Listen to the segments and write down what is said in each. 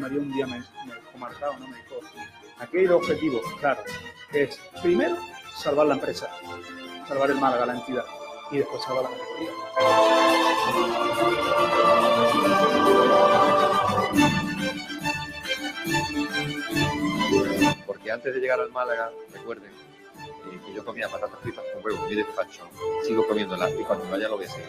María un día me, me marcado, ¿no? Me dijo, aquí hay dos objetivos, claro, es primero salvar la empresa, salvar el Málaga, la entidad, y después salvar la categoría. Porque antes de llegar al Málaga, recuerden eh, que yo comía patatas fritas con huevo y despacho. Sigo comiéndolas y cuando vaya lo voy a seguir.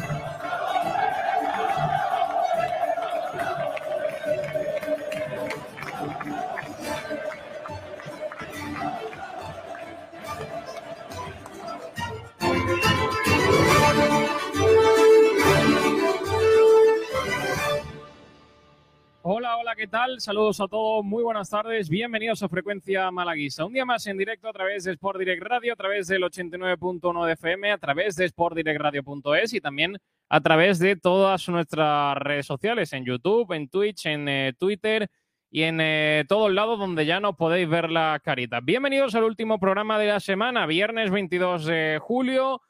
¿qué tal? Saludos a todos, muy buenas tardes, bienvenidos a Frecuencia Malaguisa. Un día más en directo a través de Sport Direct Radio, a través del 89.1 de FM, a través de sportdirectradio.es y también a través de todas nuestras redes sociales, en YouTube, en Twitch, en eh, Twitter y en eh, todos lados donde ya no podéis ver la carita. Bienvenidos al último programa de la semana, viernes 22 de julio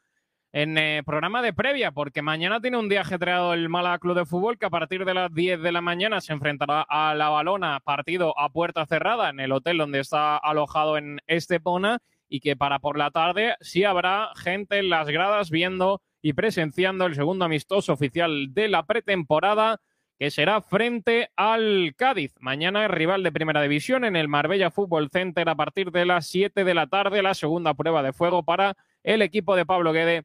en eh, programa de previa, porque mañana tiene un día ajetreado el Málaga Club de Fútbol, que a partir de las 10 de la mañana se enfrentará a la Balona, partido a puerta cerrada en el hotel donde está alojado en Estepona, y que para por la tarde sí habrá gente en las gradas viendo y presenciando el segundo amistoso oficial de la pretemporada, que será frente al Cádiz. Mañana rival de primera división en el Marbella Fútbol Center a partir de las 7 de la tarde, la segunda prueba de fuego para el equipo de Pablo Guede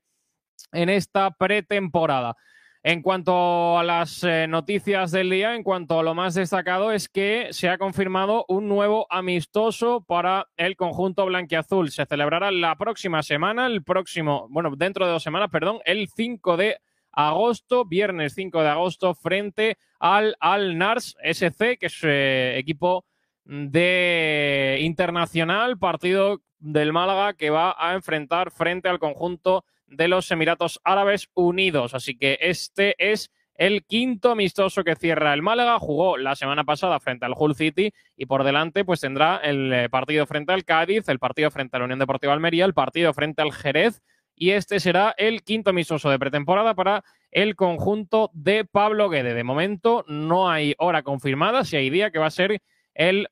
en esta pretemporada. En cuanto a las eh, noticias del día, en cuanto a lo más destacado, es que se ha confirmado un nuevo amistoso para el conjunto blanquiazul. Se celebrará la próxima semana, el próximo, bueno, dentro de dos semanas, perdón, el 5 de agosto, viernes 5 de agosto, frente al Al Nars SC, que es eh, equipo de internacional, partido del Málaga que va a enfrentar frente al conjunto de los Emiratos Árabes Unidos. Así que este es el quinto amistoso que cierra el Málaga. Jugó la semana pasada frente al Hull City y por delante pues tendrá el eh, partido frente al Cádiz, el partido frente a la Unión Deportiva Almería, el partido frente al Jerez y este será el quinto amistoso de pretemporada para el conjunto de Pablo Guede. De momento no hay hora confirmada, si hay día que va a ser el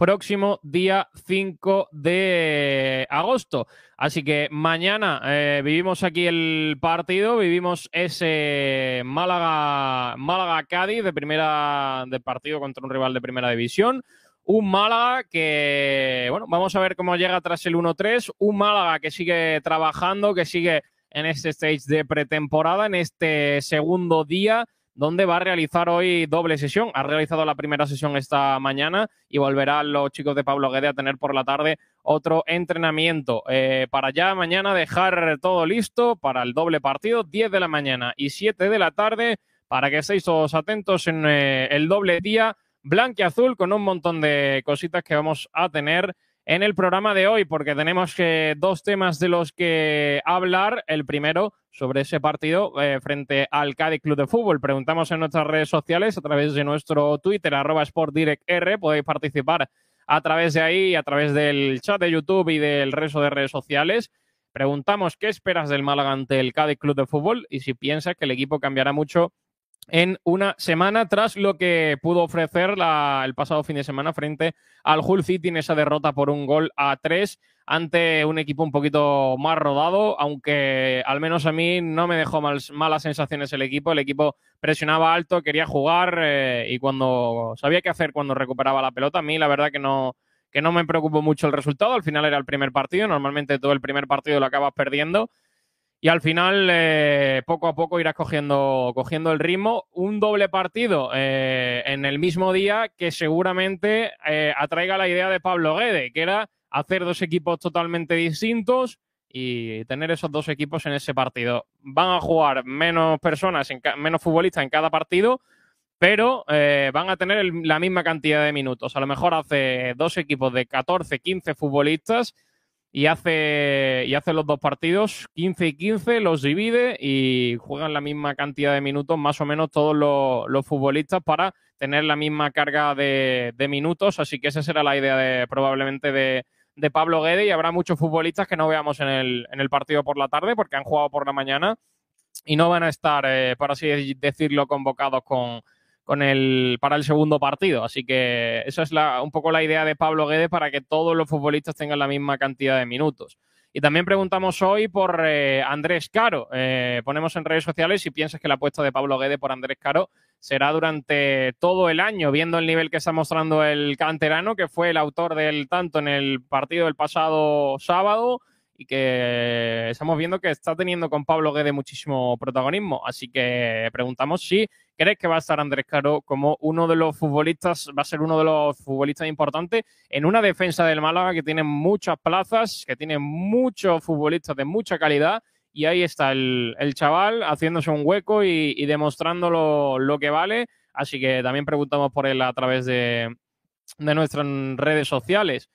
próximo día 5 de agosto. Así que mañana eh, vivimos aquí el partido, vivimos ese Málaga, Málaga Cádiz de primera de partido contra un rival de primera división. Un Málaga que, bueno, vamos a ver cómo llega tras el 1-3. Un Málaga que sigue trabajando, que sigue en este stage de pretemporada, en este segundo día donde va a realizar hoy doble sesión. Ha realizado la primera sesión esta mañana y volverán los chicos de Pablo Guede a tener por la tarde otro entrenamiento. Eh, para ya mañana dejar todo listo para el doble partido, 10 de la mañana y 7 de la tarde, para que estéis todos atentos en eh, el doble día blanco y azul con un montón de cositas que vamos a tener en el programa de hoy, porque tenemos dos temas de los que hablar. El primero sobre ese partido eh, frente al Cádiz Club de Fútbol. Preguntamos en nuestras redes sociales a través de nuestro Twitter, arroba SportDirectR. Podéis participar a través de ahí, a través del chat de YouTube y del resto de redes sociales. Preguntamos qué esperas del Málaga ante el Cádiz Club de Fútbol y si piensas que el equipo cambiará mucho en una semana tras lo que pudo ofrecer el pasado fin de semana frente al Hull City en esa derrota por un gol a tres ante un equipo un poquito más rodado, aunque al menos a mí no me dejó mal, malas sensaciones el equipo. El equipo presionaba alto, quería jugar eh, y cuando sabía qué hacer cuando recuperaba la pelota, a mí la verdad que no, que no me preocupó mucho el resultado. Al final era el primer partido, normalmente todo el primer partido lo acabas perdiendo y al final, eh, poco a poco irás cogiendo, cogiendo el ritmo. Un doble partido eh, en el mismo día que seguramente eh, atraiga la idea de Pablo Guede, que era hacer dos equipos totalmente distintos y tener esos dos equipos en ese partido. Van a jugar menos personas, menos futbolistas en cada partido, pero van a tener la misma cantidad de minutos. A lo mejor hace dos equipos de 14, 15 futbolistas y hace, y hace los dos partidos, 15 y 15, los divide y juegan la misma cantidad de minutos, más o menos todos los, futbolistas, para tener la misma carga de, minutos. Así que esa será la idea de, probablemente de, Pablo Guede y habrá muchos futbolistas que no veamos en el, en el partido por la tarde porque han jugado por la mañana y no van a estar, eh, por así decirlo, convocados con, con el, para el segundo partido. Así que esa es la, un poco la idea de Pablo Guedes para que todos los futbolistas tengan la misma cantidad de minutos. Y también preguntamos hoy por eh, Andrés Caro. Eh, ponemos en redes sociales si piensas que la apuesta de Pablo Guedes por Andrés Caro será durante todo el año, viendo el nivel que está mostrando el canterano, que fue el autor del tanto en el partido del pasado sábado y que estamos viendo que está teniendo con Pablo Guedes muchísimo protagonismo. Así que preguntamos si crees que va a estar Andrés Caro como uno de los futbolistas, va a ser uno de los futbolistas importantes en una defensa del Málaga que tiene muchas plazas, que tiene muchos futbolistas de mucha calidad y ahí está el, chaval haciéndose un hueco y, demostrando lo, que vale. Así que también preguntamos por él a través de, nuestras redes sociales.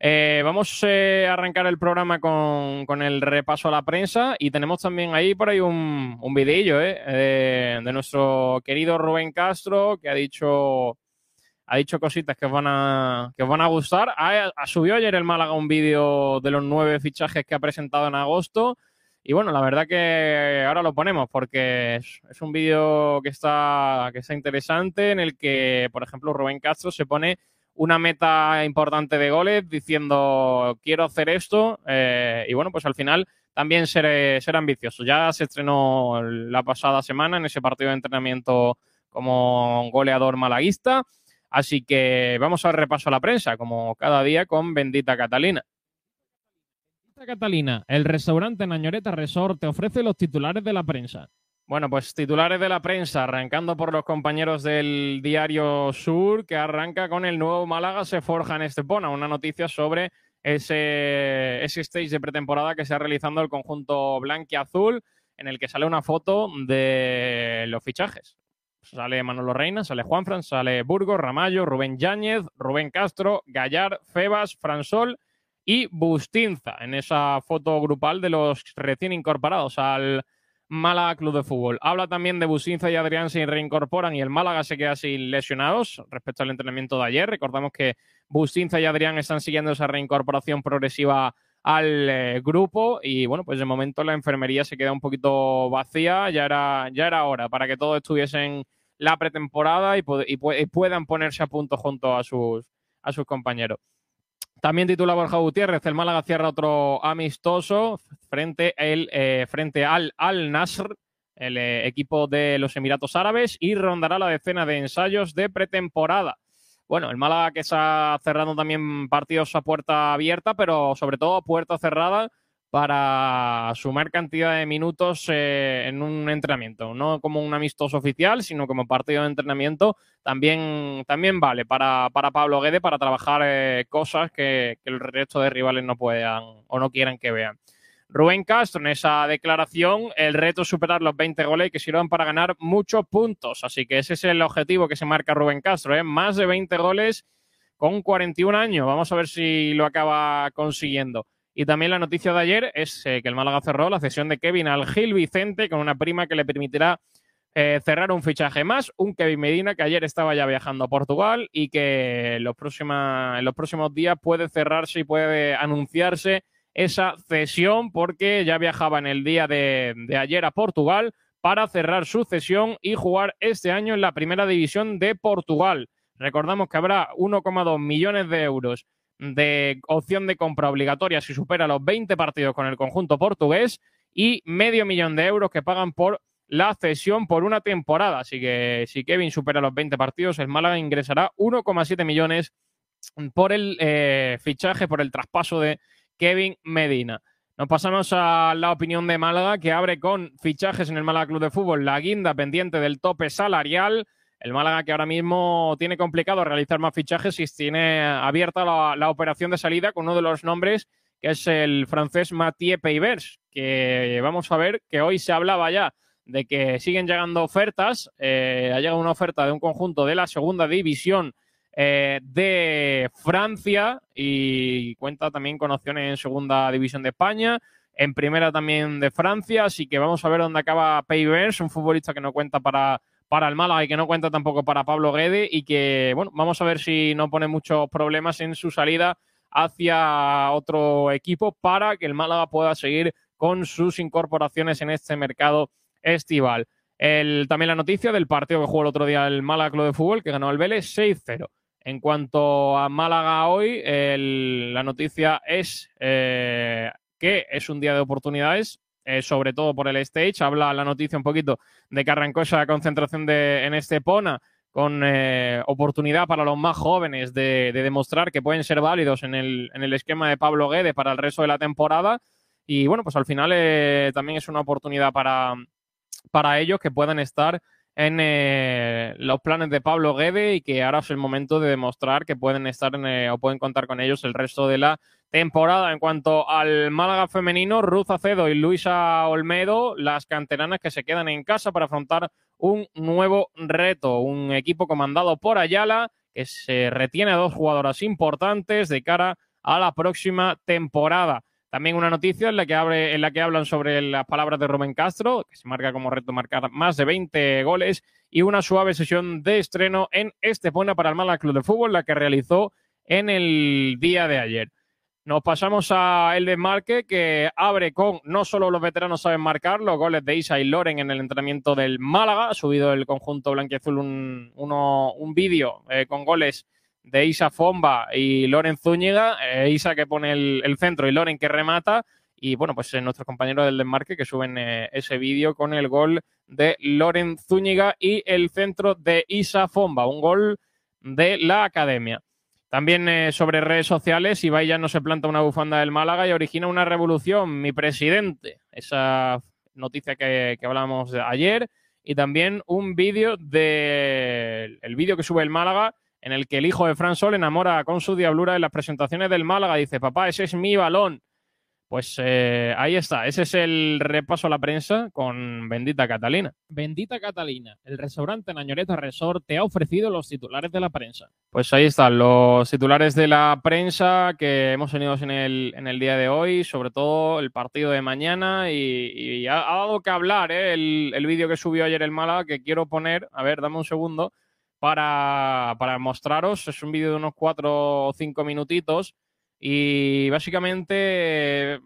Eh, vamos eh, a arrancar el programa con, el repaso a la prensa y tenemos también ahí por ahí un, un videillo eh, de, nuestro querido Rubén Castro que ha dicho, ha dicho cositas que os van a, que van a gustar. Ha, subió ayer el Málaga un vídeo de los nueve fichajes que ha presentado en agosto. Y bueno, la verdad que ahora lo ponemos porque es, es un vídeo que está, que está interesante en el que, por ejemplo, Rubén Castro se pone una meta importante de goles diciendo quiero hacer esto eh, y bueno, pues al final también ser, ser ambicioso. Ya se estrenó la pasada semana en ese partido de entrenamiento como goleador malaguista, así que vamos al repaso a la prensa, como cada día con Bendita Catalina. Bendita Catalina, el restaurante Nañoreta Resort te ofrece los titulares de la prensa. Bueno, pues titulares de la prensa, arrancando por los compañeros del Diario Sur, que arranca con el nuevo Málaga se forja en Estepona, una noticia sobre ese, ese stage de pretemporada que se ha realizando el conjunto azul, en el que sale una foto de los fichajes. Sale Manolo Reina, sale Juanfran, sale Burgos, Ramallo, Rubén Yáñez, Rubén Castro, Gallar, Febas, Fransol y Bustinza, en esa foto grupal de los recién incorporados al Málaga Club de Fútbol. Habla también de Businza y Adrián se reincorporan y el Málaga se queda sin lesionados respecto al entrenamiento de ayer. Recordamos que Businza y Adrián están siguiendo esa reincorporación progresiva al eh, grupo y bueno, pues de momento la enfermería se queda un poquito vacía, ya era, ya era hora para que todos estuviesen la pretemporada y, y puedan ponerse a punto junto a sus, a sus compañeros. También titula Borja Gutiérrez, el Málaga cierra otro amistoso frente, el, eh, frente al Al Nasr, el eh, equipo de los Emiratos Árabes, y rondará la decena de ensayos de pretemporada. Bueno, el Málaga que está cerrando también partidos a puerta abierta, pero sobre todo a puerta cerrada para sumar cantidad de minutos eh, en un entrenamiento, no como un amistoso oficial, sino como partido de entrenamiento, también, también vale para, para Pablo Guede para trabajar eh, cosas que, el resto de rivales no puedan o no quieran que vean. Rubén Castro, en esa declaración, el reto es superar los 20 goles que sirvan para ganar muchos puntos. Así que ese es el objetivo que se marca Rubén Castro, ¿eh? más de 20 goles con 41 años. Vamos a ver si lo acaba consiguiendo. Y también la noticia de ayer es eh, que el Málaga cerró la cesión de Kevin al Gil Vicente con una prima que le permitirá eh, cerrar un fichaje más, un Kevin Medina que ayer estaba ya viajando a Portugal y que en los, próximos días puede cerrarse y puede anunciarse esa cesión porque ya viajaba en el día de ayer a Portugal para cerrar su cesión y jugar este año en la primera división de Portugal. Recordamos que habrá 1,2 millones de euros de opción de compra obligatoria si supera los 20 partidos con el conjunto portugués y medio millón de euros que pagan por la cesión por una temporada. Así que si Kevin supera los 20 partidos, el Málaga ingresará 1,7 millones por el eh, fichaje, por el traspaso de Kevin Medina. Nos pasamos a la opinión de Málaga, que abre con fichajes en el Málaga Club de Fútbol, la guinda pendiente del tope salarial. El Málaga que ahora mismo tiene complicado realizar más fichajes y tiene abierta la, operación de salida con uno de los nombres que es el francés Mathieu Peivers, que vamos a ver que hoy se hablaba ya de que siguen llegando ofertas. Eh, ha llegado una oferta de un conjunto de la segunda división eh, de Francia y cuenta también con opciones en segunda división de España, en primera también de Francia, así que vamos a ver dónde acaba Peivers, un futbolista que no cuenta para para el Málaga y que no cuenta tampoco para Pablo Guede y que, bueno, vamos a ver si no pone muchos problemas en su salida hacia otro equipo para que el Málaga pueda seguir con sus incorporaciones en este mercado estival. También la noticia del partido que jugó el otro día el Málaga Club de Fútbol, que ganó el Vélez 6-0. En cuanto a Málaga hoy, la noticia es eh, que es un día de oportunidades, eh, sobre todo por el stage. Habla la noticia un poquito de que arrancó esa concentración de, en Estepona con eh, oportunidad para los más jóvenes de, de, demostrar que pueden ser válidos en el, en el esquema de Pablo Guede para el resto de la temporada. Y bueno, pues al final eh, también es una oportunidad para, para ellos que puedan estar en eh, los planes de Pablo Guede y que ahora es el momento de demostrar que pueden estar en, eh, o pueden contar con ellos el resto de la temporada. En cuanto al Málaga femenino, Ruth Acedo y Luisa Olmedo, las canteranas que se quedan en casa para afrontar un nuevo reto. Un equipo comandado por Ayala que se retiene a dos jugadoras importantes de cara a la próxima temporada. También una noticia en la que, abre, en la que hablan sobre las palabras de Rubén Castro, que se marca como reto marcar más de 20 goles y una suave sesión de estreno en Estepona para el Málaga Club de Fútbol, la que realizó en el día de ayer. Nos pasamos a el desmarque que abre con no solo los veteranos saben marcar, los goles de Isa y Loren en el entrenamiento del Málaga. Ha subido el conjunto blanquiazul un, uno, un vídeo eh, con goles de Isa Fomba y Loren Zúñiga. Eh, Isa que pone el, centro y Loren que remata. Y bueno, pues eh, nuestros compañeros del desmarque que suben eh, ese vídeo con el gol de Loren Zúñiga y el centro de Isa Fomba, un gol de la academia. También sobre redes sociales, Ibai ya no se planta una bufanda del Málaga y origina una revolución, mi presidente. Esa noticia que, que hablamos ayer. Y también un vídeo de el vídeo que sube el Málaga en el que el hijo de Fran Sol enamora con su diablura en las presentaciones del Málaga. Dice, papá, ese es mi balón. Pues eh, ahí está, ese es el repaso a la prensa con Bendita Catalina. Bendita Catalina, el restaurante Nañoreta Resort te ha ofrecido los titulares de la prensa. Pues ahí están los titulares de la prensa que hemos tenido en el, en el día de hoy, sobre todo el partido de mañana y, y ha, ha, dado que hablar ¿eh? el, el vídeo que subió ayer el Málaga que quiero poner, a ver, dame un segundo, para, para mostraros, es un vídeo de unos cuatro o cinco minutitos y básicamente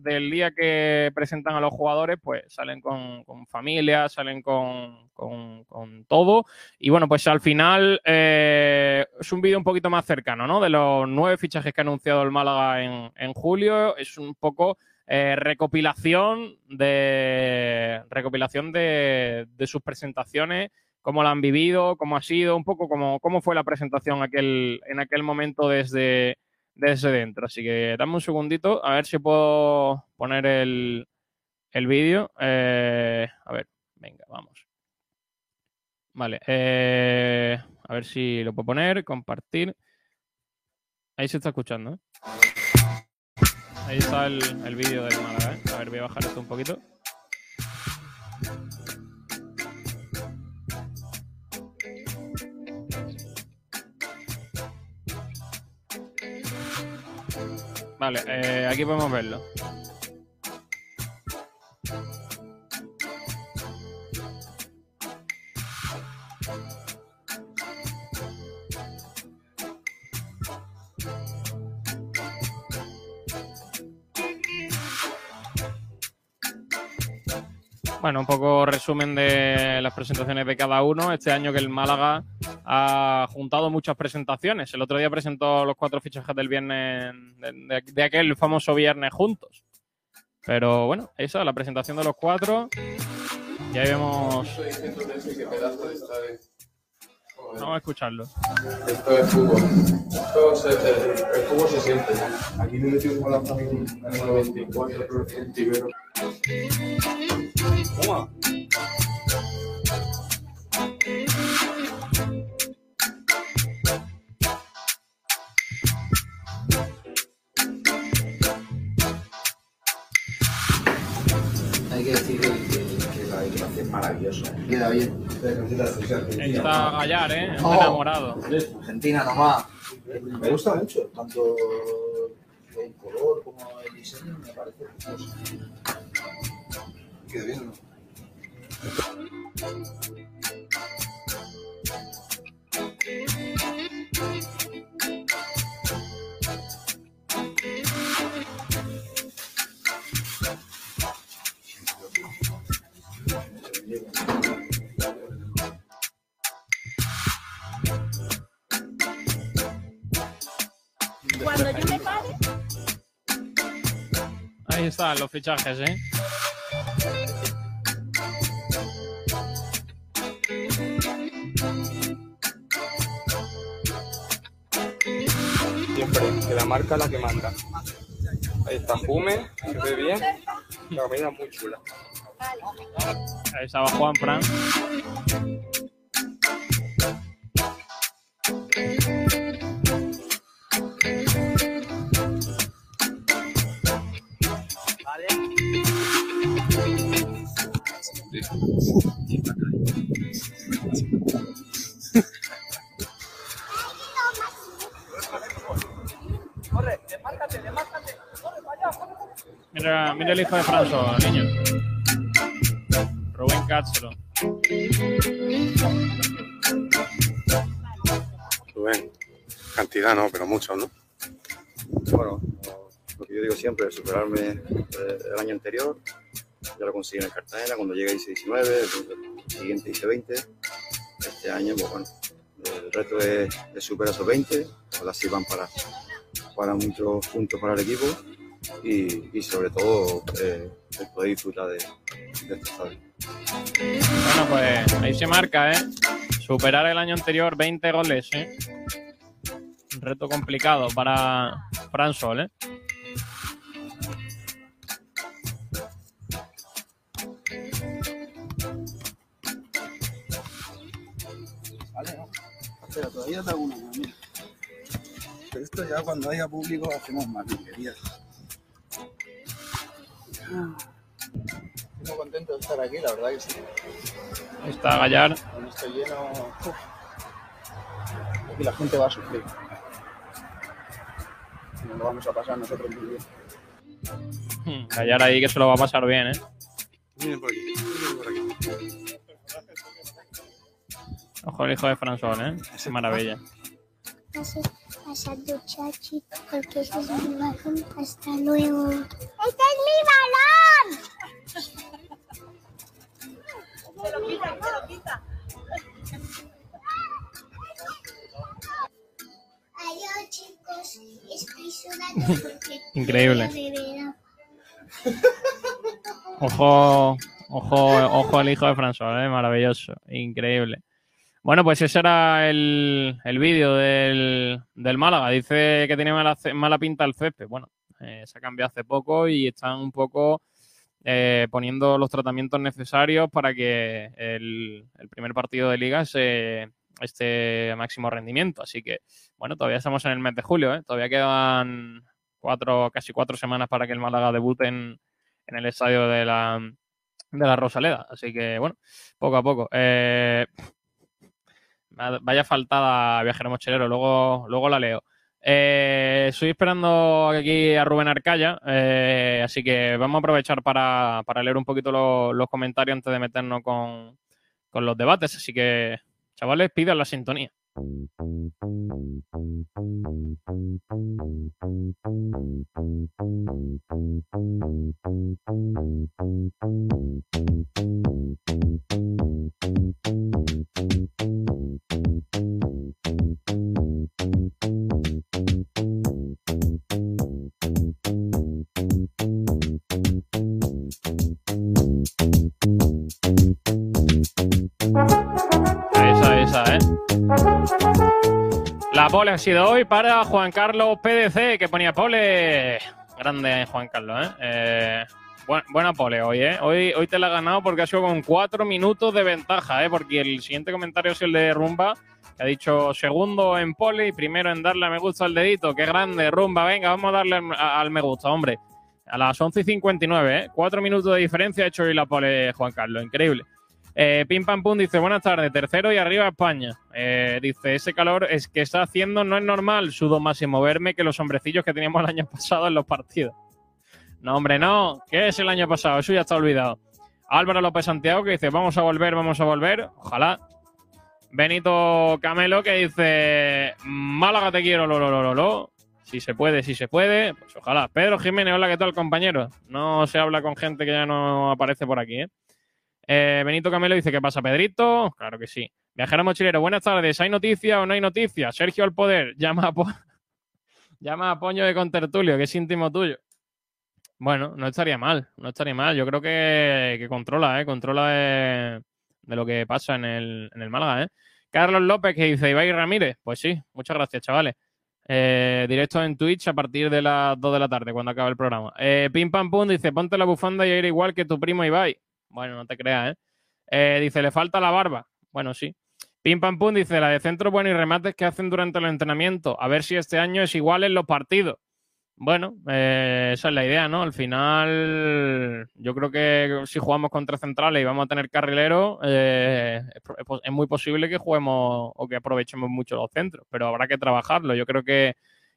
del día que presentan a los jugadores, pues salen con, con familia, salen con, con, con, todo. Y bueno, pues al final eh, es un vídeo un poquito más cercano, ¿no? De los nueve fichajes que ha anunciado el Málaga en, en julio. Es un poco eh, recopilación de recopilación de, de sus presentaciones cómo la han vivido, cómo ha sido, un poco cómo, cómo fue la presentación aquel, en aquel momento desde, desde dentro. Así que dame un segundito, a ver si puedo poner el, el vídeo. Eh, a ver, venga, vamos. Vale, eh, a ver si lo puedo poner, compartir. Ahí se está escuchando. ¿eh? Ahí está el, el vídeo del Málaga. ¿eh? A ver, voy a bajar esto un poquito. Vale, eh, aquí podemos verlo. Bueno, un poco resumen de las presentaciones de cada uno. Este año que el Málaga ha juntado muchas presentaciones. El otro día presentó los cuatro fichajes del viernes, de, aquel famoso viernes juntos. Pero bueno, esa, la presentación de los cuatro. Y ahí vemos. Vamos a escucharlo. Esto es fútbol. Esto se, el, el, fútbol se siente. Aquí me con la familia en el 94, en Tibero. Toma. Hay que decir que, que la decoración es maravillosa. Queda bien. Está Gallar, ¿eh? Un oh. enamorado. Argentina nomás. Me gusta mucho, tanto el color como el diseño, me parece precioso. Queda bien, ¿no? Están los fichajes, ¿eh? Siempre, que la marca es la que manda. Ahí está Jume, se ve bien. La comida es muy chula. Ahí estaba Juan Fran. Mira, mira el hijo de François, niño. Rubén Cáceres. Rubén, cantidad no, pero mucho, ¿no? Bueno, lo que yo digo siempre, superarme eh, el año anterior, ya lo conseguí en el Cartagena, cuando llegue hice 19, el siguiente hice 20, este año, pues bueno, el reto es, es superar esos 20, ojalá sirvan para, para muchos puntos para el equipo y, y sobre todo eh, el poder disfrutar de, de este estadio. Bueno, pues ahí se marca, ¿eh? Superar el año anterior 20 goles, ¿eh? Un reto complicado para Fran Sol, ¿eh? Vale, no. Pero todavía te hago una más, mira. Pero esto ya cuando haya público hacemos más virguerías. Estoy muy contento de estar aquí, la verdad que sí. Ahí está Gallar. Con esto lleno. uf. Aquí la gente va a sufrir. Nos lo vamos a pasar nosotros muy bien. Gallar ahí que se lo va a pasar bien, ¿eh? Miren por aquí, miren por aquí. Ojo el hijo de Fran Sol, ¿eh? Es maravilla. Pasando chachi, porque ese es mi balón. Hasta luego. ¡Este es mi balón! Se lo quita, se lo quita. Adiós, chicos. Estoy sudando porque. Increíble. Ojo, ojo, ojo al hijo de Fran Sol, ¿eh? Maravilloso. Increíble. Bueno, pues ese era el, el vídeo del, del Málaga. Dice que tiene mala, mala pinta el césped. Bueno, eh, se ha cambiado hace poco y están un poco eh, poniendo los tratamientos necesarios para que el, el primer partido de liga se, esté a máximo rendimiento. Así que, bueno, todavía estamos en el mes de julio, ¿eh? Todavía quedan cuatro, casi cuatro semanas para que el Málaga debute en, en el estadio de la, de la Rosaleda. Así que, bueno, poco a poco. Eh, vaya faltada, viajero mochilero, luego, luego la leo. Eh, estoy esperando aquí a Rubén Arcaya, eh, así que vamos a aprovechar para, para leer un poquito lo- los comentarios antes de meternos con, con los debates. Así que, chavales, pidan la sintonía. Esa, esa, ¿eh? La pole ha sido hoy para Juan Carlos PDC, que ponía pole. Grande Juan Carlos, ¿eh? Eh, buen- buena pole hoy, ¿eh? Hoy, te la ha ganado porque ha sido con cuatro minutos de ventaja, ¿eh? Porque el siguiente comentario es el de Rumba, que ha dicho segundo en pole y primero en darle a me gusta al dedito. ¡Qué grande, Rumba! Venga, vamos a darle al, al me gusta, hombre. A las 11 y 59, ¿eh? Cuatro minutos de diferencia ha hecho hoy la pole Juan Carlos. Increíble. Eh, Pim Pam Pum dice, buenas tardes, tercero y arriba España. Eh, dice, ese calor es que está haciendo no es normal, sudo más sin moverme que los hombrecillos que teníamos el año pasado en los partidos. No, hombre, no, ¿qué es el año pasado? Eso ya está olvidado. Álvaro López Santiago que dice, vamos a volver, vamos a volver, ojalá. Benito Camelo que dice, Málaga te quiero, lo, lo, lo, lo. Si se puede, si se puede, pues ojalá. Pedro Jiménez, hola, ¿qué tal, compañero? No se habla con gente que ya no aparece por aquí, ¿eh? Eh, Benito Camelo dice, ¿qué pasa, Pedrito? Claro que sí. Viajero mochilero, buenas tardes. ¿Hay noticia o no hay noticia? Sergio al poder, llama a, llama a Poño de Contertulio, que es íntimo tuyo. Bueno, no estaría mal, no estaría mal. Yo creo que, controla, ¿eh? Controla de, lo que pasa en el, en el Málaga, ¿eh? Carlos López que dice, Ibai Ramírez. Pues sí, muchas gracias, chavales. Eh, directo en Twitch a partir de las 2 de la tarde, cuando acabe el programa. Eh, Pim Pam Pum dice, ponte la bufanda y aire igual que tu primo Ibai. Bueno, no te creas, ¿eh? Eh, Dice, le falta la barba. Bueno, sí. Pim Pam Pum dice, la de centro bueno y remates que hacen durante el entrenamiento. A ver si este año es igual en los partidos. Bueno, eh, esa es la idea, ¿no? Al final, yo creo que si jugamos contra centrales y vamos a tener carrilero, eh, es, es muy posible que juguemos o que aprovechemos mucho los centros, pero habrá que trabajarlo. Yo creo que,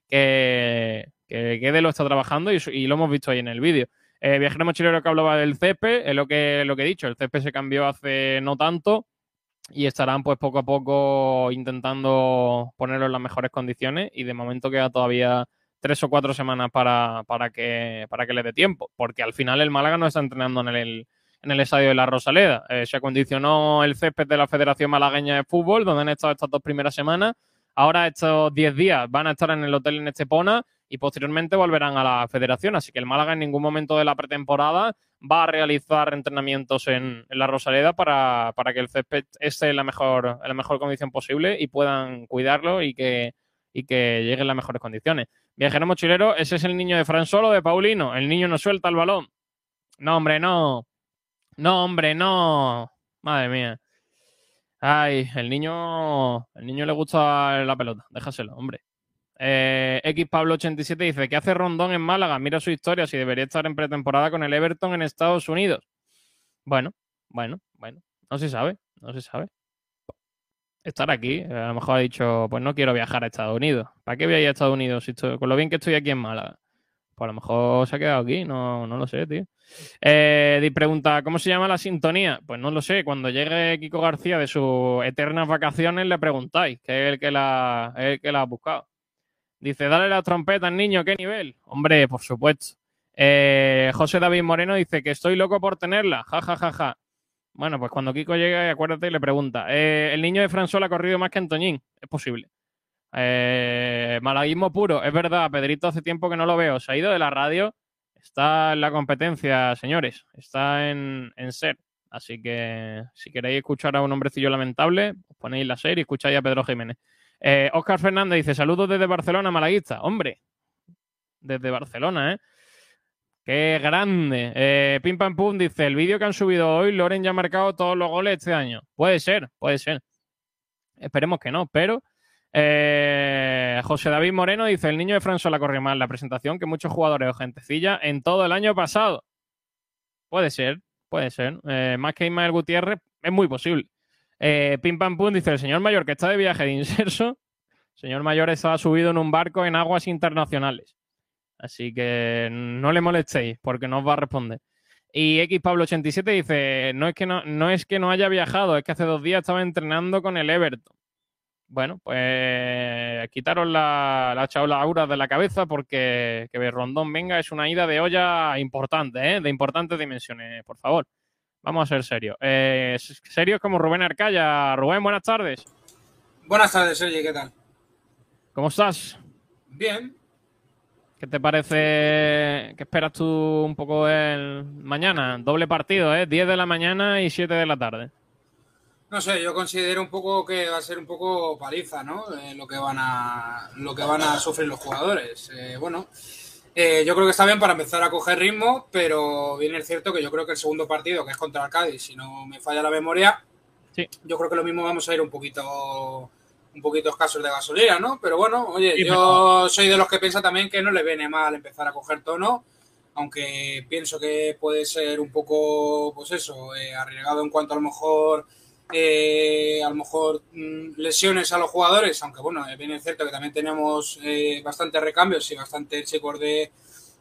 que, que Guede lo está trabajando y, y lo hemos visto ahí en el vídeo. Eh, viajero mochilero que hablaba del césped, es lo que, lo que he dicho, el césped se cambió hace no tanto y estarán pues poco a poco intentando ponerlo en las mejores condiciones y de momento queda todavía tres o cuatro semanas para, para, que, para que le dé tiempo, porque al final el Málaga no está entrenando en el, en el estadio de la Rosaleda. Eh, se acondicionó el césped de la Federación Malagueña de Fútbol, donde han estado estas dos primeras semanas. Ahora estos 10 días van a estar en el hotel en Estepona y posteriormente volverán a la federación. Así que el Málaga en ningún momento de la pretemporada va a realizar entrenamientos en, la Rosaleda para, para que el césped esté en la mejor, en la mejor condición posible y puedan cuidarlo y que, y que llegue en las mejores condiciones. Viajero mochilero, ese es el niño de Fran Solo, de Paulino. El niño no suelta el balón. No, hombre, no. No, hombre, no. Madre mía. Ay, el niño. El niño le gusta la pelota. Déjaselo, hombre. Eh, X Pablo 87 dice que hace Rondón en Málaga. Mira su historia. Si debería estar en pretemporada con el Everton en Estados Unidos. Bueno, bueno, bueno. No se sabe. No se sabe. Estar aquí. eh, A lo mejor ha dicho, pues no quiero viajar a Estados Unidos. ¿Para qué voy a ir a Estados Unidos si con lo bien que estoy aquí en Málaga? Pues a lo mejor se ha quedado aquí, no, no lo sé, tío. Eh, pregunta, ¿cómo se llama la sintonía? Pues no lo sé. Cuando llegue Kiko García de sus eternas vacaciones, le preguntáis, que es el que la, el que la ha buscado. Dice, dale las trompetas, niño, ¿qué nivel? Hombre, por supuesto. Eh, José David Moreno dice que estoy loco por tenerla. Ja, ja, ja, ja. Bueno, pues cuando Kiko llegue, acuérdate y le pregunta. eh, el niño de François ha corrido más que Antoñín. Es posible. Eh, malaguismo puro. Es verdad, Pedrito hace tiempo que no lo veo. Se ha ido de la radio. Está en la competencia, señores. Está en, en ser. Así que si queréis escuchar a un hombrecillo lamentable, os ponéis la serie y escucháis a Pedro Jiménez. Eh, Oscar Fernández dice: Saludos desde Barcelona, malaguista. Hombre, desde Barcelona, ¿eh? Qué grande. Eh, Pim Pam Pum dice: El vídeo que han subido hoy, Loren ya ha marcado todos los goles este año. Puede ser, puede ser. Esperemos que no, pero. eh, José David Moreno dice: El niño de François la corrió mal la presentación que muchos jugadores o gentecilla en todo el año pasado. Puede ser, puede ser. Eh, más que Ismael Gutiérrez, es muy posible. Eh, Pim Pam Pum dice: El señor mayor que está de viaje de inserso. Señor mayor está subido en un barco en aguas internacionales. Así que no le molestéis porque no os va a responder. Y X Pablo 87 dice, no es, que no, no es que no haya viajado, es que hace dos días estaba entrenando con el Everton. Bueno, pues quitaros la, la chaula aura de la cabeza porque que Rondón venga es una ida de olla importante, ¿eh? de importantes dimensiones, por favor. Vamos a ser serios. Eh, serios como Rubén Arcaya. Rubén, buenas tardes. Buenas tardes, Sergi, ¿qué tal? ¿Cómo estás? Bien. ¿Qué te parece? ¿Qué esperas tú un poco el mañana? Doble partido, ¿eh? 10 de la mañana y 7 de la tarde. No sé, yo considero un poco que va a ser un poco paliza, ¿no? Eh, lo que van a lo que van a sufrir los jugadores. Eh, bueno, eh, yo creo que está bien para empezar a coger ritmo, pero bien es cierto que yo creo que el segundo partido, que es contra el Cádiz, si no me falla la memoria, sí. yo creo que lo mismo vamos a ir un poquito un poquito escasos de gasolina, ¿no? Pero bueno, oye, Sí, yo soy de los que piensa también que no le viene mal empezar a coger tono, aunque pienso que puede ser un poco, pues eso, eh, arriesgado en cuanto a lo mejor, eh, a lo mejor mm, lesiones a los jugadores, aunque bueno, eh, bien es cierto que también tenemos eh, bastantes recambios y bastantes chicos de,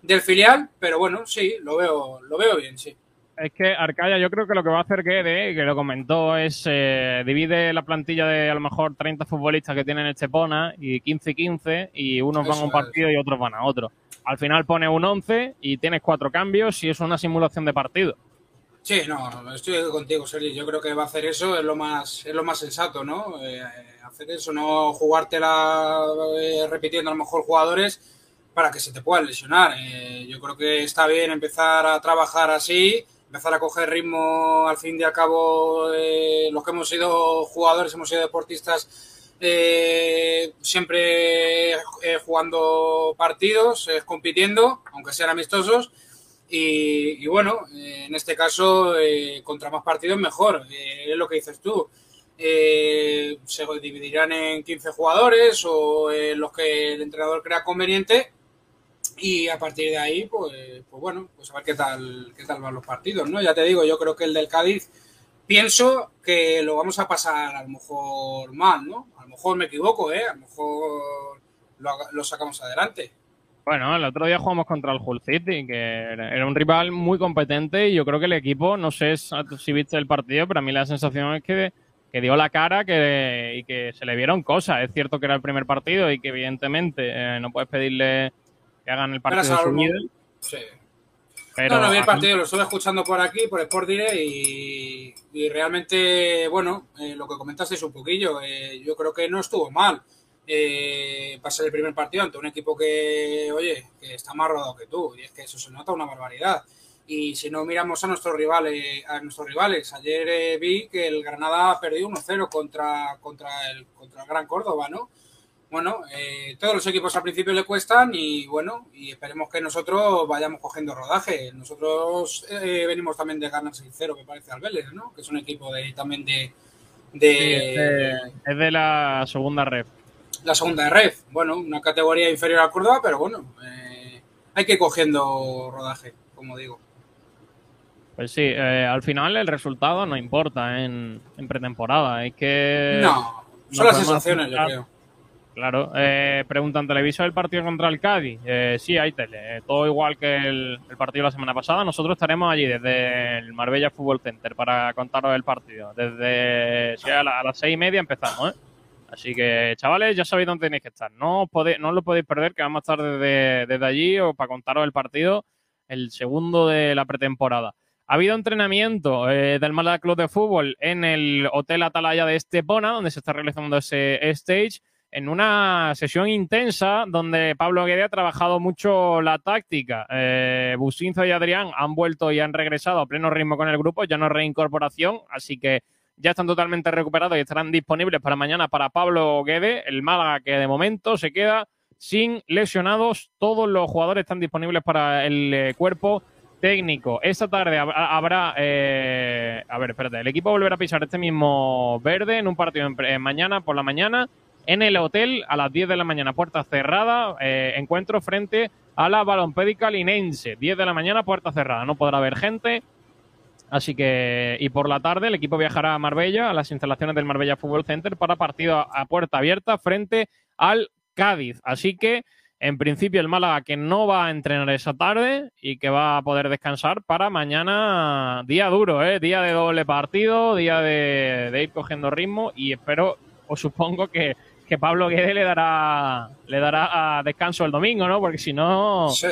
del filial, pero bueno, sí, lo veo, lo veo bien, sí. Es que Arcaya, yo creo que lo que va a hacer Guede, que lo comentó, es eh, divide la plantilla de a lo mejor 30 futbolistas que tienen Estepona y 15 y 15 y unos van a un partido y otros van a otro. Al final pone un 11 y tienes cuatro cambios y es una simulación de partido. Sí, no, estoy contigo, Sergio. Yo creo que va a hacer eso, es lo más, es lo más sensato, ¿no? Eh, hacer eso, no jugártela eh, repitiendo a lo mejor jugadores para que se te puedan lesionar. Eh, yo creo que está bien empezar a trabajar así, empezar a coger ritmo, al fin y al cabo, eh, los que hemos sido jugadores, hemos sido deportistas, eh, siempre jugando partidos, compitiendo, aunque sean amistosos. Y, bueno, eh, en este caso, eh, contra más partidos, mejor. Eh, es lo que dices tú. Se dividirán en 15 jugadores o en los que el entrenador crea conveniente. Y a partir de ahí, pues, pues bueno, pues a ver qué tal, qué tal van los partidos, ¿no? Ya te digo, yo creo que el del Cádiz, pienso que lo vamos a pasar a lo mejor mal, ¿no? A lo mejor me equivoco, ¿eh? A lo mejor lo, lo sacamos adelante. Bueno, el otro día jugamos contra el Hull City, que era un rival muy competente y yo creo que el equipo, no sé si viste el partido, pero a mí la sensación es que, que dio la cara que, y que se le vieron cosas. Es cierto que era el primer partido y que evidentemente eh, no puedes pedirle que hagan el partido de su Almo. nivel, Sí. pero no, no vi el partido, lo estuve escuchando por aquí, por Sport Direct, y, y realmente, bueno, eh, lo que comentasteis un poquillo, eh, yo creo que no estuvo mal. Eh, el primer partido ante un equipo que, oye, que está más rodado que tú, y es que eso se nota una barbaridad. Y si no miramos a nuestros rivales, a nuestros rivales, ayer eh, vi que el Granada perdió 1-0 contra, contra, el, contra el Gran Córdoba, ¿no? Bueno, eh, todos los equipos al principio le cuestan y bueno, y esperemos que nosotros vayamos cogiendo rodaje. Nosotros eh, venimos también de ganar 6-0, me parece, al Vélez, ¿no? Que es un equipo de, también de, de, es de la segunda red. La segunda de red. Bueno, una categoría inferior al Córdoba, pero bueno, eh, hay que ir cogiendo rodaje, como digo. Pues sí, eh, al final el resultado no importa en, en pretemporada. Es que. No, son las sensaciones, yo creo. Claro, eh, preguntan, ¿televisor el partido contra el Cádiz? Eh, sí, hay tele. Eh, todo igual que el, el partido de la semana pasada. Nosotros estaremos allí desde el Marbella Fútbol Center para contaros el partido. Desde a, la- a las seis y media empezamos, ¿eh? Así que, chavales, ya sabéis dónde tenéis que estar. No, os podéis, no os lo podéis perder, que vamos a estar desde, desde allí o para contaros el partido, el segundo de la pretemporada. Ha habido entrenamiento eh, del Málaga Club de Fútbol en el Hotel Atalaya de Estepona, donde se está realizando ese stage, en una sesión intensa donde Pablo Guede ha trabajado mucho la táctica. Eh, Businzo y Adrián han vuelto y han regresado a pleno ritmo con el grupo, ya no reincorporación, así que ya están totalmente recuperados y estarán disponibles para mañana para Pablo Guede, el Málaga que de momento se queda sin lesionados. Todos los jugadores están disponibles para el eh, cuerpo técnico. Esta tarde hab- habrá, eh, a ver, espérate, el equipo volverá a pisar este mismo verde en un partido en mañana por la mañana en el hotel a las 10 de la mañana, puerta cerrada, eh, encuentro frente a la Balompédica Linense. 10 de la mañana, puerta cerrada, no podrá haber gente. Así que, y por la tarde el equipo viajará a Marbella, a las instalaciones del Marbella Fútbol Center, para partido a, a puerta abierta frente al Cádiz. Así que, en principio, el Málaga que no va a entrenar esa tarde y que va a poder descansar para mañana, día duro, ¿eh? día de doble partido, día de, de ir cogiendo ritmo y espero, o supongo que, que Pablo Guede le dará, le dará ah, descanso el domingo, ¿no? Porque si no, Sí,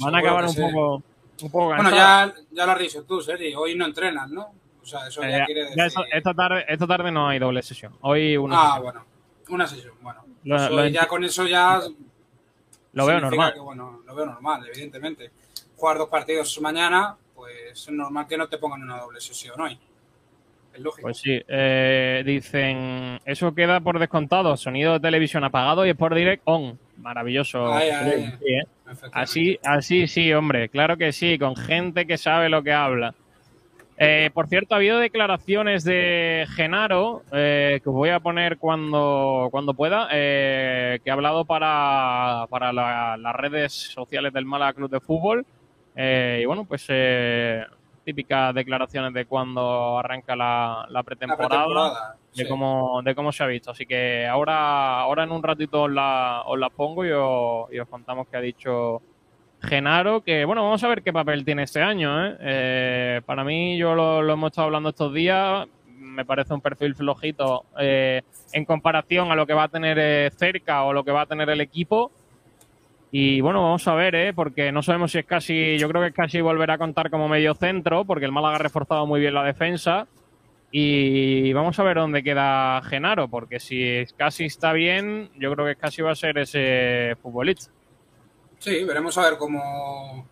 van a acabar un sí. poco, un poco Bueno, ya, ya lo has dicho tú, Seri. Hoy no entrenas, ¿no? O sea, eso ya Eh, quiere decir. ya esta, esta tarde, esta tarde no hay doble sesión. Hoy una ah, sesión. bueno. Una sesión, bueno. Lo- Eso lo ya con eso ya. Lo veo significa normal. que, bueno, lo veo normal, evidentemente. Jugar dos partidos mañana, pues es normal que no te pongan una doble sesión hoy. Es lógico. Pues sí, eh, dicen, eso queda por descontado, sonido de televisión apagado y Sport Direct on. Maravilloso. Ay, ay, Sí, ¿eh? Así, así sí, hombre, claro que sí, con gente que sabe lo que habla. Eh, por cierto, ha habido declaraciones de Genaro, eh, que os voy a poner cuando, cuando pueda, eh, que ha hablado para, para la- las redes sociales del Málaga Club de Fútbol. Eh, y bueno, pues eh, típicas declaraciones de cuando arranca la, la pretemporada, pretemporada, de, sí. cómo, de cómo se ha visto. Así que ahora, ahora en un ratito os la, os la pongo y os, y os contamos qué ha dicho Genaro, que bueno, vamos a ver qué papel tiene este año. ¿eh? Eh, para mí, yo lo, lo hemos estado hablando estos días, me parece un perfil flojito eh, en comparación a lo que va a tener eh, cerca o lo que va a tener el equipo. Y bueno, vamos a ver, ¿eh? porque no sabemos si es casi, yo creo que es casi volverá a contar como medio centro, porque el Málaga ha reforzado muy bien la defensa. Y vamos a ver dónde queda Genaro, porque si casi está bien, yo creo que casi va a ser ese futbolista. Sí, veremos a ver cómo,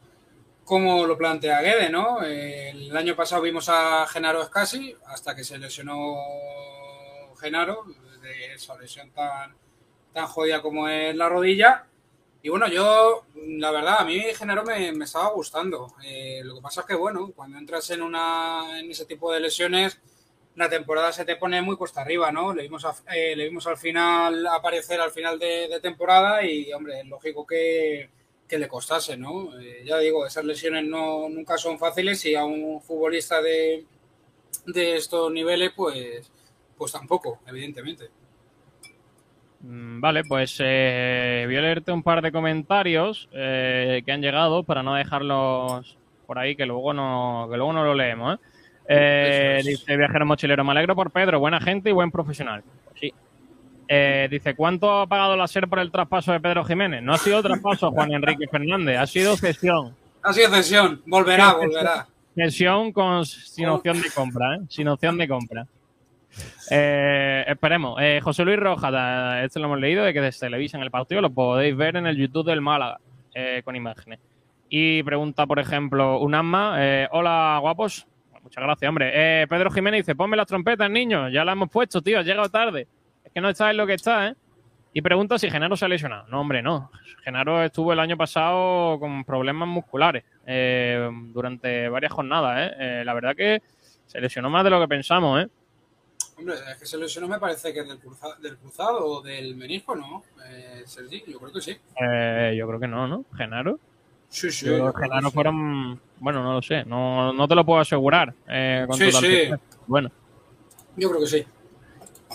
cómo lo plantea Guede, ¿no? El año pasado vimos a Genaro Escasi hasta que se lesionó Genaro, de esa lesión tan, tan jodida como es la rodilla. Y bueno, yo, la verdad, a mí Genaro me, me estaba gustando. Eh, lo que pasa es que, bueno, cuando entras en, una, en ese tipo de lesiones, la temporada se te pone muy cuesta arriba, ¿no? Le vimos, a- eh, le vimos al final aparecer al final de, temporada y, hombre, es lógico que, que le costase, ¿no? Eh, ya digo, esas lesiones no, nunca son fáciles y a un futbolista de, de estos niveles, pues, pues tampoco, evidentemente. Mm, Vale, pues eh, voy a leerte un par de comentarios eh, que han llegado para no dejarlos por ahí, que luego no, que luego no lo leemos. ¿eh? Es. Dice Viajero Mochilero, me alegro por Pedro, buena gente y buen profesional. Pues sí. Eh, dice, ¿cuánto ha pagado la SER por el traspaso de Pedro Jiménez? No ha sido traspaso, Juan Enrique Fernández, ha sido cesión. Ha sido cesión, volverá, volverá. Cesión con, sin opción de compra, ¿eh? Sin opción de compra. Eh, esperemos. Eh, José Luis Rojas, este lo hemos leído, de que se televisan el partido, lo podéis ver en el YouTube del Málaga, eh, con imágenes. Y pregunta, por ejemplo, un asma, eh, hola guapos. Muchas gracias, hombre. Pedro Jiménez dice, ponme las trompetas, niño. Ya las hemos puesto, tío, has llegado tarde. Es que no estás en lo que está, ¿eh? Y pregunta si Genaro se ha lesionado. No, hombre, no. Genaro estuvo el año pasado con problemas musculares eh, durante varias jornadas, ¿eh? Eh, La verdad que se lesionó más de lo que pensamos, ¿eh? Hombre, es que se lesionó me parece que es del, cruza- del cruzado o del menisco, ¿no? Eh, Sergi, yo creo que sí. Eh, yo creo que no, ¿no? Genaro. Sí, sí. Yo yo Genaro sí. fueron... Bueno, no lo sé. No, no te lo puedo asegurar. eh, con Sí, total sí. Bueno. Yo creo que sí.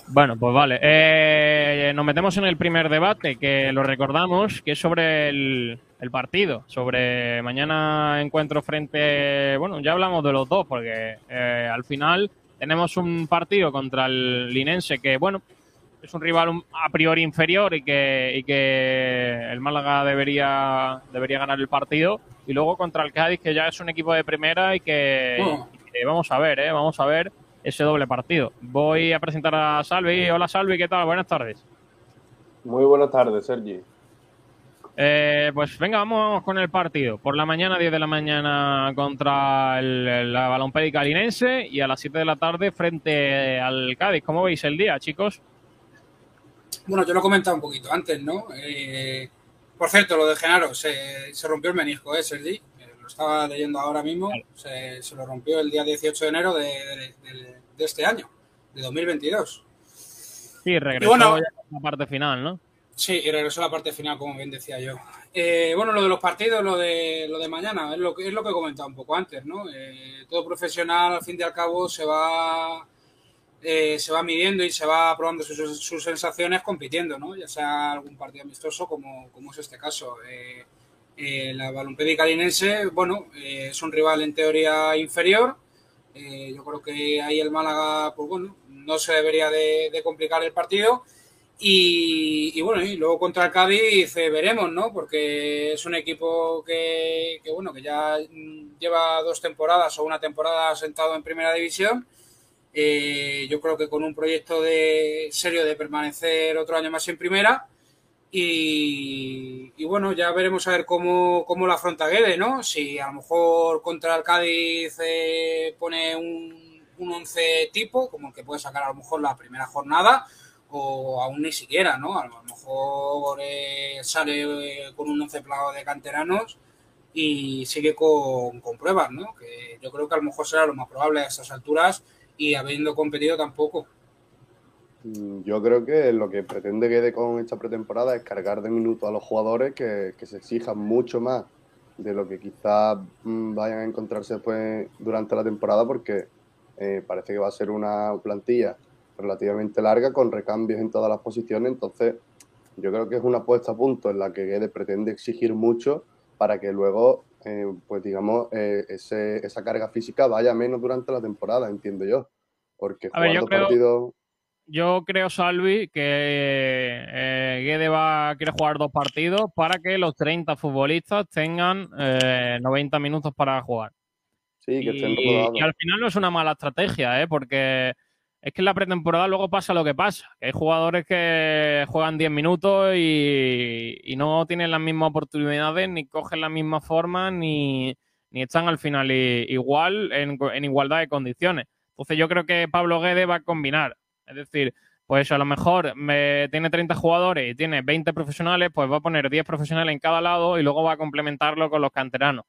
Bueno, pues vale. Eh, nos metemos en el primer debate, que lo recordamos, que es sobre el, el partido, sobre mañana encuentro frente... Bueno, ya hablamos de los dos, porque eh, al final tenemos un partido contra el Linense que, bueno, es un rival a priori inferior y que, y que el Málaga debería, debería ganar el partido. Y luego contra el Cádiz, que ya es un equipo de primera y que, y que vamos a ver, ¿eh? Vamos a ver ese doble partido. Voy a presentar a Salvi. Hola Salvi, ¿qué tal? Buenas tardes. Muy buenas tardes, Sergi. Eh, pues venga, vamos con el partido. Por la mañana, 10 de la mañana contra el, el- la Balompédica y a las 7 de la tarde frente al Cádiz. ¿Cómo veis el día, chicos? Bueno, yo lo he comentado un poquito antes, ¿no? Eh, por cierto, lo de Genaro, se, se rompió el menisco, ¿eh, Sergi? Eh, lo estaba leyendo ahora mismo. Se, se lo rompió el día 18 de enero de, de- de- de este año, de 2022. Sí, regresó bueno- ya a la parte final, ¿no? Sí, y regresó a la parte final, como bien decía yo. Eh, bueno, lo de los partidos, lo de, lo de mañana, es lo, que, es lo que he comentado un poco antes, ¿no? Eh, todo profesional, al fin y al cabo, se va, eh, se va midiendo y se va probando sus, sus sensaciones compitiendo, ¿no? Ya sea algún partido amistoso, como, como es este caso. Eh, eh, la Balompédica Linense, bueno, es un rival en teoría inferior. Yo creo que ahí el Málaga, pues bueno, no se debería de, de complicar el partido. Y, bueno, y luego contra el Cádiz veremos, ¿no? Porque es un equipo que, que, bueno, que ya mm, lleva dos temporadas o una temporada sentado en primera división. Eh, yo creo que con un proyecto de serio de permanecer otro año más en primera. Y, y bueno, ya veremos a ver cómo, cómo la afronta Guede, ¿no? Si a lo mejor contra el Cádiz eh, pone un, un once tipo, como el que puede sacar a lo mejor la primera jornada, o aún ni siquiera, ¿no? A lo mejor eh, sale eh, con un once de canteranos y sigue con, con pruebas, ¿no? Que yo creo que a lo mejor será lo más probable a estas alturas y habiendo competido tampoco. Mm, Yo creo que lo que pretende Guede con esta pretemporada es cargar de minutos a los jugadores que, que se exijan mucho más de lo que quizás mm, vayan a encontrarse después durante la temporada porque eh, parece que va a ser una plantilla relativamente larga con recambios en todas las posiciones. Entonces, yo creo que es una puesta a punto en la que Guede pretende exigir mucho para que luego, eh, pues digamos, eh, ese- esa carga física vaya menos durante la temporada, entiendo yo. Porque A ver, yo creo- partidos yo creo, Salvi, que eh, Guede va, quiere jugar dos partidos para que los 30 futbolistas tengan eh, 90 minutos para jugar. Sí, que estén Y, y al final no es una mala estrategia, ¿eh? porque es que en la pretemporada luego pasa lo que pasa. Hay jugadores que juegan 10 minutos y, no tienen las mismas oportunidades, ni cogen la misma forma, ni, ni están al final igual en, en igualdad de condiciones. Entonces yo creo que Pablo Guede va a combinar. Es decir, pues a lo mejor me, tiene 30 jugadores y tiene 20 profesionales, pues va a poner 10 profesionales en cada lado y luego va a complementarlo con los canteranos.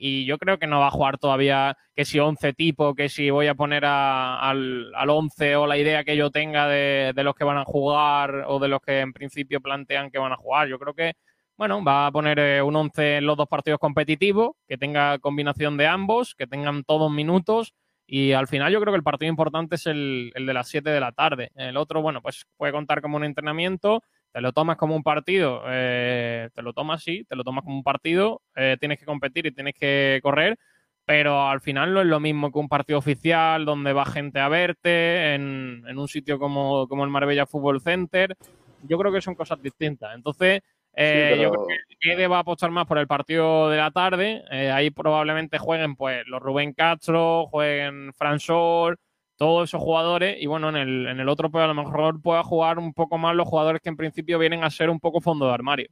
Y yo creo que no va a jugar todavía que si 11 tipos, que si voy a poner a- al, al 11 o la idea que yo tenga de, de los que van a jugar o de los que en principio plantean que van a jugar. Yo creo que, bueno, va a poner eh, un 11 en los dos partidos competitivos, que tenga combinación de ambos, que tengan todos minutos. Y al final yo creo que el partido importante es el, el de las 7 de la tarde. El otro, bueno, pues puede contar como un entrenamiento, te lo tomas como un partido, eh, te lo tomas sí, te lo tomas como un partido, eh, tienes que competir y tienes que correr, pero al final no es lo mismo que un partido oficial donde va gente a verte en, en un sitio como, como el Marbella Fútbol Center. Yo creo que son cosas distintas. Entonces, eh, Sí, yo creo que Guede va a apostar más por el partido de la tarde. Eh, ahí probablemente jueguen pues los Rubén Castro, jueguen Fran Sol, todos esos jugadores. Y bueno, en el, en el otro pues a lo mejor pueda jugar un poco más los jugadores que en principio vienen a ser un poco fondo de armario.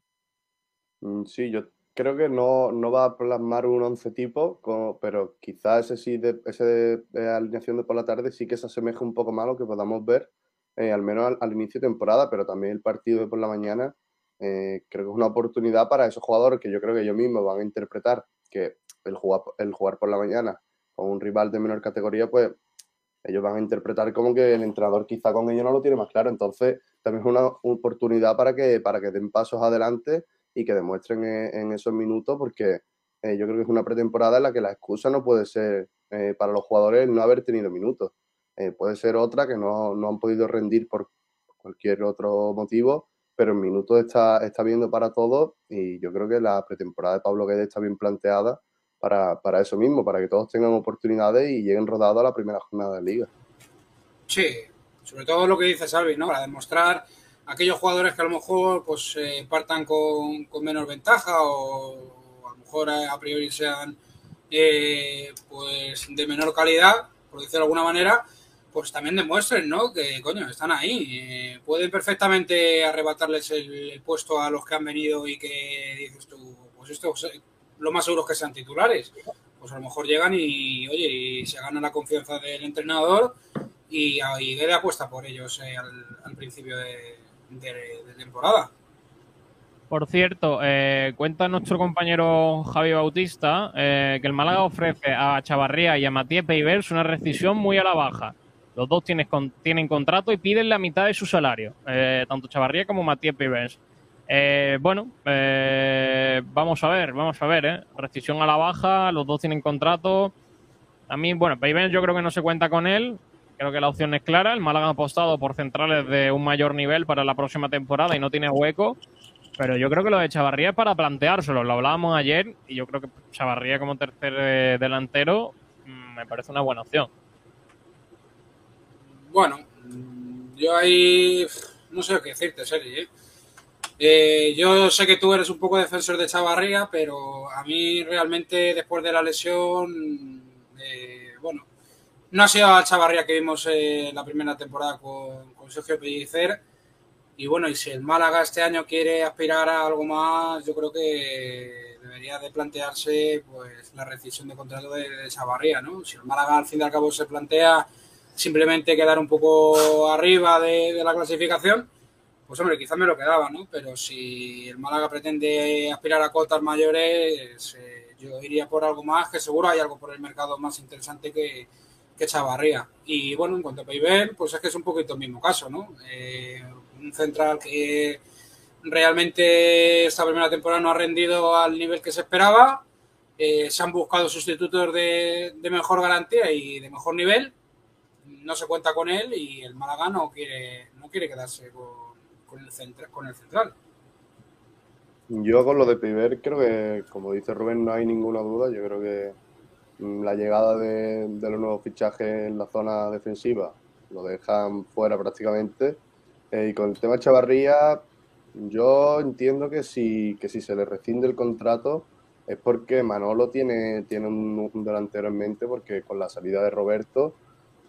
Mm, Sí, yo creo que no, no va a plasmar un 11 tipo, pero quizás ese sí, de, ese de, alineación de por la tarde sí que se asemeja un poco más a lo que podamos ver, eh, al menos al, al inicio de temporada, pero también el partido de por la mañana, eh, creo que es una oportunidad para esos jugadores que yo creo que ellos mismos van a interpretar que el jugar, el jugar por la mañana con un rival de menor categoría, pues ellos van a interpretar como que el entrenador quizá con ellos no lo tiene más claro. Entonces, también es una oportunidad para que, para que den pasos adelante y que demuestren en, en esos minutos, porque eh, yo creo que es una pretemporada en la que la excusa no puede ser eh, para los jugadores no haber tenido minutos. Eh, puede ser otra que no, no han podido rendir por cualquier otro motivo, pero en minutos está, está viendo para todos y yo creo que la pretemporada de Pablo Guedes está bien planteada para, para eso mismo, para que todos tengan oportunidades y lleguen rodados a la primera jornada de liga. Sí, sobre todo lo que dice Salvi, ¿no? Para demostrar a aquellos jugadores que a lo mejor pues eh, partan con, con menor ventaja o, a lo mejor a, a priori sean eh, pues de menor calidad, por decirlo de alguna manera, pues también demuestren, ¿no? Que coño, están ahí. Eh, pueden perfectamente arrebatarles el, el puesto a los que han venido y que dices tú, pues esto lo más seguro es que sean titulares. Pues a lo mejor llegan y, oye, y se ganan la confianza del entrenador y, y Guede apuesta por ellos eh, al, principio de, temporada. Por cierto, eh, cuenta nuestro compañero Javi Bautista eh, que el Málaga ofrece a Chavarría y a Matías Peivers una rescisión muy a la baja. Los dos tienen, tienen contrato y piden la mitad de su salario, eh, tanto Chavarría como Matías Peivers. Eh, bueno, eh, vamos a ver, vamos a ver, ¿eh? A la baja, los dos tienen contrato. A mí, bueno, Peivers yo creo que no se cuenta con él. Creo que la opción es clara. El Málaga ha apostado por centrales de un mayor nivel para la próxima temporada y no tiene hueco. Pero yo creo que lo de Chavarría es para planteárselo. Lo hablábamos ayer y yo creo que Chavarría como tercer eh, delantero mmm, me parece una buena opción. Bueno, yo ahí no sé qué decirte, Sergi. ¿eh? Eh, yo sé que tú eres un poco defensor de Chavarría, pero a mí realmente después de la lesión, eh, bueno, no ha sido a Chavarría que vimos eh, la primera temporada con, con, Sergio Pellicer. Y bueno, y si el Málaga este año quiere aspirar a algo más, yo creo que debería de plantearse pues la rescisión de contrato de, de Chavarría, ¿no? Si el Málaga al fin y al cabo se plantea simplemente quedar un poco arriba de, de la clasificación, pues hombre, quizás me lo quedaba, ¿no? Pero si el Málaga pretende aspirar a cotas mayores, eh, yo iría por algo más, que seguro hay algo por el mercado más interesante que, que Chavarría. Y bueno, en cuanto a Peiber, pues es que es un poquito el mismo caso, ¿no? Eh, un central que realmente esta primera temporada no ha rendido al nivel que se esperaba. Eh, se han buscado sustitutos de, mejor garantía y de mejor nivel. No se cuenta con él y el Málaga no quiere, no quiere quedarse con, con el, central. Yo con lo de Piver creo que, como dice Rubén, no hay ninguna duda. Yo creo que mm, la llegada de, de los nuevos fichajes en la zona defensiva lo dejan fuera prácticamente. Eh, y con el tema Chavarría, yo entiendo que si, que si se le rescinde el contrato es porque Manolo tiene, tiene un delantero en mente, porque con la salida de Roberto,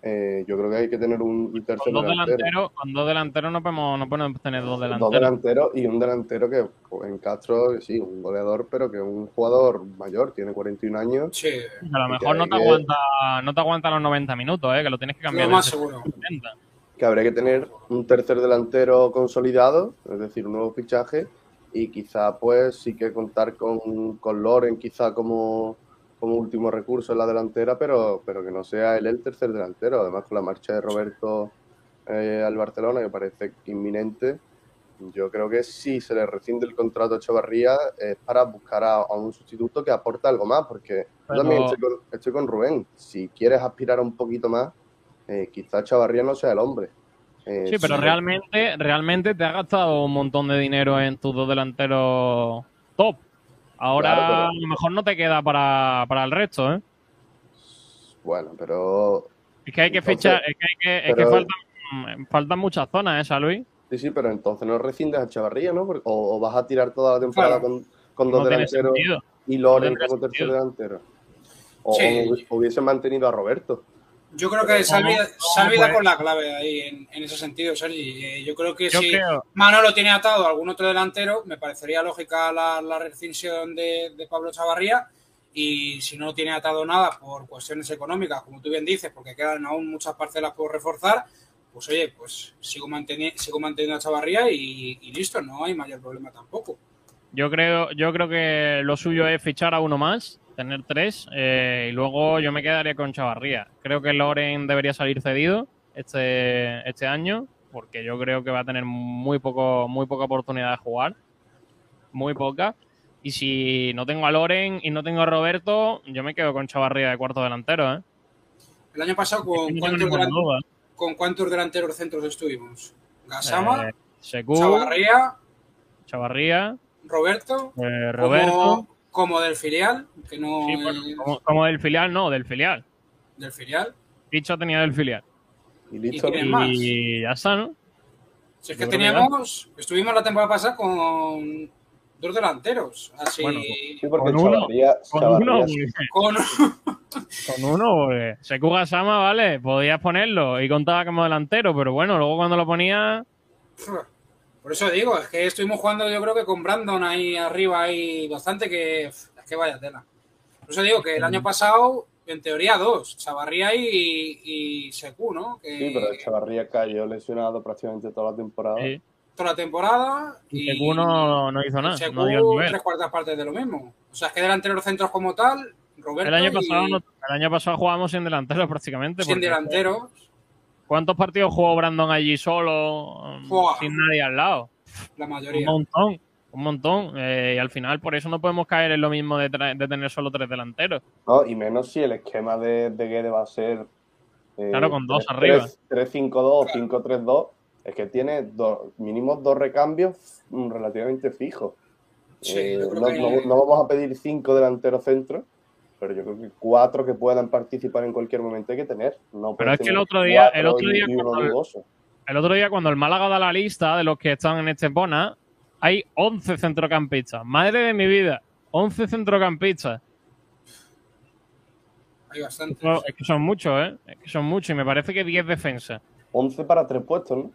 eh, yo creo que hay que tener un tercer Con dos delantero. delanteros, con dos delanteros no podemos, no podemos tener dos delanteros. Dos delanteros y un delantero que en Castro, sí, un goleador, pero que es un jugador mayor, tiene 41 años. Sí. A lo mejor no te que- aguanta, no te aguanta los 90 minutos, ¿eh? que lo tienes que cambiar. Lo más seguro. 70. que habría que tener un tercer delantero consolidado, es decir, un nuevo fichaje, y quizá pues sí que contar con, con Loren quizá como, como último recurso en la delantera, pero, pero que no sea él el tercer delantero. Además, con la marcha de Roberto eh, al Barcelona, que parece inminente, yo creo que si se le rescinde el contrato a Echevarría es para buscar a, a un sustituto que aporte algo más, porque yo también estoy con, estoy con Rubén. Si quieres aspirar a un poquito más, eh, quizá Chavarría no sea el hombre. Eh, Sí, pero sí, realmente, realmente te has gastado un montón de dinero en tus dos delanteros top. Ahora Claro, pero- a lo mejor no te queda para, para el resto, ¿eh? Bueno, pero. Es que hay que Entonces, fichar, es que, hay que, es que faltan, faltan muchas zonas, ¿eh, Luis? Sí, sí, pero entonces no rescindes a Chavarría, ¿no? Porque- O, o vas a tirar toda la temporada Claro. con, con dos No delanteros y Loren No como tercer delantero. O, Sí. o hubiese mantenido a Roberto. Yo creo que Salvi, ¿Cómo? Salvi da pues? con la clave ahí en, en ese sentido, Sergi. Eh, yo creo que Yo si creo- Manolo tiene atado a algún otro delantero, me parecería lógica la, la rescisión de, de Pablo Chavarría. Y si no tiene atado nada por cuestiones económicas, como tú bien dices, porque quedan aún muchas parcelas por reforzar, pues oye, pues sigo, manteni- sigo manteniendo a Chavarría y, y listo, no hay mayor problema tampoco. Yo creo, yo creo que lo suyo es fichar a uno más, tener tres, eh, y luego yo me quedaría con Chavarría. Creo que Loren debería salir cedido este, este año, porque yo creo que va a tener muy poco, muy poca oportunidad de jugar. Muy poca. Y si no tengo a Loren y no tengo a Roberto, yo me quedo con Chavarría de cuarto delantero, ¿eh? El año pasado, ¿con, No cuántos, delan- con cuántos delanteros centros estuvimos? Gasama, Eh, Chavarría, Chavarría, Roberto, eh, Roberto. Como, como del filial, que no Sí, bueno, es como, como del filial, no, del filial. del filial. Dicho tenía del filial. Y ¿Y listo. más? Y ya está, ¿no? Si es que teníamos, estuvimos la temporada pasada con dos delanteros, así Bueno, Sí, porque Con uno, Chavarría, Con Chavarría- uno, con con uno, porque Seku Gasama, vale, podías ponerlo y contaba como delantero, pero bueno, luego cuando lo ponía, por eso digo, es que estuvimos jugando yo creo que con Brandon ahí arriba ahí bastante que es que vaya tela. Por eso digo que el año pasado, en teoría, dos, Chavarría y, y Secu, ¿no? Que Sí, pero Chavarría cayó lesionado prácticamente toda la temporada. sí, toda la temporada y Seku no, no hizo nada, Secu, no dio el nivel. tres cuartas partes de lo mismo. O sea, es que delanteros centros como tal, Roberto El año y pasado, no- el año pasado jugábamos sin delantero prácticamente. sin delanteros. ¿Cuántos partidos jugó Brandon allí solo, Buah. sin nadie al lado? La Un mayoría. montón, un montón. eh, y al final, por eso no podemos caer en lo mismo de, tener solo tres delanteros. ¿no? Y menos si el esquema de, de Guede va a ser. eh, Claro, con dos 3- arriba. 3-5-2 o 5-3-2. Es que tiene dos, mínimo dos recambios mm, relativamente fijos. Sí, Eh, no, que- no- no vamos a pedir cinco delanteros centros, pero yo creo que cuatro que puedan participar en cualquier momento hay que tener. No Pero es que el otro día- el otro día cuando-. El otro día, cuando el Málaga da la lista de los que están en este Estepona, hay 11 centrocampistas. Madre de mi vida, 11 centrocampistas. Hay bastante. Eso- Es que son muchos, ¿eh? Es que son muchos y me parece que 10 defensas. 11 para tres puestos, ¿no?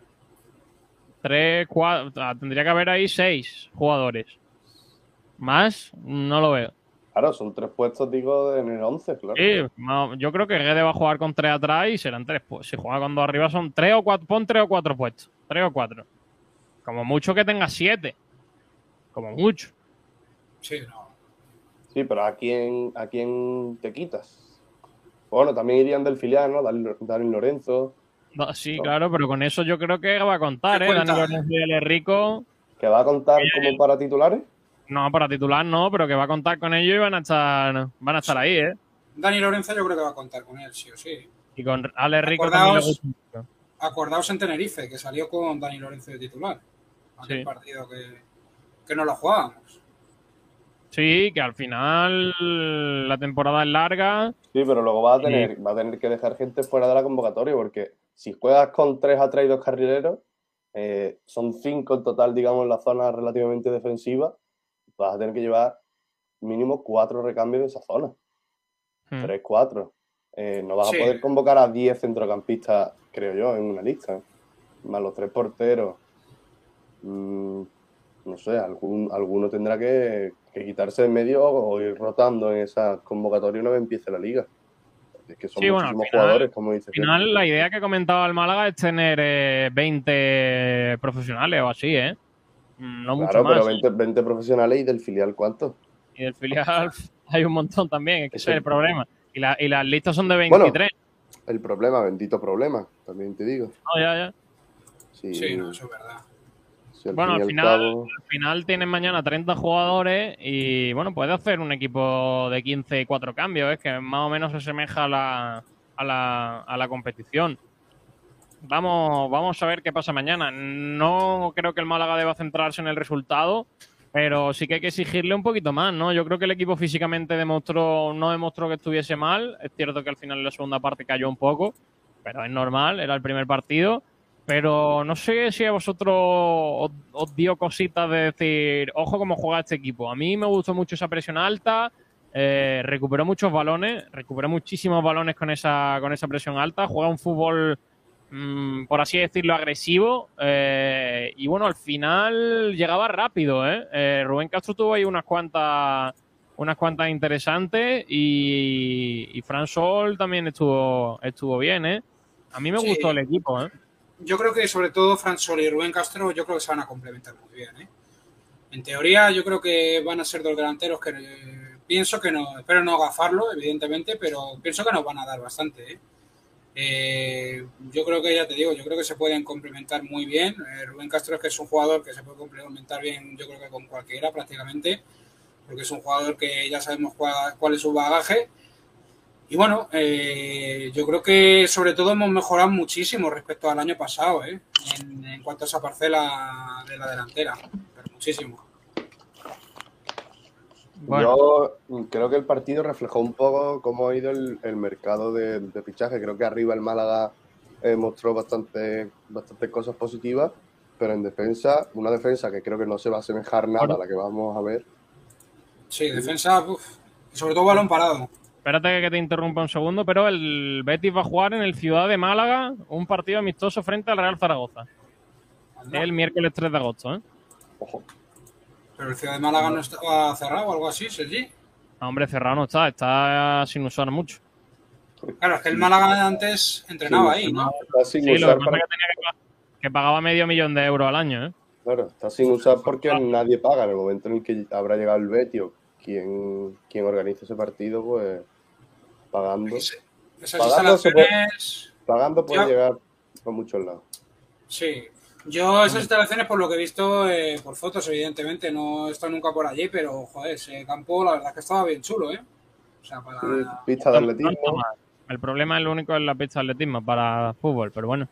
3, 4, tendría que haber ahí 6 jugadores. Más, no lo veo. Claro, son tres puestos, digo, en el 11, claro. Sí, no, yo creo que Guede va a jugar con 3 atrás y serán 3. Pues si juega con 2 arriba son 3 o 4. Pon 3 o 4 puestos. 3 o 4. Como mucho que tenga 7. Como mucho. Sí, no. Sí, pero ¿a quién, ¿a quién te quitas? Bueno, también irían del filial, ¿no? Dani Lorenzo, No, sí, No. claro, pero con eso yo creo que va a contar, ¿Qué ¿eh? Dani Lorenzo y Rico. que va a contar como para titulares. No, para titular no, pero que va a contar con ellos y van a estar, van a estar ahí, ¿eh? Dani Lorenzo yo creo que va a contar con él, sí o sí. Y con Ale Rico Acordaos- también. Acordaos en Tenerife, que salió con Dani Lorenzo de titular. Aquel Sí. partido que, que no lo jugábamos. Sí, que al final la temporada es larga. Sí, pero luego va a Sí. tener, va a tener que dejar gente fuera de la convocatoria porque si juegas con tres atrás y dos carrileros, eh, son cinco en total, digamos, en la zona relativamente defensiva, vas a tener que llevar mínimo cuatro recambios de esa zona. Hmm. Tres, cuatro. Eh, no vas Sí. a poder convocar a 10 centrocampistas, creo yo, en una lista. ¿eh? Más los tres porteros. Mm, no sé, algún, alguno tendrá que, que quitarse de medio o ir rotando en esa convocatoria una vez empiece la liga. Es que son Sí, bueno, al muchísimos final- jugadores, como dice. Al final, la idea que comentaba el Málaga es tener eh, 20 profesionales o así, ¿eh? Mm, No mucho Claro, más. pero 20, 20 profesionales y del filial, ¿cuántos? Y del filial hay un montón también, es que ese es el problema. Y, la- y las listas son de Bueno, 23. El problema, bendito problema, también te digo. No, ya, ya. Sí, Sí, no, eso es verdad. si al Bueno, al al final, cabo- al final tienes mañana 30 jugadores y bueno, puede hacer un equipo de 15 y 4 cambios, es que más o menos se asemeja a la, a la, a la competición. Vamos, vamos a ver qué pasa mañana. No creo que el Málaga deba centrarse en el resultado, pero sí que hay que exigirle un poquito más, ¿no? Yo creo que el equipo físicamente demostró, no demostró que estuviese mal. Es cierto que al final en la segunda parte cayó un poco, pero es normal, era el primer partido. Pero no sé si a vosotros os, dio cositas de decir, ojo cómo juega este equipo. A mí me gustó mucho esa presión alta, eh, recuperó muchos balones, recuperó muchísimos balones con esa, con esa presión alta, juega un fútbol, mm, por así decirlo, agresivo. eh, y bueno, al final llegaba rápido. ¿eh? Eh, Rubén Castro tuvo ahí unas cuantas unas cuantas interesantes y, y Fran Sol también estuvo, estuvo bien. ¿eh? A mí me Sí. gustó el equipo. ¿eh? Yo creo que sobre todo Fran Sol y Rubén Castro, yo creo que se van a complementar muy bien. ¿eh? En teoría, yo creo que van a ser dos delanteros que pienso que no, espero no agafarlo, evidentemente, pero pienso que nos van a dar bastante. ¿eh? Eh, yo creo que, ya te digo, yo creo que se pueden complementar muy bien. Eh, Rubén Castro es que es un jugador que se puede complementar bien, yo creo que con cualquiera prácticamente, porque es un jugador que ya sabemos cuál, es su bagaje. Y bueno, eh, yo creo que sobre todo hemos mejorado muchísimo respecto al año pasado, ¿eh? en, en cuanto a esa parcela de la delantera, pero muchísimo. Yo creo que el partido reflejó un poco cómo ha ido el, el mercado de, de fichaje. Creo que arriba el Málaga eh, mostró bastante, bastantes cosas positivas, pero en defensa, una defensa que creo que no se va a asemejar nada a la que vamos a ver. Sí, defensa, uf, sobre todo balón parado. Espérate que te interrumpa un segundo, pero el Betis va a jugar en el Ciudad de Málaga un partido amistoso frente al Real Zaragoza. El miércoles 3 de agosto, ¿eh? Pero el Ciudad de Málaga no estaba cerrado o algo así, Sergi. No, hombre, cerrado no está, está sin usar mucho. Claro, es que el Málaga antes entrenaba ahí, ¿no? Está sin Sí, lo que pasa para- es que tenía que, que pagaba medio millón de euros al año, ¿eh? Claro, está sin usar porque nadie paga. En el momento en el que habrá llegado el Betis o quien, quien organiza ese partido, pues pagando. Esas Pagando, se puede- instalaciones, pagando puede llegar a muchos lados. sí. Yo esas instalaciones, por lo que he visto eh, por fotos, evidentemente, no he estado nunca por allí, pero joder, ese campo la verdad es que estaba bien chulo, ¿eh? O sea, para... Sí, Pista de atletismo. El problema es lo único es la pista de atletismo para fútbol, pero bueno.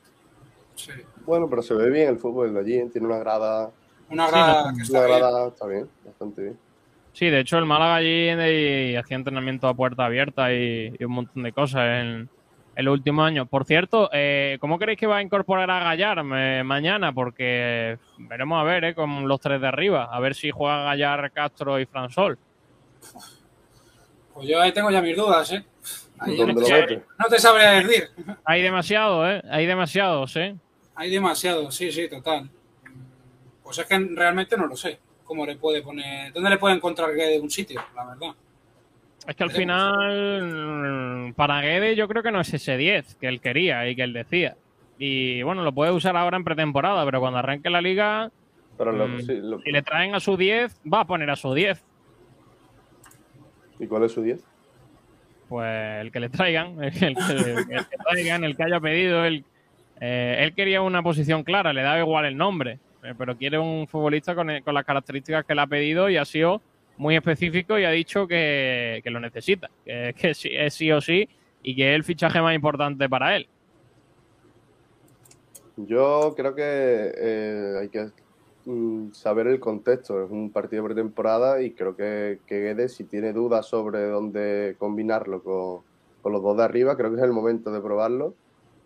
Sí. Bueno, pero se ve bien el fútbol de allí. Tiene una grada. Una Sí, grada no, que Una está bien. grada está bien, bastante bien. Sí, de hecho el Málaga allí hacía entrenamiento a puerta abierta y, y un montón de cosas en, en los últimos años. Por cierto, eh, ¿cómo creéis que va a incorporar a Gallar eh, mañana? Porque veremos a ver, eh, con los tres de arriba, a ver si juega Gallar, Castro y Fransol. Pues yo ahí tengo ya mis dudas, ¿eh? Ahí ¿Dónde no, lo te, metes? no te sabría decir. Hay demasiado, ¿eh? Hay demasiados, ¿eh? Hay demasiado, sí, sí, total. Pues es que realmente no lo sé. ¿Cómo le puede poner? ¿Dónde le puede encontrar un sitio? La verdad. Es que al final, para Guede yo creo que no es ese 10 que él quería y que él decía. Y bueno, lo puede usar ahora en pretemporada, pero cuando arranque la liga, Pero lo- mm, sí, lo- si le traen a su 10, va a poner a su 10. ¿Y cuál es su 10? Pues el que le traigan, el que, el que traigan, el que haya pedido. El, eh, él quería una posición clara, le daba igual el nombre, eh, pero quiere un futbolista con, con las características que le ha pedido y ha sido muy específico y ha dicho que, que lo necesita, que, que sí, es sí o sí y que es el fichaje más importante para él. Yo creo que eh, hay que mm, saber el contexto. Es un partido pretemporada y creo que, que Guedes, si tiene dudas sobre dónde combinarlo con, con los dos de arriba, creo que es el momento de probarlo.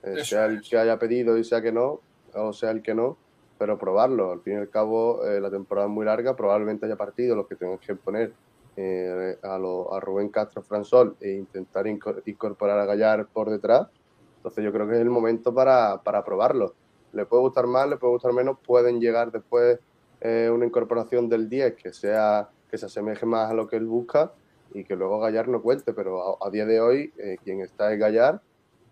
eh, sea el que haya pedido y sea que no, o sea el que no, pero probarlo. Al fin y al cabo, eh, la temporada es muy larga, probablemente haya partidos los que tengan que poner eh, a, lo- a Rubén Castro Fransol e intentar inco- incorporar a Gallar por detrás. Entonces yo creo que es el momento para, para probarlo. Le puede gustar más, le puede gustar menos, pueden llegar después eh, una incorporación del 10 que sea que se asemeje más a lo que él busca y que luego Gallar no cuente, pero a, a día de hoy eh, quien está es Gallar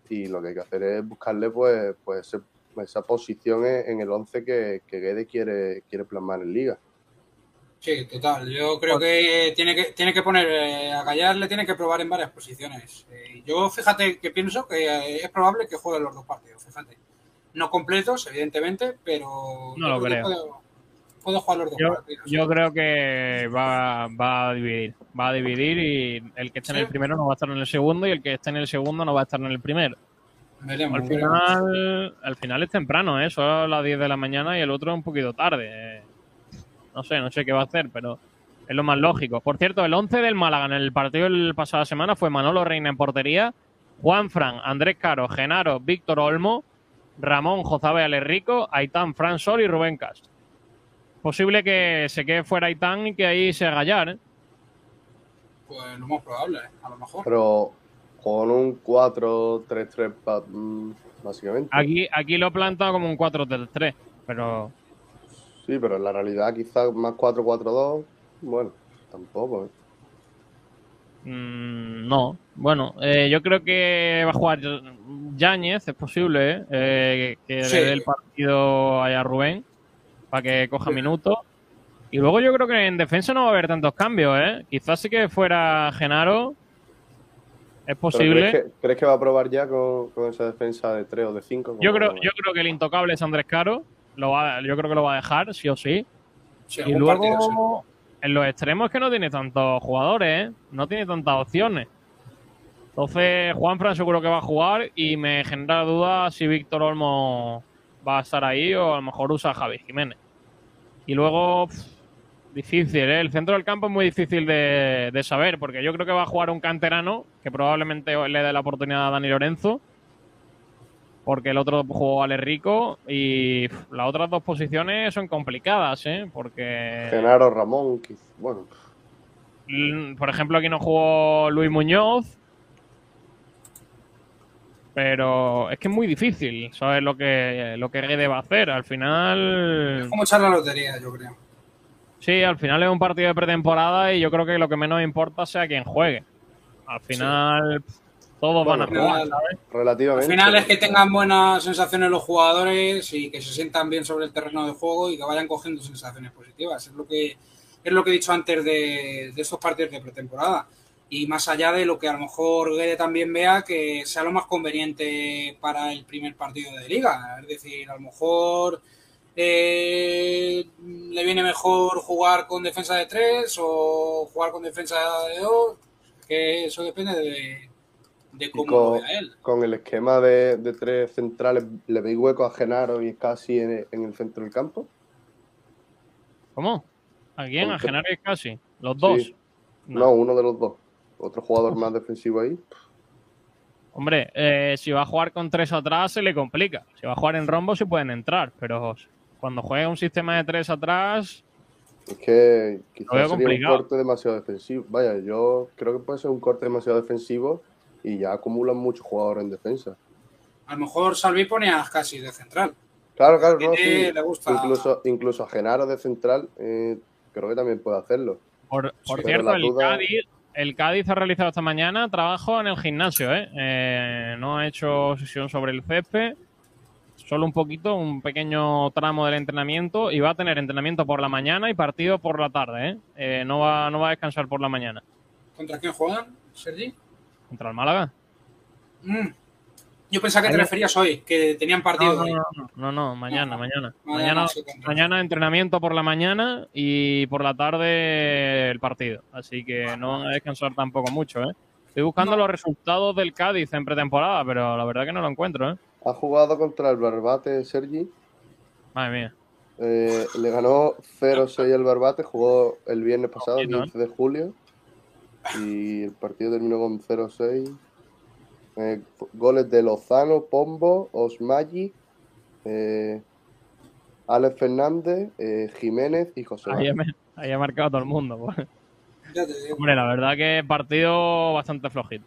y lo que hay que hacer es buscarle pues, pues ese- esa posición en, en el 11 que, que Guede quiere, quiere plasmar en Liga. Sí, total. Yo creo que tiene que, tiene que poner eh, a Gallar, le tiene que probar en varias posiciones. Eh, yo fíjate que pienso que eh, es probable que juegue los dos partidos, fíjate. No completos, evidentemente, pero No lo creo. Puede, puede jugar los dos Yo, partidos. yo creo que va, va a dividir. Va a dividir y el que esté en el primero no va a estar en el segundo y el que esté en el segundo no va a estar en el primero. Veremos, Al veremos. final, al final es temprano, ¿eh? Son a las 10 de la mañana y el otro un poquito tarde. eh. No sé, no sé qué va a hacer, pero es lo más lógico. Por cierto, el 11 del Málaga en el partido del pasada semana fue Manolo Reina en portería, Juan Fran, Andrés Caro, Genaro, Víctor Olmo, Ramón, Jozabe Alerrico, Aitán, Fran Sol y Rubén Cast. Posible que se quede fuera Aitán y que ahí se Gallar, ¿eh? Pues lo más probable, ¿eh? a lo mejor. Pero con un 4-3-3 pa- mm, básicamente. Aquí, aquí lo he plantado como un 4-3-3, pero Sí, pero en la realidad quizás más 4-4-2, bueno, tampoco. ¿eh? Mm, no. Bueno, eh, yo creo que va a jugar Yáñez, es posible, ¿eh? Eh, que Sí. le dé el partido a Rubén para que coja minutos. Y luego yo creo que en defensa no va a haber tantos cambios, ¿eh? Quizás sí que fuera Genaro. Es ¿Pero posible. ¿crees, que, crees que va a probar ya con, con esa defensa de 3 o de 5? Yo creo, yo creo que el intocable es Andrés Caro. Lo va, yo creo que lo va a dejar, sí o sí. Sí, y algún partido, sí. luego, en los extremos que no tiene tantos jugadores, ¿eh? No tiene tantas opciones. Entonces, Juanfran seguro que va a jugar y me genera dudas si Víctor Olmo va a estar ahí o a lo mejor usa a Javi Jiménez. Y luego, pff, difícil, ¿eh? El centro del campo es muy difícil de, de saber porque yo creo que va a jugar un canterano que probablemente le dé la oportunidad a Dani Lorenzo porque el otro jugó Ale Rico y pff, las otras dos posiciones son complicadas, ¿eh? Porque, Genaro Ramón, quiz- bueno, por ejemplo, aquí no jugó Luis Muñoz, pero es que es muy difícil saber lo que, lo que Guede va a hacer. Al final, Es como echar la lotería, yo creo. Sí, al final es un partido de pretemporada y yo creo que lo que menos importa sea quién juegue. Al final, todos van a jugar, al- ¿sabes? Al relativamente. final es que tengan buenas sensaciones los jugadores y que se sientan bien sobre el terreno de juego y que vayan cogiendo sensaciones positivas. Es lo que es lo que he dicho antes de, de estos partidos de pretemporada. Y más allá de lo que a lo mejor Guede también vea que sea lo más conveniente para el primer partido de liga. Es decir, a lo mejor eh, le viene mejor jugar con defensa de tres o jugar con defensa de dos. Que eso depende de, cómo lo con, vea él. con el esquema de, de tres centrales, ¿le veis hueco a Genaro y casi en, en el centro del campo? ¿Cómo? ¿A quién? ¿A Genaro y Casi? ¿Los dos? Sí. No. uno de los dos. Otro jugador más defensivo ahí. Hombre, eh, si va a jugar con tres atrás se le complica. Si va a jugar en rombo sí pueden entrar, pero cuando juega un sistema de tres atrás, Es que quizás sería un corte demasiado defensivo. Vaya, yo creo que puede ser un corte demasiado defensivo y ya acumulan muchos jugadores en defensa. A lo mejor Salvi pone a casi de central. Claro, claro, no, sí. le gusta. Incluso, incluso a Genaro de central, eh, creo que también puede hacerlo. por, cierto, el, duda- Cádiz, el Cádiz ha realizado esta mañana trabajo en el gimnasio. ¿eh? Eh, no ha hecho sesión sobre el césped, solo un poquito, un pequeño tramo del entrenamiento y va a tener entrenamiento por la mañana y partido por la tarde. ¿eh? Eh, no, va, no va a descansar por la mañana. ¿Contra quién juegan, Sergi? ¿Contra el Málaga? Mm. Yo pensaba que te referías hoy, que tenían partido No, no, no, no, no, mañana, mañana. Mañana Mañana, mañana entrenamiento por la mañana y por la tarde el partido. Así que no van a descansar tampoco mucho, ¿eh? Estoy buscando los resultados del Cádiz en pretemporada, pero la verdad que no lo encuentro, ¿eh? Ha jugado contra el Barbate Sergi. Madre mía. Eh, le ganó 0-6 al Barbate, jugó el viernes pasado, ¿eh? 15 de julio. Y el partido terminó con 0-6. Eh, goles de Lozano, Pombo, Osmagi, eh, Alex Fernández, eh, Jiménez y José. Ahí ha, María. ahí ha marcado todo el mundo. pues. Hombre, la verdad que partido bastante flojito.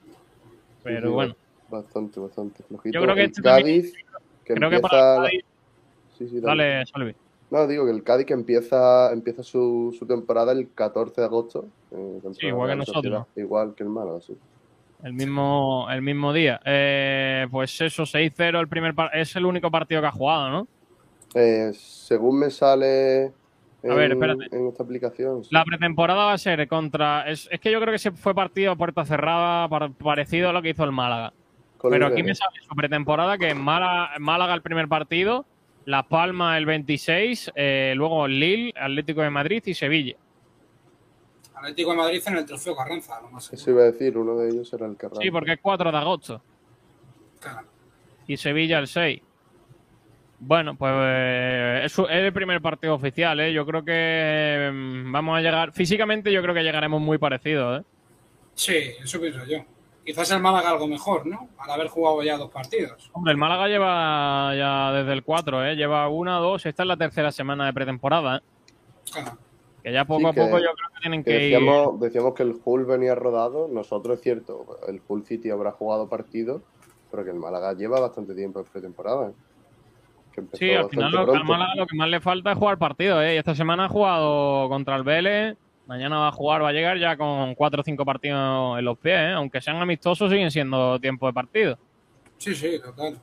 Pero Sí, sí, bueno, Bastante, bastante flojito. Yo creo que el este también- Cádiz, que creo que para Cádiz- Sí, sí, dale. dale, Salvi. No, digo que el Cádiz que empieza, empieza su, su temporada el 14 de agosto. eh, Sí, igual que nosotros. Igual que el Málaga, sí. El mismo, el mismo día. Eh, pues eso, 6-0 el primer es el único partido que ha jugado, ¿no? Eh, según me sale en, A ver, espérate. en esta aplicación. sí. La pretemporada va a ser contra. Es, es que yo creo que se fue partido a puerta cerrada, par- parecido a lo que hizo el Málaga. Pero aquí me sale su pretemporada que en Málaga, en Málaga el primer partido, Las Palmas el 26, eh, luego Lille, Atlético de Madrid y Sevilla. Atlético de Madrid en el trofeo Carranza, lo más Eso iba a decir, uno de ellos era el Carranza. Sí, porque es 4 de agosto. Claro. Y Sevilla el 6. Bueno, pues eh, es el primer partido oficial, ¿eh? Yo creo que mm, vamos a llegar. Físicamente, yo creo que llegaremos muy parecidos, ¿eh? Sí, eso pienso yo. Quizás el Málaga algo mejor, ¿no? Al haber jugado ya dos partidos. Hombre, el Málaga lleva ya desde el 4, ¿eh? Lleva una, dos. Esta es la tercera semana de pretemporada, ¿eh? Claro. Que ya poco Sí, a que- poco yo creo que tienen que que ir. decíamos, decíamos que el Hull venía rodado. Nosotros, es cierto, el Hull City habrá jugado partidos, pero que el Málaga lleva bastante tiempo en pretemporada. ¿eh? Sí, al final lo, al. Málaga lo que más le falta es jugar partidos, ¿eh? Y esta semana ha jugado contra el Vélez. Mañana va a jugar, va a llegar ya con cuatro o cinco partidos en los pies, ¿eh? Aunque sean amistosos, siguen siendo tiempo de partido. Sí, sí, total.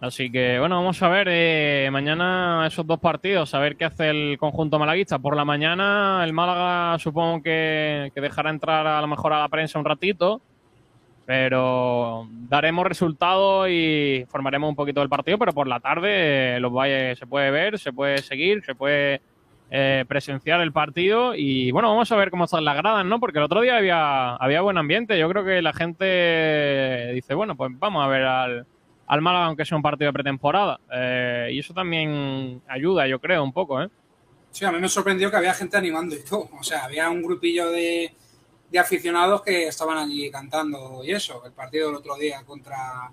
Así que, bueno, vamos a ver eh, mañana esos dos partidos, a ver qué hace el conjunto malaguista. Por la mañana, el Málaga supongo que, que dejará entrar a lo mejor a la prensa un ratito, pero daremos resultados y formaremos un poquito del partido. Pero por la tarde eh, los valles se puede ver, se puede seguir, se puede eh, presenciar el partido. Y bueno, vamos a ver cómo están las gradas, ¿no? Porque el otro día había, había buen ambiente. Yo creo que la gente dice, bueno, pues vamos a ver al al Málaga, aunque sea un partido de pretemporada. Eh, y eso también ayuda, yo creo, un poco, ¿eh? Sí, a mí me sorprendió que había gente animando y todo. O sea, había un grupillo de, de aficionados que estaban allí cantando y eso. El partido del otro día contra,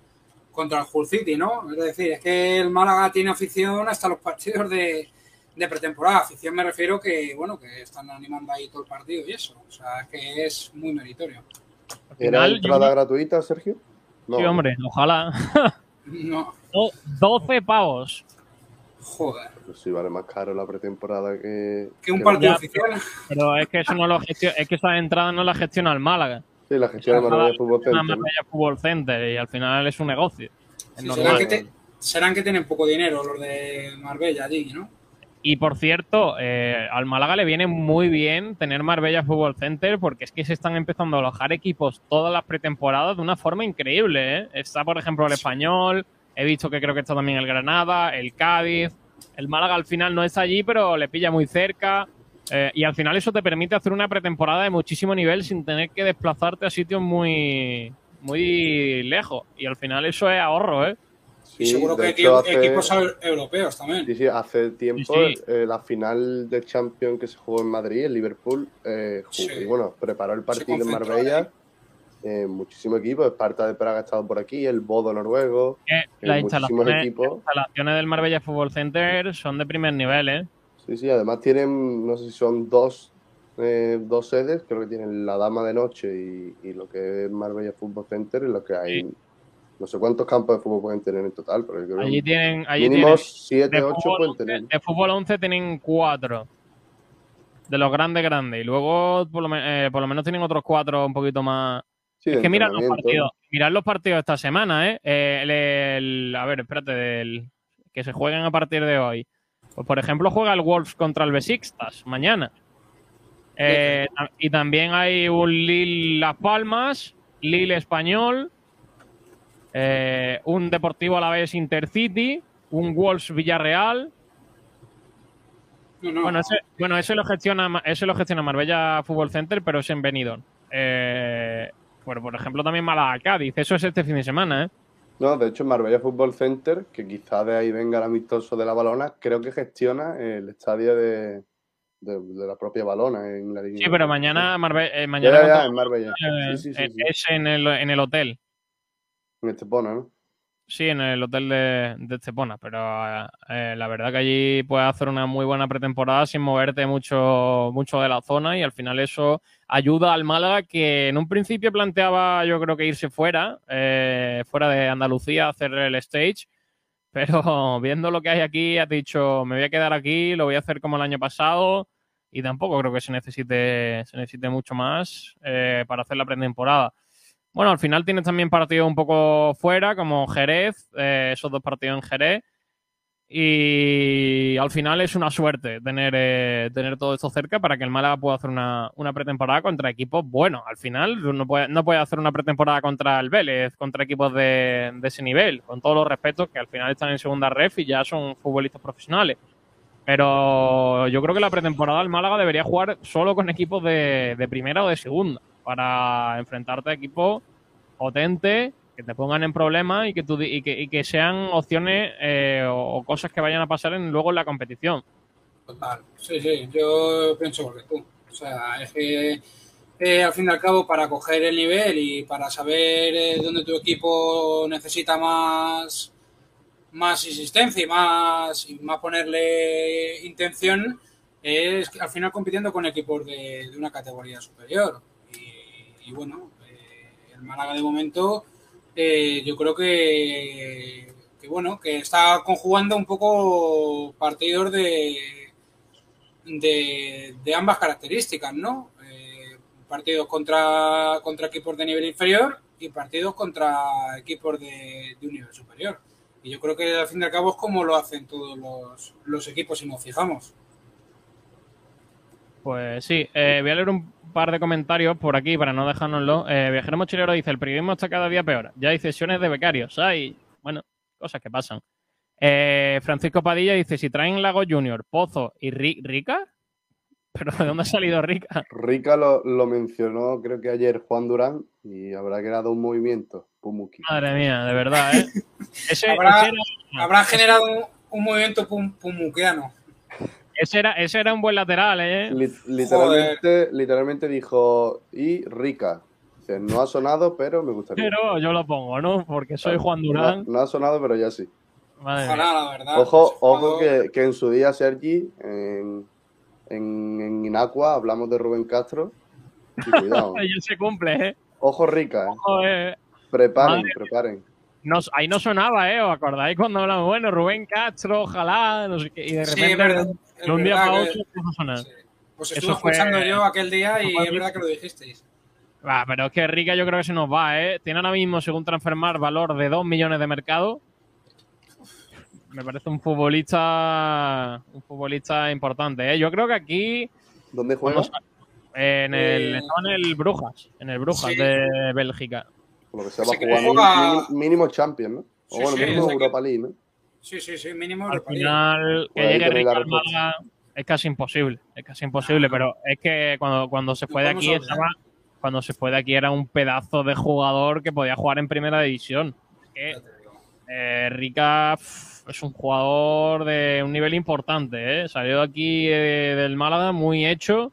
contra el Hull City, ¿no? Es decir, es que el Málaga tiene afición hasta los partidos de, de pretemporada. Afición me refiero que, bueno, que están animando ahí todo el partido y eso. O sea, es que es muy meritorio. ¿Era entrada yo- gratuita, Sergio? No. Sí, hombre, ojalá. No, Do- 12 pavos. joder. Pues sí, vale más caro la pretemporada que... Que un que- partido Ya, oficial. Pero es que eso no lo gestio- es que esa entrada no la gestiona el Málaga. Sí, la gestión de Esa Marbella la Fútbol gestiona Center. Marbella Fútbol Center y al final es un negocio. Sí, serán, que te- serán que tienen poco dinero los de Marbella allí, ¿no? Y por cierto, eh, al Málaga le viene muy bien tener Marbella Fútbol Center porque es que se están empezando a alojar equipos todas las pretemporadas de una forma increíble. ¿eh? Está, por ejemplo, el Español, he visto que creo que está también el Granada, el Cádiz. El Málaga al final no está allí, pero le pilla muy cerca. eh, y al final eso te permite hacer una pretemporada de muchísimo nivel sin tener que desplazarte a sitios muy, muy lejos. Y al final eso es ahorro, ¿eh? Sí, y seguro que hecho, equi- hace- equipos eu- europeos también. Sí, sí, hace tiempo Sí, sí. eh, la final de Champions que se jugó en Madrid, en Liverpool, eh, ju- Sí. y bueno, preparó el partido en Marbella. Eh, muchísimos equipos, Esparta de Praga ha estado por aquí, el Bodo noruego, eh, las muchísimos instalaciones, equipos. las instalaciones del Marbella Fútbol Center son de primer nivel, ¿eh? Sí, sí, además tienen, no sé si son dos, eh, dos sedes, creo que tienen la Dama de Noche y, y lo que es Marbella Fútbol Center, en lo que hay, Sí. No sé cuántos campos de fútbol pueden tener en total, pero yo creo Allí que tienen, allí mínimo tienen 7, de 8 fútbol, pueden tener. de fútbol 11 tienen cuatro de los grandes grandes y luego por lo, eh, por lo menos tienen otros cuatro un poquito más. Sí, es que mirad los partidos, mirad los partidos esta semana, ¿eh? Eh, el- el- a ver, espérate, del, que se jueguen a partir de hoy. Pues por ejemplo juega el Wolves contra el Besiktas mañana. Eh, y también hay un Lille Las Palmas, Lille Español, eh, un Deportivo a la vez Intercity, un Wolves Villarreal. No, no. Bueno, ese, bueno, ese lo gestiona ese lo gestiona Marbella Fútbol Center, pero es en Benidorm. Eh, bueno, por ejemplo, también Málaga Cádiz. Eso es este fin de semana, ¿eh? No, de hecho, Marbella Fútbol Center, que quizá de ahí venga el amistoso de la Balona, creo que gestiona el estadio de, de, de la propia Balona en la línea. Sí, pero mañana, Marbe- eh, Ya, mañana ya, ya, en Marbella. eh, Sí, sí, sí, sí. es en el, en el hotel. En Estepona, ¿no? Sí, en el hotel de, de Estepona, pero eh, la verdad que allí puedes hacer una muy buena pretemporada sin moverte mucho, mucho de la zona y al final eso ayuda al Málaga que en un principio planteaba yo creo que irse fuera, eh, fuera de Andalucía a hacer el stage, pero viendo lo que hay aquí has dicho me voy a quedar aquí, lo voy a hacer como el año pasado y tampoco creo que se necesite, se necesite mucho más eh, para hacer la pretemporada. Bueno, al final tienes también partidos un poco fuera, como Jerez, eh, esos dos partidos en Jerez. Y al final es una suerte tener, eh, tener todo esto cerca para que el Málaga pueda hacer una, una pretemporada contra equipos buenos. Al final no puede, no puede hacer una pretemporada contra el Vélez, contra equipos de, de ese nivel, con todos los respetos que al final están en segunda ref y ya son futbolistas profesionales. Pero yo creo que la pretemporada del Málaga debería jugar solo con equipos de, de primera o de segunda para enfrentarte a equipos potentes que te pongan en problemas y que, y que, sean opciones eh, o, cosas que vayan a pasar luego en la competición. Total, sí, sí, yo pienso igual que tú. O sea, es que eh, al fin y al cabo, para coger el nivel y para saber eh, dónde tu equipo necesita más, más insistencia y más, y más ponerle intención, es al final compitiendo con equipos de una categoría superior. Y, bueno, eh, el Málaga de momento, eh, yo creo que, que, bueno, que está conjugando un poco partidos de, de, ambas características, ¿no? Eh, partidos contra, contra equipos de nivel inferior y partidos contra equipos de, de un nivel superior. Y yo creo que al fin y al cabo es como lo hacen todos los, los equipos si nos fijamos. Pues sí, voy a leer un par de comentarios por aquí para no dejárnoslo. Eh, Viajero Mochilero dice, el periodismo está cada día peor. Ya hay sesiones de becarios. Hay, bueno, cosas que pasan. Eh, Francisco Padilla dice, si traen Lago Junior, Pozo y Ri- Rica, ¿pero de dónde ha salido Rica? Rica lo, lo mencionó, creo que ayer Juan Durán, y habrá creado un movimiento, Pumuki. Madre mía, de verdad, ¿eh? Ese, Habrá, ese era, habrá generado un, un movimiento pum, pumuqueano. Ese era- ese era un buen lateral, ¿eh? Li- literalmente, literalmente dijo, y Rica. Dice, no ha sonado, pero me gustaría. Pero yo lo pongo, ¿no? Porque soy Juan Durán. no ha sonado, pero ya sí. Madre Ojalá, mía. la verdad. Ojo, Ese ojo que, que en su día, Sergi, en, en, en Inacua, hablamos de Rubén Castro. Y cuidado. Se cumple, ¿eh? Ojo rica, ¿eh? Ojo, eh. Preparen, Madre preparen. No, ahí no sonaba, ¿eh? ¿Os acordáis cuando hablamos, bueno, Rubén Castro, ojalá, no sé qué, y de Sí, repente, es verdad, de es un día para que- otro, empezó a sonar. Pues Eso estuve fue- escuchando yo aquel día y es verdad que lo dijisteis. Va, pero es que Rica yo creo que se nos va, ¿eh? Tiene ahora mismo, según Transfermar, valor de 2 millones de mercado. Me parece un futbolista un futbolista importante, ¿eh? Yo creo que aquí... ¿Dónde juega? En el, Eh, en el Brujas, en el Brujas sí. de Bélgica. Por lo que se va a que jugar juega- mínimo, mínimo Champions, ¿no? O Sí, bueno, sí, mínimo Europa League, ¿no? Sí, sí, sí, mínimo Al Europa League. final, que llegue tenéis la Rica al respuesta. Málaga es casi imposible, es casi imposible, pero es que cuando, cuando se fue de aquí estaba, cuando se fue de aquí era un pedazo de jugador que podía jugar en primera división. Es que eh, Rica es un jugador de un nivel importante, ¿eh? Salió de aquí eh, del Málaga muy hecho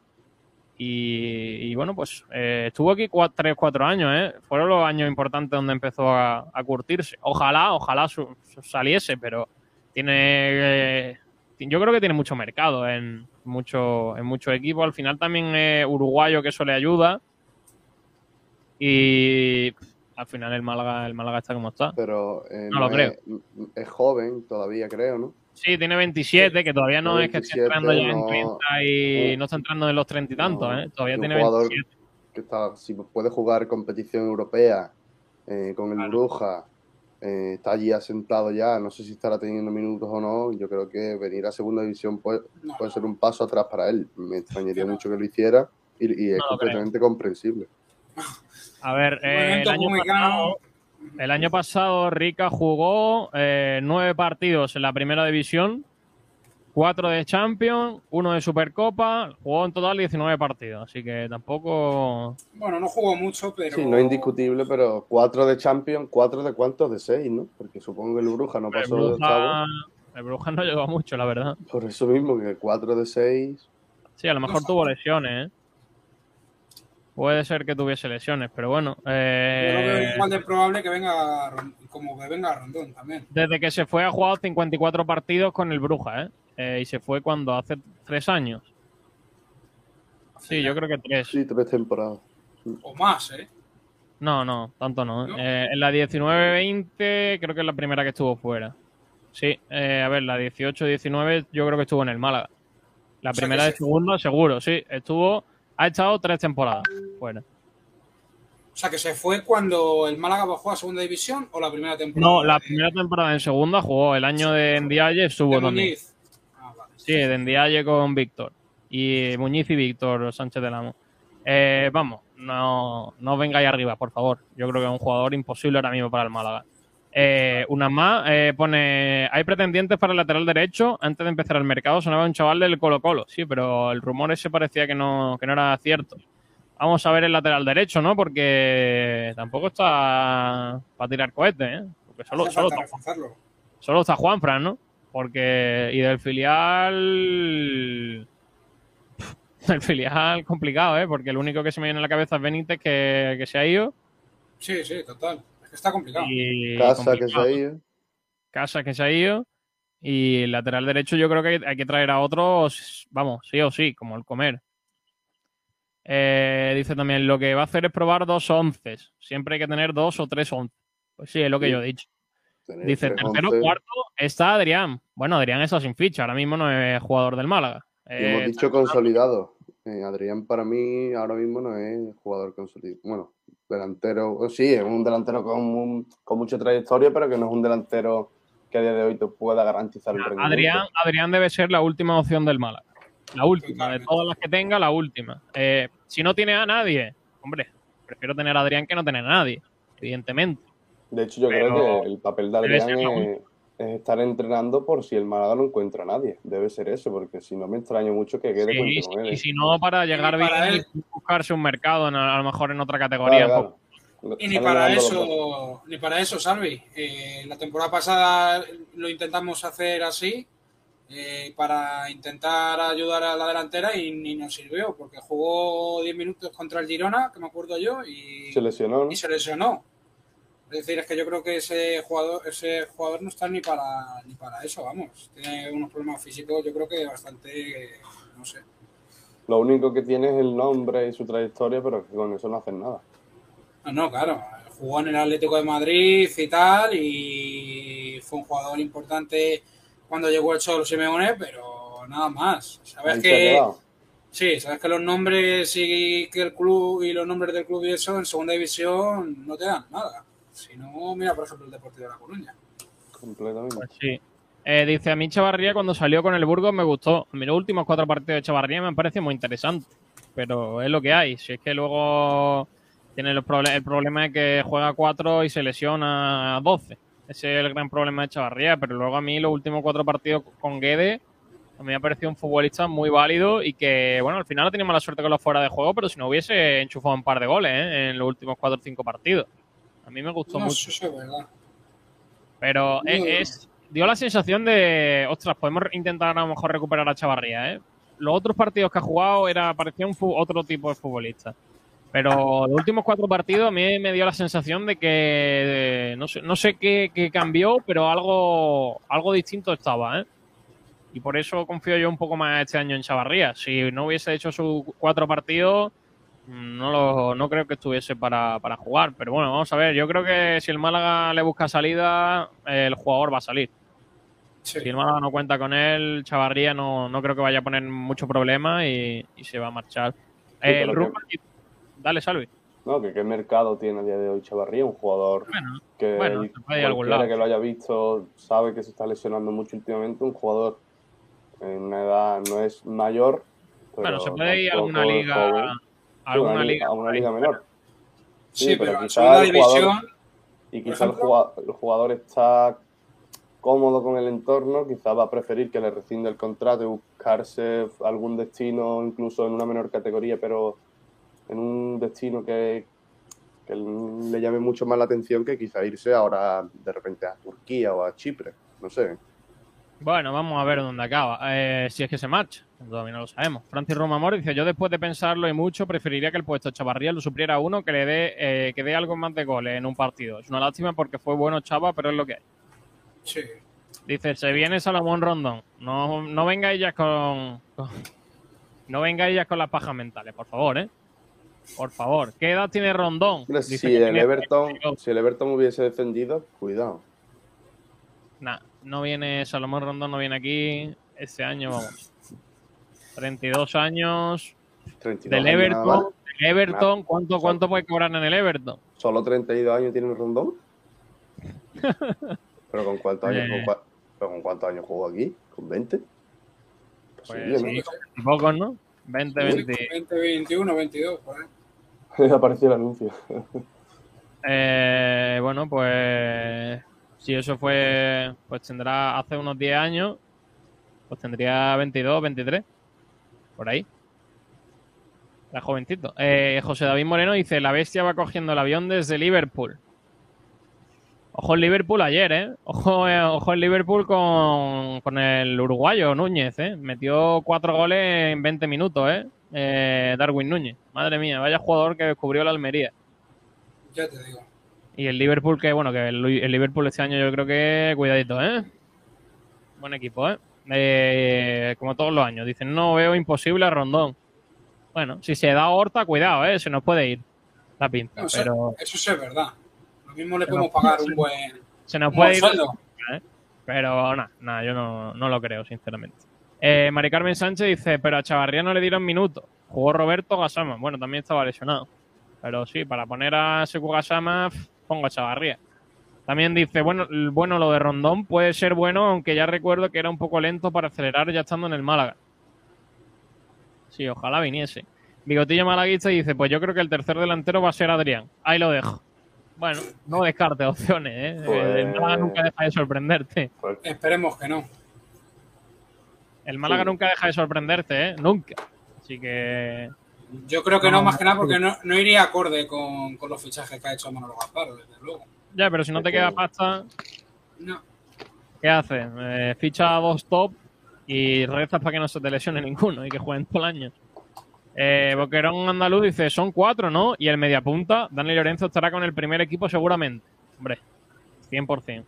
y, y bueno, pues eh, estuvo aquí 3, 4 años, ¿eh? Fueron los años importantes donde empezó a, a curtirse. Ojalá, ojalá su- su- saliese, pero tiene... eh, yo creo que tiene mucho mercado en mucho en muchos equipos. Al final también es uruguayo, que eso le ayuda. Y al final el Málaga, el Málaga está como está. Pero eh, No lo es, es joven todavía, creo, ¿no? Sí, tiene 27, que todavía no es que esté 27, entrando ya en no. 30 y No. no está entrando en los 30 y tantos, No. ¿eh? Todavía tiene jugador 27. que está, si puede jugar competición europea eh, con el Bruja, eh, está allí asentado ya, no sé si estará teniendo minutos o no, yo creo que venir a segunda división puede, No. puede ser un paso atrás para él. Me extrañaría mucho que lo hiciera y, y es completamente comprensible. A ver, eh, el, año pasado, el año pasado Rica jugó eh, nueve partidos en la primera división, cuatro de Champions, uno de Supercopa, jugó en total 19 partidos, así que tampoco... Bueno, no jugó mucho, pero. Sí, no es indiscutible, pero cuatro de Champions, cuatro de cuántos, de seis, ¿no? Porque supongo que el Bruja no El pasó de octavo. El Brujas no llegó mucho, la verdad. Por eso mismo que cuatro de seis. Sí, a lo mejor tuvo lesiones, ¿eh? Puede ser que tuviese lesiones, pero bueno. Yo eh, igual de probable que venga como que venga Rondón también. desde que se fue ha jugado 54 partidos con el Bruja, ¿eh? Eh, y se fue cuando hace tres años. Sí, yo creo que tres. Sí, tres temporadas. O más, ¿eh? No, no, tanto no. Eh, en la 19-20 creo que es la primera que estuvo fuera. Sí, eh, a ver, la 18-19 yo creo que estuvo en el Málaga. La O sea primera de se- segunda, seguro, sí. Estuvo, ha estado tres temporadas fuera. O sea, que se fue cuando el Málaga bajó a segunda división o la primera temporada. No, la primera temporada en segunda jugó el año de Ndiaye, estuvo de también. Muñiz. Ah, vale. Sí, de Ndiaye con Víctor. Y Muñiz y Víctor Sánchez del Amo. Eh, vamos, no, no vengáis arriba, por favor. Yo creo que es un jugador imposible ahora mismo para el Málaga. Eh, una más, eh, pone, hay pretendientes para el lateral derecho. Antes de empezar el mercado sonaba un chaval del Colo Colo. Sí, pero el rumor ese parecía que no, que no era cierto. Vamos a ver el lateral derecho, ¿no? Porque tampoco está para tirar cohetes, ¿eh? Porque solo, solo, está, solo está Juanfran, ¿no? Porque, y del filial... El filial complicado, ¿eh? Porque el único que se me viene a la cabeza es Benítez, que, que se ha ido. Sí, sí, total. Está complicado. Y Casa que se ha ido. Casa que se ha ido. Y el lateral derecho yo creo que hay que traer a otros, vamos, sí o sí, como el comer. Eh, dice también, lo que va a hacer es probar dos once. Siempre hay que tener dos o tres once. Pues sí, es lo que Sí. yo he dicho. Tener Dice, tercero, once. cuarto, está Adrián. Bueno, Adrián está sin ficha, ahora mismo no es jugador del Málaga. Hemos Eh, dicho consolidado. Eh, Adrián para mí ahora mismo no es jugador consolidado. Bueno, delantero, sí, es un delantero con, un- con mucha trayectoria, pero que no es un delantero que a día de hoy te pueda garantizar el rendimiento. Adrián, Adrián debe ser la última opción del Málaga. La última, de todas las que tenga, la última. Eh, si no tiene a nadie, hombre, prefiero tener a Adrián que no tener a nadie, evidentemente. De hecho, yo Pero creo que el papel de Adrián es, es estar entrenando por si el Málaga no encuentra a nadie. Debe ser eso, porque si no me extraño mucho que quede Sí, con sí, y si no, para llegar para bien, él. buscarse un mercado, en- a lo mejor en otra categoría. Claro, claro. Y ni para eso, ni para eso, Salvi. Eh, la temporada pasada lo intentamos hacer así eh, para intentar ayudar a la delantera y ni nos sirvió porque jugó 10 minutos contra el Girona, que me acuerdo yo, y, Se lesionó, ¿no? y se lesionó. Es decir, es que yo creo que ese jugador, ese jugador no está ni para ni para eso, vamos. Tiene unos problemas físicos, yo creo que bastante, no sé. Lo único que tiene es el nombre y su trayectoria, pero que con eso no hacen nada. No, no, claro. Jugó en el Atlético de Madrid y tal, y fue un jugador importante cuando llegó el Cholo Simeone, pero nada más. Sabes Ahí que sí, sabes que los nombres y que el club y los nombres del club y eso en segunda división no te dan nada. Si no, mira por ejemplo el Deportivo de La Coruña. Completamente. Pues sí. Eh, dice, a mí Chavarría cuando salió con el Burgos me gustó. A mí los últimos cuatro partidos de Chavarría me han parecido muy interesantes. Pero es lo que hay. Si es que luego tiene los proble- el problema es que juega cuatro y se lesiona a 12. Ese es el gran problema de Chavarría. Pero luego a mí los últimos cuatro partidos con Guede a mí me ha parecido un futbolista muy válido y que, bueno, al final ha tenido mala suerte con los fuera de juego, pero si no hubiese enchufado un par de goles ¿eh? en los últimos cuatro o cinco partidos. A mí me gustó No, mucho. eso es verdad. Pero No, es, no. es- dio la sensación de, ostras, podemos intentar a lo mejor recuperar a Chavarría, ¿eh? Los otros partidos que ha jugado era parecía un otro tipo de futbolista. Pero los últimos cuatro partidos a mí me dio la sensación de que no sé, no sé qué, qué cambió, pero algo, algo distinto estaba, ¿eh? Y por eso confío yo un poco más este año en Chavarría. Si no hubiese hecho sus cuatro partidos, no, lo, no creo que estuviese para, para jugar. Pero bueno, vamos a ver. Yo creo que si el Málaga le busca salida, eh, el jugador va a salir. Sí. Si el Málaga no cuenta con él, Chavarría no, no creo que vaya a poner mucho problema y, y se va a marchar. Eh, el Rubén- Dale, Salvi. No, que qué mercado tiene a día de hoy Chavarría, un jugador Bueno, que bueno, algún cualquiera lado. que lo haya visto sabe que se está lesionando mucho últimamente, un jugador en una edad no es mayor. Bueno, pero se puede ir a alguna liga, joven. Alguna una liga a una liga menor. Sí, pero quizá el jugador- y quizá el ejemplo. jugador, el jugador está cómodo con el entorno, quizá va a preferir que le rescinde el contrato y buscarse algún destino, incluso en una menor categoría, pero en un destino que, que le llame mucho más la atención que quizá irse ahora de repente a Turquía o a Chipre, no sé. Bueno, vamos a ver dónde acaba. Eh, si es que se marcha. Todavía no lo sabemos. Francis Romamor dice, yo después de pensarlo y mucho, preferiría que el puesto de Chavarría lo supliera uno que le dé, eh, que dé algo más de goles en un partido. Es una lástima porque fue bueno Chava, pero es lo que hay. Sí. Dice, se viene Salomón Rondón. No, no vengáis ya con, con- No vengáis ya con las pajas mentales, por favor, ¿eh? Por favor. ¿Qué edad tiene Rondón? Dice si el tiene Everton, 32. si el Everton hubiese defendido, cuidado. Nah, no viene Salomón Rondón, no viene aquí. Este año, vamos. 32 años. 32 Del años nada Everton. más. Del Everton. ¿Cuánto, ¿Cuánto puede cobrar en el Everton? ¿Solo 32 años tiene el Rondón? ¿Pero con cuántos años, Eh. con cua- pero con cuántos años jugó aquí? ¿Con 20? Pues sí, pocos, ¿no? 20, 20. 20, 21, 22, por ahí. ¿no? Apareció el anuncio. Eh, bueno, pues si eso fue, pues tendrá hace unos 10 años, pues tendría 22, 23, por ahí. Era jovencito. Eh, José David Moreno dice, la bestia va cogiendo el avión desde Liverpool. Ojo el Liverpool ayer, ¿eh? Ojo, eh, ojo el Liverpool con, con el uruguayo Núñez, ¿eh? Metió cuatro goles en 20 minutos, ¿eh? Eh, Darwin Núñez. Madre mía, vaya jugador que descubrió la Almería. Ya te digo. Y el Liverpool, que bueno, que el, el Liverpool este año yo creo que cuidadito, ¿eh? Buen equipo, ¿eh? Eh, Como todos los años. Dicen, no veo imposible a Rondón. Bueno, si se da Horta, cuidado, ¿eh? Se nos puede ir la pinta. No, pero eso sí es verdad. Lo mismo le podemos pagar un buen, se nos puede ir. sueldo. ¿eh? Pero nada, nada, yo no, no lo creo, sinceramente. Eh, Mari Carmen Sánchez dice, pero a Chavarría no le dieron minutos. Jugó Roberto Gasama. Bueno, también estaba lesionado. Pero sí, para poner a Seku Gasama, pf, pongo a Chavarría. También dice, bueno, bueno, lo de Rondón puede ser bueno, aunque ya recuerdo que era un poco lento para acelerar ya estando en el Málaga. Sí, ojalá viniese. Bigotillo Malaguista dice, pues yo creo que el tercer delantero va a ser Adrián. Ahí lo dejo. Bueno, no descarte opciones, ¿eh? Pues- El Málaga nunca deja de sorprenderte. Esperemos que no. El Málaga Sí. nunca deja de sorprenderte, ¿eh? Nunca. Así que... Yo creo que no, más que nada porque no, no iría acorde con, con los fichajes que ha hecho Manolo Gasparo, desde luego. Ya, pero si no te queda pasta, No. ¿qué haces? Eh, ficha a dos top y rezas para que no se te lesione ninguno y que jueguen todo el año. Eh, Boquerón Andaluz dice, son cuatro, ¿no? Y el mediapunta, Dani Lorenzo estará con el primer equipo seguramente. Hombre, 100%.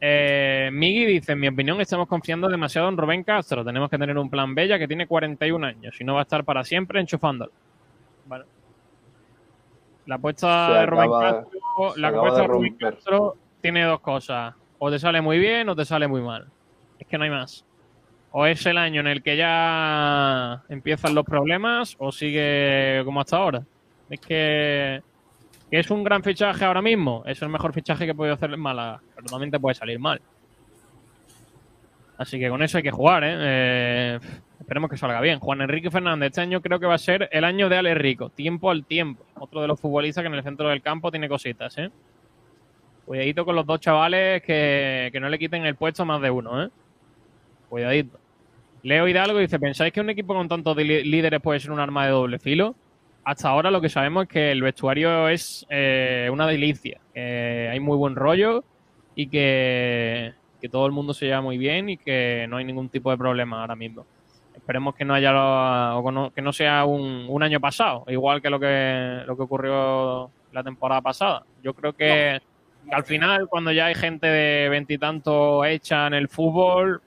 Eh, dice, en mi opinión estamos confiando demasiado en Rubén Castro. Tenemos que tener un plan B ya que tiene 41 años y no va a estar para siempre enchufándolo. Bueno. La apuesta Se de Rubén acaba- Castro, la apuesta de Rubén. Castro tiene dos cosas. O te sale muy bien o te sale muy mal. Es que no hay más. O es el año en el que ya empiezan los problemas o sigue como hasta ahora. Es que, que es un gran fichaje ahora mismo. Es el mejor fichaje que puede hacer el Málaga. Pero también te puede salir mal. Así que con eso hay que jugar, ¿eh? Eh, esperemos que salga bien. Juan Enrique Fernández, este año creo que va a ser el año de Ale Rico. Tiempo al tiempo. Otro de los futbolistas que en el centro del campo tiene cositas, ¿eh? Cuidadito con los dos chavales que, que no le quiten el puesto más de uno, ¿eh? Cuidadito. Leo Hidalgo dice, ¿pensáis que un equipo con tantos líderes puede ser un arma de doble filo? Hasta ahora lo que sabemos es que el vestuario es eh, una delicia. que hay muy buen rollo y que, que todo el mundo se lleva muy bien y que no hay ningún tipo de problema ahora mismo. Esperemos que no haya lo- o que no, que no sea un, un año pasado, igual que lo que lo que ocurrió la temporada pasada. Yo creo que, que al final, cuando ya hay gente de veintitantos hecha en el fútbol,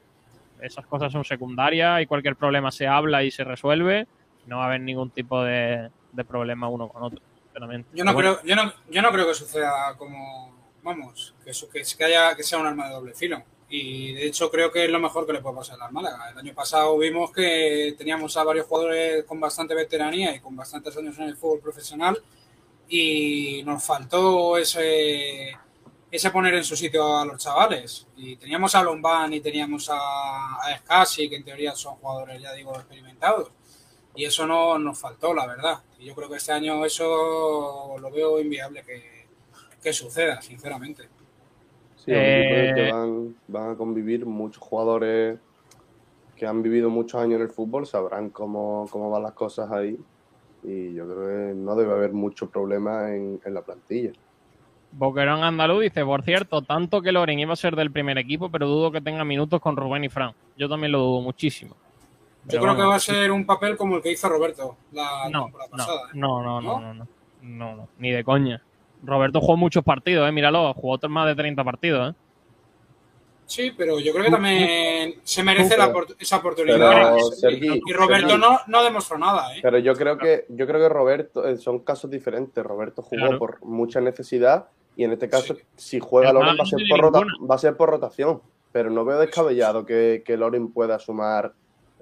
esas cosas son secundarias y cualquier problema se habla y se resuelve. No va a haber ningún tipo de, de problema uno con otro, sinceramente. Yo no, bueno, creo, yo, no, yo no creo que suceda como, vamos, que, su- que, que haya, que sea un arma de doble filo. Y de hecho creo que es lo mejor que le puede pasar al Málaga. El año pasado vimos que teníamos a varios jugadores con bastante veteranía y con bastantes años en el fútbol profesional y nos faltó ese, ese poner en su sitio a los chavales. Y teníamos a Lombán y teníamos a, a Scassi, que en teoría son jugadores, ya digo, experimentados. Y eso no nos faltó, la verdad. Y yo creo que este año eso lo veo inviable que, que suceda, sinceramente. Sí, que Eh, van, van a convivir muchos jugadores que han vivido muchos años en el fútbol, sabrán cómo, cómo van las cosas ahí. Y yo creo que no debe haber mucho problema en, en la plantilla. Boquerón Andaluz dice, por cierto, tanto que Loren iba a ser del primer equipo, pero dudo que tenga minutos con Rubén y Fran. Yo también lo dudo muchísimo. Yo creo que va a ser un papel como el que hizo Roberto la No, temporada no, pasada. ¿eh? no, no, no, no, no, no, no, ni de coña. Roberto jugó muchos partidos, eh, míralo, jugó otros más de 30 partidos, eh. Sí, pero yo creo que también se merece la esa oportunidad. pero, Y- Sergi, y Roberto Sergi. no, no demostró nada, ¿eh? Pero yo creo que, yo creo que Roberto, eh, son casos diferentes. Roberto jugó Claro. por mucha necesidad y en este caso, si juega Loren va a, ser por rota- va a ser por rotación. Pero no veo descabellado que, que Loren pueda sumar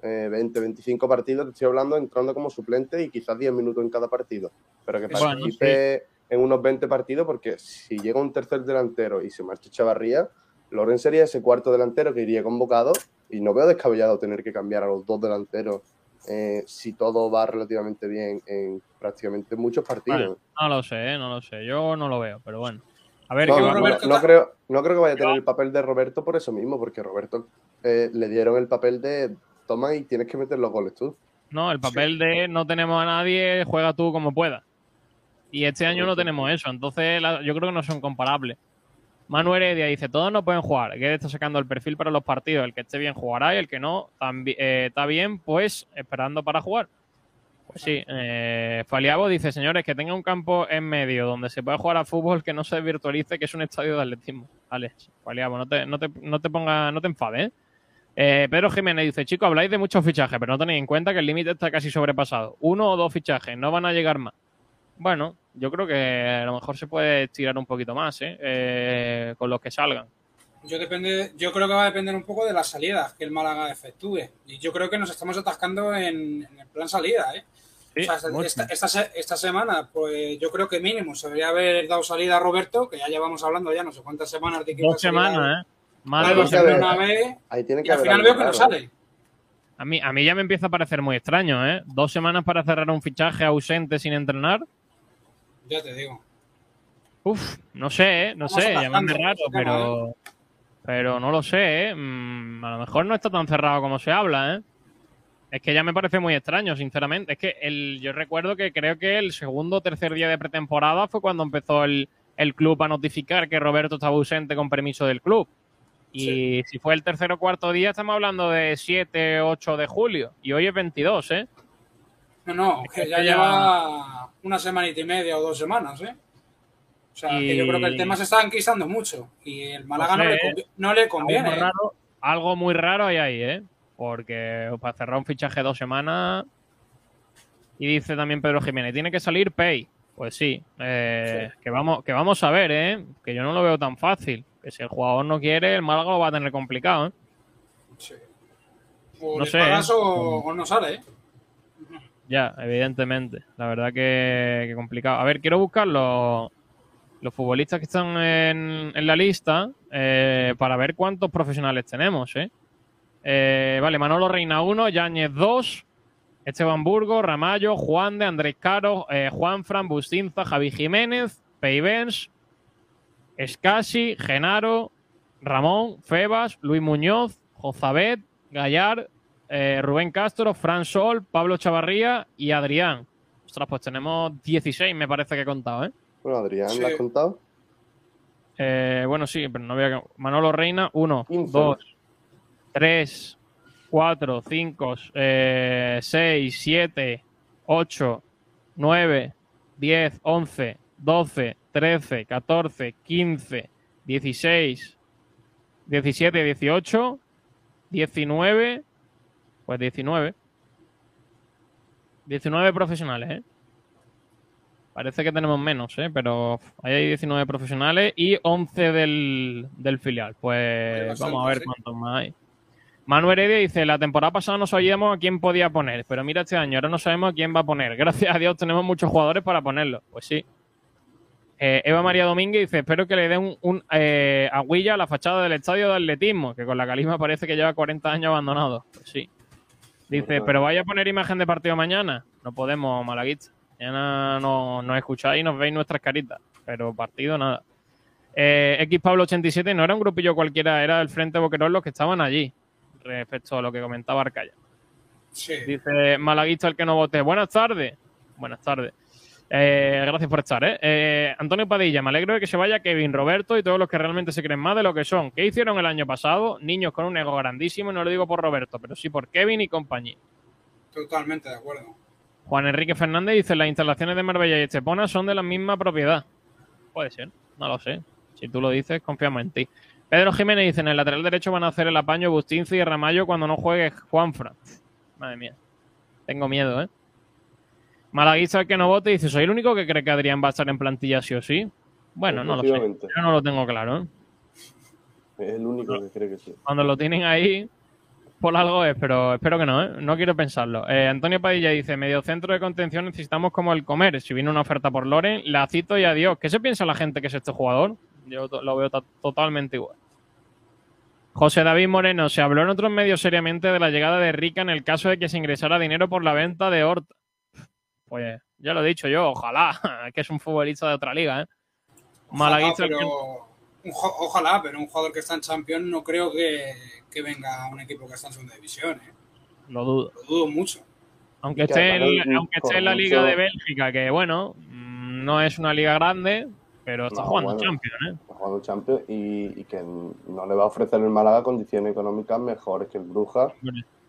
eh, 20, 25 partidos. Te estoy hablando entrando como suplente y quizás 10 minutos en cada partido. Pero que Bueno, participe en unos 20 partidos porque si llega un tercer delantero y se marcha Chavarría, Loren sería ese cuarto delantero que iría convocado y no veo descabellado tener que cambiar a los dos delanteros eh, si todo va relativamente bien en prácticamente muchos partidos. No lo sé, eh, no lo sé. Yo no lo veo, pero bueno. A ver, No, que va- no, Roberto no creo, no creo que vaya a tener el papel de Roberto por eso mismo, porque Roberto eh, le dieron el papel de toma y tienes que meter los goles tú. No, el papel de no tenemos a nadie, juega tú como puedas. Y este año no tenemos eso, entonces la- yo creo que no son comparables. Manu Heredia dice, todos no pueden jugar, que está sacando el perfil para los partidos, el que esté bien jugará y el que no eh, está bien, pues esperando para jugar. Pues sí, eh, Faliabo dice, señores, que tenga un campo en medio donde se pueda jugar a fútbol que no se virtualice, que es un estadio de atletismo. Vale, Faliabo, no te, no te, no te ponga, no te enfades, ¿eh? Eh, Pedro Jiménez dice, chicos, habláis de muchos fichajes, pero no tenéis en cuenta que el límite está casi sobrepasado. Uno o dos fichajes, no van a llegar más. Bueno, yo creo que a lo mejor se puede estirar un poquito más, ¿eh? Eh, con los que salgan. Yo, depende, yo creo que va a depender un poco de las salidas que el Málaga efectúe. Y yo creo que nos estamos atascando en, en el plan salida, ¿eh? Sí, O sea, esta, esta, esta se- esta semana, pues yo creo que mínimo se debería haber dado salida a Roberto, que ya llevamos hablando ya no sé cuántas semanas de que Dos semanas, ¿eh? Se ve una vez Ahí tiene que y al final algo veo que no sale. A mí, a mí ya me empieza a parecer muy extraño, ¿eh? Dos semanas para cerrar un fichaje ausente sin entrenar. Ya te digo. Uf, no sé, ¿eh? No Vamos sé, atascando, llamadme raro, ¿cómo, pero... Pero no lo sé, ¿eh? Mm, a lo mejor no está tan cerrado como se habla, ¿eh? Es que ya me parece muy extraño, sinceramente. Es que el, yo recuerdo que creo que el segundo o tercer día de pretemporada fue cuando empezó el, el club a notificar que Roberto estaba ausente con permiso del club. Y si fue el tercer o cuarto día, estamos hablando de 7, 8 de julio. Y hoy es 22, ¿eh? No, no, que que ya lleva una semanita y media o dos semanas, ¿eh? O sea, que yo creo que el tema se está enquistando mucho y el Málaga No no, sé, le, convi- no le conviene. Algo muy ¿eh? raro, algo muy raro hay ahí, ¿eh? Porque para cerrar un fichaje dos semanas. Y dice también Pedro Jiménez, tiene que salir Pay. Pues sí, eh, Que, vamos, que vamos a ver, ¿eh? Que yo no lo veo tan fácil. Que si el jugador no quiere, el Málaga lo va a tener complicado, ¿eh? O no le sé, pagas ¿eh? o, o no sale, ¿eh? Ya, evidentemente. La verdad que, que complicado. A ver, quiero buscar los, los futbolistas que están en, en la lista eh, para ver cuántos profesionales tenemos, ¿eh? Eh, vale, Manolo Reina 1, Yáñez 2, Esteban Burgo, Ramallo, Juan de, Andrés Caro, Juan Fran, Bustinza, Javi Jiménez, Peivens, Escasi, Genaro, Ramón, Febas, Luis Muñoz, Jozabet, Gallar, eh, Rubén Castro, Fran Sol, Pablo Chavarría y Adrián. Ostras, pues tenemos 16, me parece que he contado, ¿eh? Bueno, Adrián, Sí. ¿lo has contado? Eh, bueno, sí, pero no voy a... Manolo Reina, 1, 15. 2, 3, 4, 5, 6, 7, 8, 9, 10, 11, 12, 13, 14, 15, 16, 17, 18, 19, pues 19. 19 profesionales, ¿eh? Parece que tenemos menos, ¿eh? Pero ahí hay 19 profesionales y 11 del, del filial. Pues vamos a ver sí. cuántos más hay. Manu Heredia dice, la temporada pasada no sabíamos a quién podía poner, pero mira este año, ahora no sabemos a quién va a poner. Gracias a Dios tenemos muchos jugadores para ponerlo. Pues sí. Eh, Eva María Domínguez dice, espero que le den un, un, eh, agüilla a la fachada del estadio de atletismo, que con la calisma parece que lleva 40 años abandonado. Pues sí. Dice, pero vaya a poner imagen de partido mañana. No podemos, malaguista. Mañana no- nos escucháis y nos veis nuestras caritas, pero partido nada. Eh, X Pablo 87 no era un grupillo cualquiera, era el Frente Boquerón los que estaban allí, respecto a lo que comentaba Arcaya. Sí. Dice Malaguista el que no vote. Buenas tardes. Buenas tardes. Eh, gracias por estar. ¿eh? Eh, Antonio Padilla, me alegro de que se vaya Kevin, Roberto y todos los que realmente se creen más de lo que son. ¿Qué hicieron el año pasado? Niños con un ego grandísimo, y no lo digo por Roberto, pero sí por Kevin y compañía. Totalmente de acuerdo. Juan Enrique Fernández dice, las instalaciones de Marbella y Estepona son de la misma propiedad. Puede ser, no lo sé. Si tú lo dices, confiamos en ti. Pedro Jiménez dice, en el lateral derecho van a hacer el apaño Bustinci y Ramallo cuando no juegue Juanfra. Madre mía. Tengo miedo, ¿eh? Malaguista el que no vote dice, ¿soy el único que cree que Adrián va a estar en plantilla sí o sí? Bueno, no lo sé. Yo no lo tengo claro, ¿eh? Es el único que cree que sí. Cuando lo tienen ahí, por algo es, pero espero que no, ¿eh? No quiero pensarlo. Eh, Antonio Padilla dice, medio centro de contención necesitamos como el comer. Si viene una oferta por Loren, la cito y adiós. ¿Qué se piensa la gente que es este jugador? Yo lo veo to- totalmente igual. José David Moreno, se habló en otros medios seriamente de la llegada de Rica en el caso de que se ingresara dinero por la venta de Horta. Pues ya lo he dicho yo, ojalá, que es un futbolista de otra liga, ¿eh? Ojalá, Malaguista el que- pero, jo- ojalá, pero un jugador que está en Champions no creo que, que venga a un equipo que está en segunda división. ¿eh? lo dudo. Lo dudo mucho. Aunque Que esté, en, aunque esté en la mucho- Liga de Bélgica, que bueno, no es una liga grande, pero está No, jugando bueno. Champions, ¿eh? Ha jugado Champions y, y que no le va a ofrecer el Málaga condiciones económicas mejores que el Brujas.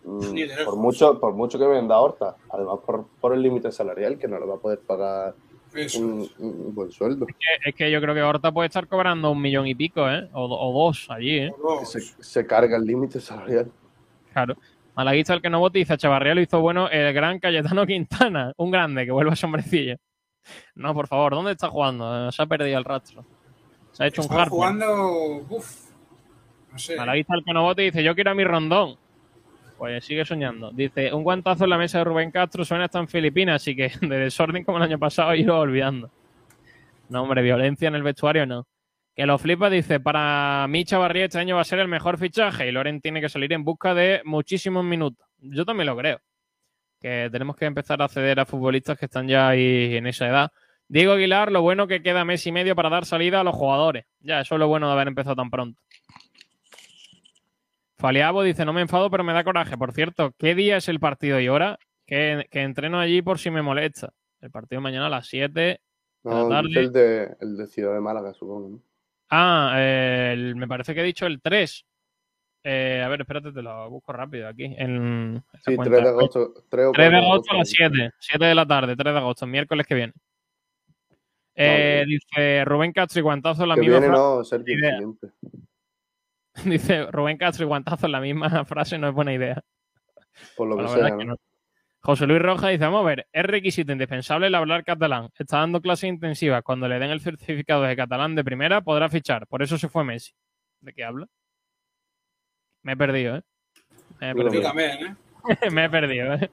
Mm, por mucho por mucho que venda Horta. Además, por, por el límite salarial, que no le va a poder pagar Eso. un, un buen sueldo. Que- Es que yo creo que Horta puede estar cobrando un millón y pico, ¿eh? O, do- o dos allí, ¿eh? Se, se carga el límite salarial. Claro. Malaguista el que no vote dice a Chavarría lo hizo bueno el gran Cayetano Quintana, un grande que vuelva a sombrecilla. No, por favor, ¿dónde está jugando? Se ha perdido el rastro. Se ha hecho un Estaba hard. jugando. Uf, no sé. Malaguista el que no vote dice, yo quiero a mi rondón. Pues sigue soñando. Dice, un guantazo en la mesa de Rubén Castro suena hasta en Filipinas, así que de desorden como el año pasado lo olvidando. No, hombre, violencia en el vestuario no. Que lo flipa, dice, para mí Chavarría este año va a ser el mejor fichaje y Loren tiene que salir en busca de muchísimos minutos. Yo también lo creo. Que tenemos que empezar a acceder a futbolistas que están ya ahí en esa edad. Diego Aguilar, lo bueno que queda mes y medio para dar salida a los jugadores. Ya, eso es lo bueno de haber empezado tan pronto. Faliabo dice, no me enfado, pero me da coraje. Por cierto, ¿qué día es el partido y hora? Que, que entreno allí por si me molesta. El partido mañana a las 7 de la No, dice el de, el de Ciudad de Málaga, supongo. ¿no? Ah, eh, el- me parece que he dicho el 3. Eh, a ver, espérate, te lo busco rápido aquí. En Sí, cuenta. 3 de agosto. 3 o 3 de 4 agosto a las 7. 7 de la tarde, 3 de agosto, miércoles que viene. Eh, dice Rubén Castro y Guantazo la misma viene, no, Sergio. Dice Rubén Castro y Guantazo en la misma frase no es buena idea. Por lo. José Luis Roja dice, vamos a ver, es requisito indispensable el hablar catalán. Está dando clases intensivas. Cuando le den el certificado de catalán de primera, podrá fichar. Por eso se fue Messi. ¿De qué habla? Me he perdido, ¿eh? Me he perdido. También, ¿eh? Me he perdido, ¿eh?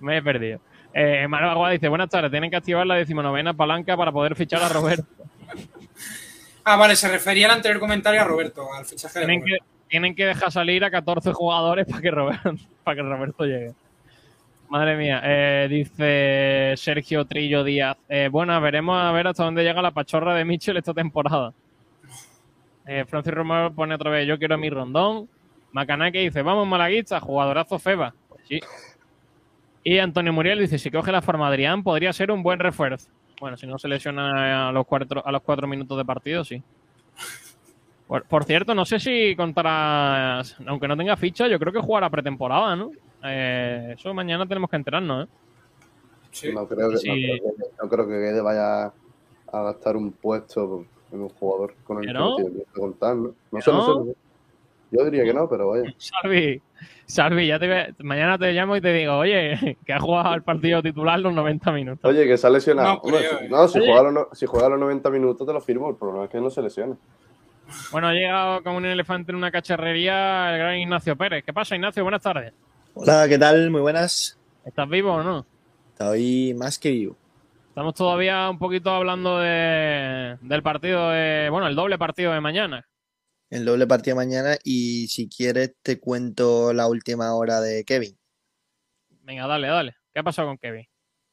Me he perdido. Eh, Manuel Aguada dice, buenas tardes, tienen que activar la decimonovena palanca para poder fichar a Roberto. Ah, vale, se refería al anterior comentario a Roberto, al fichaje de Tienen que, Roberto. tienen que dejar salir a 14 jugadores para que Roberto, para que Roberto llegue. Madre mía, eh, dice Sergio Trillo Díaz. Eh, bueno, veremos a ver hasta dónde llega la pachorra de Mitchell esta temporada. Eh, Francis Romero pone otra vez, yo quiero a mi rondón. Macanake dice, vamos malaguista, jugadorazo Feba. Pues sí. Y Antonio Muriel dice, si coge la forma Adrián, podría ser un buen refuerzo. Bueno, si no se lesiona a los cuatro, a los cuatro minutos de partido, sí. Por, por cierto, no sé si contará, aunque no tenga ficha, yo creo que jugará pretemporada, ¿no? Eh, eso mañana tenemos que enterarnos, ¿eh? Sí. No creo que, Sí. no creo que, no creo que Guede vaya a gastar un puesto en un jugador con el ¿Que no? tiene que contar, ¿no? No ¿Que sé, no no? sé, no sé. Yo diría que no, pero vaya. Salvi, Salvi, ya te ve- mañana te llamo y te digo, oye, que ha jugado el partido titular los 90 minutos. Oye, que se ha lesionado. No Hombre, creo, si- eh. no, si Oye. juega, los, no- si juega los 90 minutos te lo firmo. El problema es que no se lesione. Bueno, ha llegado como un elefante en una cacharrería el gran Ignacio Pérez. ¿Qué pasa, Ignacio? Buenas tardes. Hola, ¿qué tal? Muy buenas. ¿Estás vivo o no? Estoy más que vivo. Estamos todavía un poquito hablando de, del partido de, bueno, el doble partido de mañana. El doble partido mañana y si quieres te cuento la última hora de Kevin. Venga, dale, dale. ¿Qué ha pasado con Kevin?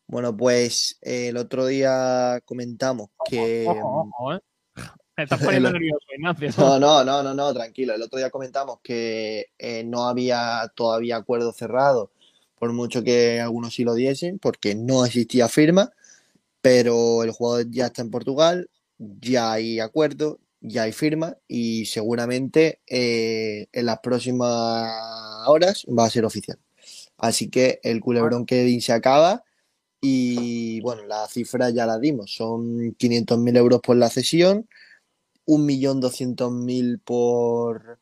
Bueno, pues eh, el otro día comentamos que... Ojo, ojo, ¿eh? Me estás poniendo nervioso, Ignacio. No, no, no, no, no, tranquilo. El otro día comentamos que eh, no había todavía acuerdo cerrado, por mucho que algunos sí lo diesen, porque no existía firma, pero el jugador ya está en Portugal, ya hay acuerdo, ya hay firma y seguramente eh, en las próximas horas va a ser oficial. Así que el culebrón Kevin se acaba y bueno, la cifra ya la dimos, son 500.000 euros por la cesión, 1.200.000 por,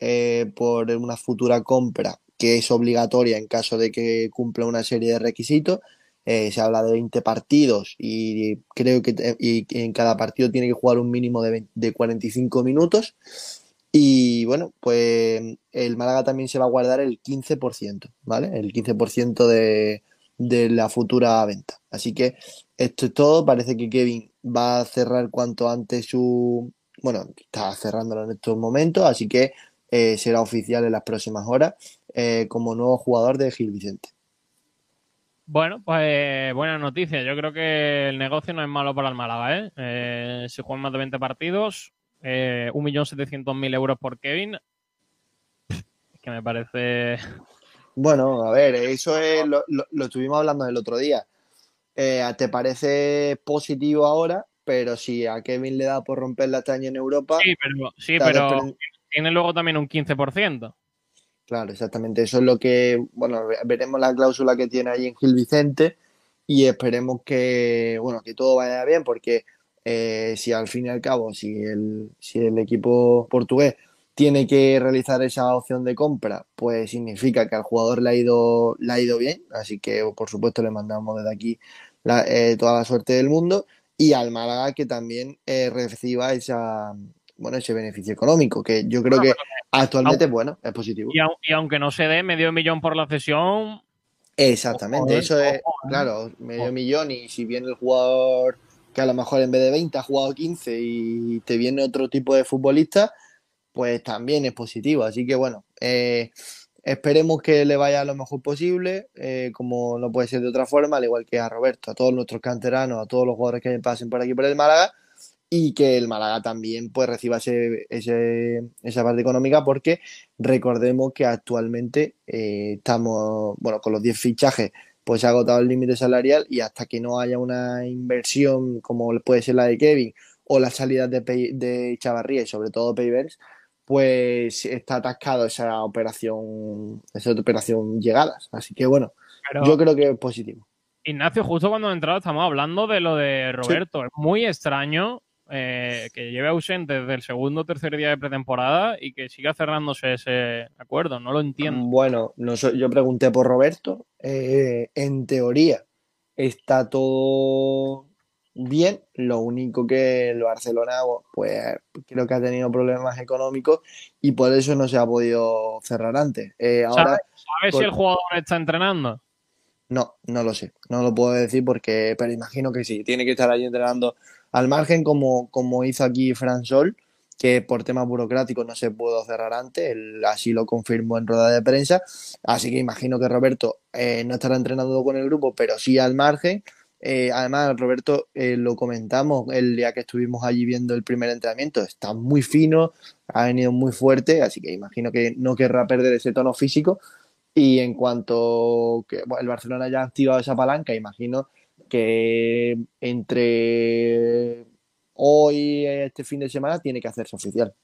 eh, por una futura compra que es obligatoria en caso de que cumpla una serie de requisitos. Eh, se habla de 20 partidos y creo que te- y en cada partido tiene que jugar un mínimo de, 20 de 45 minutos. Y bueno, pues el Málaga también se va a guardar el 15%, ¿vale? El 15% de, de la futura venta. Así que esto es todo. Parece que Kevin va a cerrar cuanto antes su... Bueno, está cerrándolo en estos momentos, así que eh, será oficial en las próximas horas eh, como nuevo jugador de Gil Vicente. Bueno, pues buena noticia. Yo creo que el negocio no es malo para el Málaga, ¿eh? Eh, si juegan más de 20 partidos, eh, 1.700.000 euros por Kevin. Que me parece... Bueno, a ver, eso es, lo, lo- lo estuvimos hablando el otro día. Eh, ¿te parece positivo ahora? Pero si a Kevin le da por romper la taña en Europa, Sí, pero, sí, pero tiene luego también un 15%. Claro, exactamente. Eso es lo que, bueno, ve- veremos la cláusula que tiene ahí en Gil Vicente y esperemos que, bueno, que todo vaya bien, porque eh, si al fin y al cabo, si el, si el equipo portugués tiene que realizar esa opción de compra, pues significa que al jugador le ha ido, le ha ido bien. Así que, por supuesto, le mandamos desde aquí la- eh, toda la suerte del mundo y al Málaga que también eh, reciba esa, bueno, ese beneficio económico, que yo creo que actualmente, bueno, es positivo. Y, au- y aunque no se dé medio millón por la cesión, Exactamente, eso es, eh. claro, medio millón y si viene el jugador que a lo mejor en vez de 20 ha jugado 15 y te viene otro tipo de futbolista, pues también es positivo. Así que bueno, eh, esperemos que le vaya lo mejor posible, eh, como no puede ser de otra forma, al igual que a Roberto, a todos nuestros canteranos, a todos los jugadores que pasen por aquí por el Málaga y que el Málaga también pues reciba ese, ese- esa parte económica porque recordemos que actualmente eh, estamos, bueno, con los 10 fichajes pues se ha agotado el límite salarial y hasta que no haya una inversión como puede ser la de Kevin o las salidas de, de Chavarría y sobre todo Payverse, pues está atascado esa operación, esa operación llegadas. Así que bueno, Pero- yo creo que es positivo. Ignacio, justo cuando he entrado estamos hablando de lo de Roberto. Es muy extraño eh, que lleve ausente desde el segundo o tercer día de pretemporada y que siga cerrándose ese acuerdo. No lo entiendo. Bueno, no yo pregunté por Roberto. eh, en teoría está todo bien. Lo único que el Barcelona, pues creo que ha tenido problemas económicos y por eso no se ha podido cerrar antes. Eh, ahora, ¿Sabes, por- si el jugador está entrenando? no, no lo sé, no lo puedo decir porque, pero imagino que sí, tiene que estar allí entrenando al margen como, como hizo aquí Fran Sol, que por temas burocráticos no se pudo cerrar antes, él así lo confirmó en rueda de prensa, así que imagino que Roberto eh, no estará entrenando con el grupo, pero sí al margen. Eh, además, Roberto, eh, lo comentamos el día que estuvimos allí viendo el primer entrenamiento, está muy fino, ha venido muy fuerte, así que imagino que no querrá perder ese tono físico. Y en cuanto que el Barcelona ya ha activado esa palanca, imagino que entre hoy y este fin de semana tiene que hacerse oficial.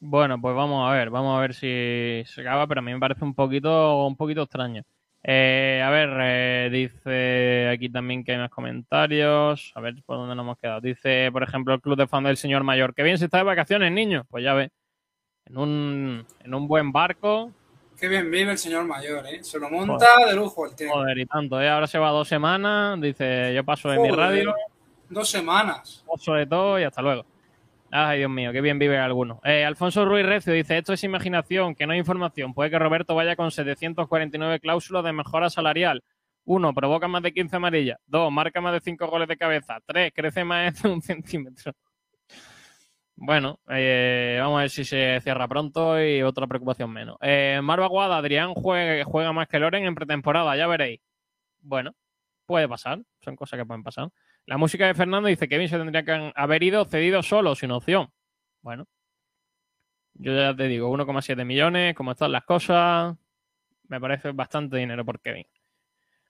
Bueno, pues vamos a ver, vamos a ver si se acaba, pero a mí me parece un poquito, un poquito extraño. Eh, a ver, eh, dice aquí también que hay más comentarios. A ver por dónde nos hemos quedado. Dice, por ejemplo, el club de fan del señor mayor. Que bien se está de vacaciones, niño. Pues ya ve. En un, en un buen barco. Qué bien vive el señor mayor, ¿eh? Se lo monta Joder. de lujo el tema. Joder, y tanto, ¿eh? Ahora se va dos semanas. Dice, yo paso en mi radio. Dos semanas. Paso de todo y hasta luego. Ay, Dios mío, qué bien vive alguno. Eh, Alfonso Ruiz Recio dice, esto es imaginación, que no hay información. Puede que Roberto vaya con 749 cláusulas de mejora salarial. Uno, provoca más de 15 amarillas. Dos, marca más de 5 goles de cabeza. Tres, crece más de un centímetro. Bueno, eh, vamos a ver si se cierra pronto y otra preocupación menos. Eh, Marva Guada, Adrián juega, juega más que Loren en pretemporada, ya veréis. Bueno, puede pasar, son cosas que pueden pasar. La música de Fernando dice que Kevin se tendría que haber ido cedido solo, sin opción. Bueno, yo ya te digo, 1,7 millones, como están las cosas, me parece bastante dinero por Kevin.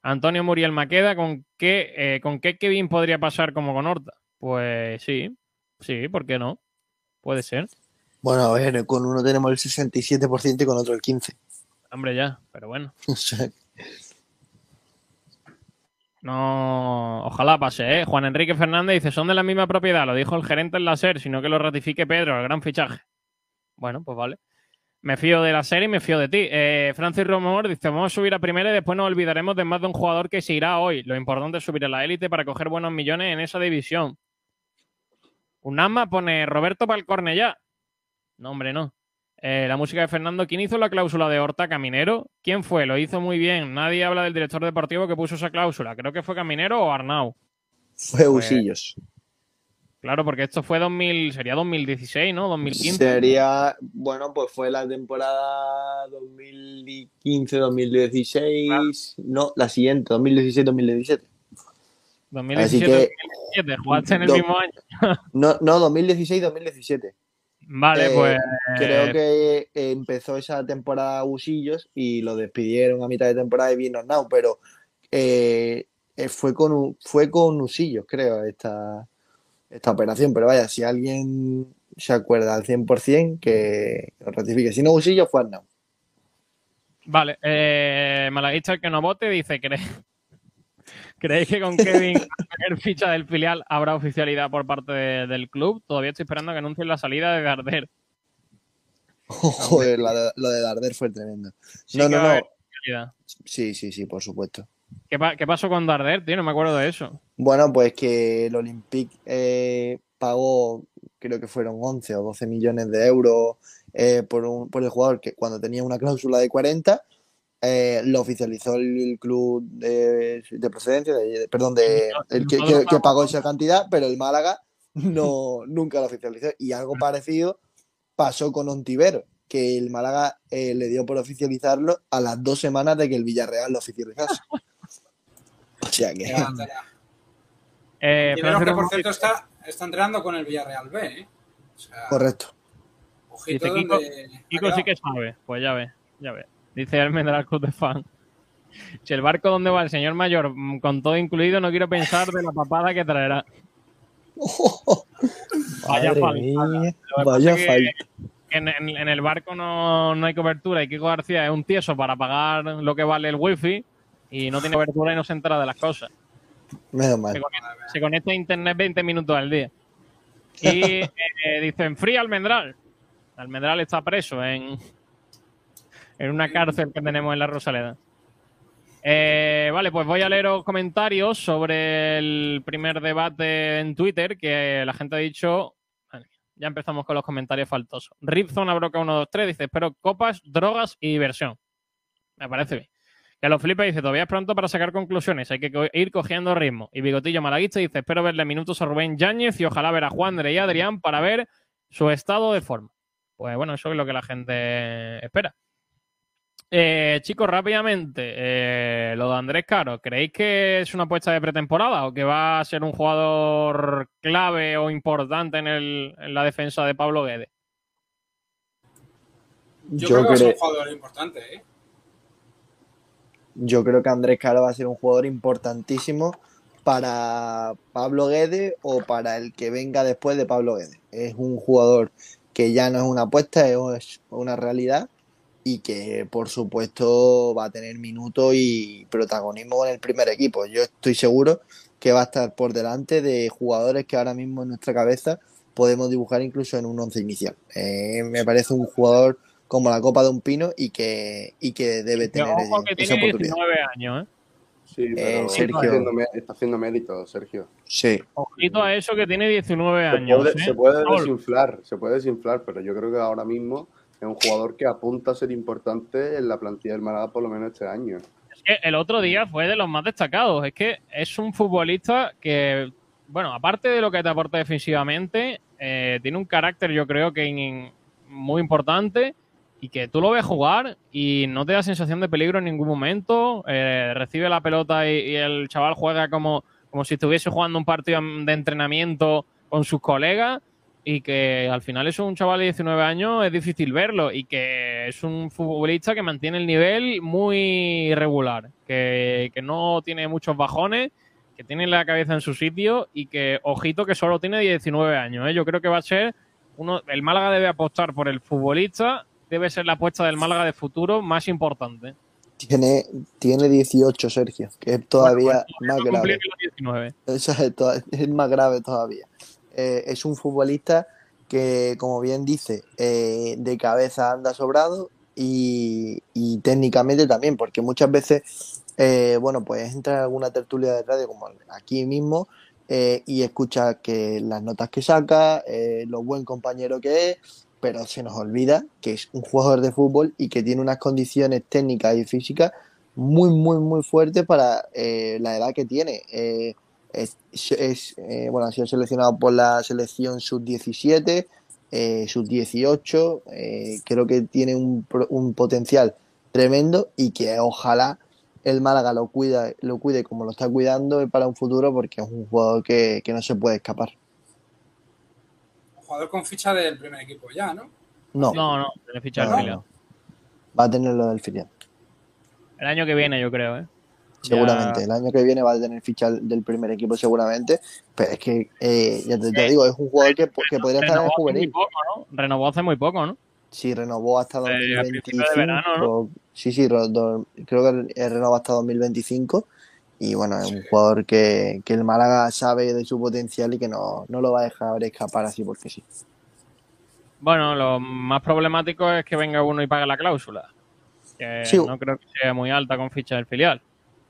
Antonio Muriel Maqueda, ¿con qué, eh, ¿con qué Kevin podría pasar como con Horta? Pues sí, sí, ¿por qué no? Puede ser. Bueno, a ver, con uno tenemos el 67% y con otro el 15%. Hombre, ya, pero bueno. No, ojalá pase, ¿eh? Juan Enrique Fernández dice, son de la misma propiedad, lo dijo el gerente en la SER, sino que lo ratifique Pedro, el gran fichaje. Bueno, pues vale. Me fío de la serie y me fío de ti. Eh, Francis Romor dice, vamos a subir a primera y después nos olvidaremos de más de un jugador que se irá hoy. Lo importante es subir a la élite para coger buenos millones en esa división. Unama pone Roberto Palcornellá. No, hombre, no. Eh, la música de Fernando. ¿Quién hizo la cláusula de Horta Caminero? ¿Quién fue? Lo hizo muy bien. Nadie habla del director deportivo que puso esa cláusula. Creo que fue Caminero o Arnau. Fue Pues- Usillos. Claro, porque esto fue 2000, sería 2016, ¿no? 2015. Sería, bueno, pues fue la temporada 2015-2016. No, la siguiente, 2016-2017. 2017, Así que- 2017. Jugaste en el Do- mismo año. No, no 2016-2017. Vale, Eh, pues. Creo que eh, empezó esa temporada Usillos y lo despidieron a mitad de temporada y vino Now, pero eh, fue con fue con Usillos, creo, esta, esta operación. Pero vaya, si alguien se acuerda al 100%, que lo ratifique. Si no Usillos, fue Now. Vale, eh, Malaguista, el que no vote, dice: ¿cree- ¿Creéis que con Kevin, tener ficha del filial, habrá oficialidad por parte de- del club? Todavía estoy esperando que anuncien la salida de Darder. Joder, la de- lo de Darder fue tremendo. Sí no, no, no. Sí, sí, sí, por supuesto. ¿Qué, pa- qué pasó con Darder, tío? No me acuerdo de eso. Bueno, pues que el Olympique eh, pagó, creo que fueron 11 o 12 millones de euros eh, por, un, por el jugador que cuando tenía una cláusula de 40, eh, lo oficializó el, el club de, de procedencia, de- de- perdón, de, el que, que- que pagó esa cantidad, pero el Málaga no, nunca lo oficializó. Y algo parecido pasó con Ontivero, que el Málaga eh, le dio por oficializarlo a las dos semanas de que el Villarreal lo oficializase. O sea que... Eh, Francis que, por cierto, está, está entrenando con el Villarreal B, ¿eh? O sea, Correcto. ojito Dice Kiko, donde ha Kiko sí que sabe. Pues ya ve, ya ve. Dice Almendral Club de Fan. Si el barco donde va el señor mayor, mm, con todo incluido, no quiero pensar de la papada que traerá. Vaya pasa vaya falta. En, en- en el barco no, no hay cobertura y Kiko García es un tieso para pagar lo que vale el wifi y no tiene cobertura y no se entera de las cosas. Menos Se mal. conecta, se conecta a internet 20 minutos al día. Y eh, dicen, fría Almendral. Almendral está preso en, en una cárcel que tenemos en la Rosaleda. Eh, vale, pues voy a leer los comentarios sobre el primer debate en Twitter que la gente ha dicho. Ya empezamos con los comentarios faltosos. Ripzone Broca 123 dice: Espero copas, drogas y diversión. Me parece bien. Que los Felipe dice: Todavía es pronto para sacar conclusiones, hay que ir cogiendo ritmo. Y Bigotillo Malaguista dice: Espero verle minutos a Rubén Yáñez y ojalá ver a Juan Dre y Adrián para ver su estado de forma. Pues bueno, eso es lo que la gente espera. Eh, chicos, rápidamente, eh, lo de Andrés Caro, ¿creéis que es una apuesta de pretemporada o que va a ser un jugador clave o importante en, el- en la defensa de Pablo Guedes? Yo, Yo creo que va a ser un jugador importante, ¿eh? Yo creo que Andrés Caro va a ser un jugador importantísimo para Pablo Guedes o para el que venga después de Pablo Guedes. Es un jugador que ya no es una apuesta, es una realidad y que por supuesto va a tener minutos y protagonismo en el primer equipo. Yo estoy seguro que va a estar por delante de jugadores que ahora mismo en nuestra cabeza podemos dibujar incluso en un once inicial. Eh, me parece un jugador como la copa de un pino y que, y que debe tener ojo que esa tiene oportunidad. 19 años, ¿eh? Sí, Eh, pero está, Sergio. haciendo, está haciendo mérito, Sergio. Sí. Ojito a eso que tiene 19 Se años. puede, ¿eh? se puede desinflar, se puede desinflar, pero yo creo que ahora mismo es un jugador que apunta a ser importante en la plantilla del Málaga por lo menos este año. Es que el otro día fue de los más destacados. Es que es un futbolista que, bueno, aparte de lo que te aporta defensivamente, eh, tiene un carácter, yo creo que muy importante y que tú lo ves jugar y no te da sensación de peligro en ningún momento. eh, recibe la pelota y, y el chaval juega como, como si estuviese jugando un partido de entrenamiento con sus colegas y que al final es un chaval de 19 años, es difícil verlo y que es un futbolista que mantiene el nivel muy regular, que, que no tiene muchos bajones, que tiene la cabeza en su sitio y que, ojito, que solo tiene 19 años. ¿eh? Yo creo que va a ser uno, el Málaga debe apostar por el futbolista debe ser la apuesta del Málaga de futuro más importante. Tiene, tiene 18, Sergio, que es todavía más Va a grave. cumplir los 19. Eso es más grave todavía. Eh, es un futbolista que, como bien dice, eh, de cabeza anda sobrado y, técnicamente también, porque muchas veces, eh, bueno, pues entra en alguna tertulia de radio como aquí mismo y escucha que las notas que saca, lo buen compañero que es, pero se nos olvida que es un jugador de fútbol y que tiene unas condiciones técnicas y físicas muy, muy, muy fuertes para la edad que tiene. Es, es, eh, bueno, ha sido seleccionado por la selección sub-17, eh, sub-18. eh, creo que tiene un, pro- un potencial tremendo y que ojalá el Málaga lo, cuida, lo cuide como lo está cuidando para un futuro porque es un jugador que, que no se puede escapar. Jugador con ficha del primer equipo ya, ¿no? No, No, no, tiene ficha del No. filial. va a tener lo del filial. El año que viene, yo creo, ¿eh? Ya- Seguramente, el año que viene va a tener ficha del primer equipo seguramente, pero es que, eh, ya te, te digo, es un jugador que, que podría estar en el Renovó hace muy juvenil. poco, ¿no? Renovó hace muy poco, ¿no? Sí, renovó hasta Eh, a 2025. principio de verano, ¿no? Sí, sí, creo que eh, renova hasta 2025. Y bueno, es un jugador que, que el Málaga sabe de su potencial y que no, no lo va a dejar escapar así porque sí. Bueno, lo más problemático es que venga uno y pague la cláusula. Que Sí. no creo que sea muy alta con ficha del filial.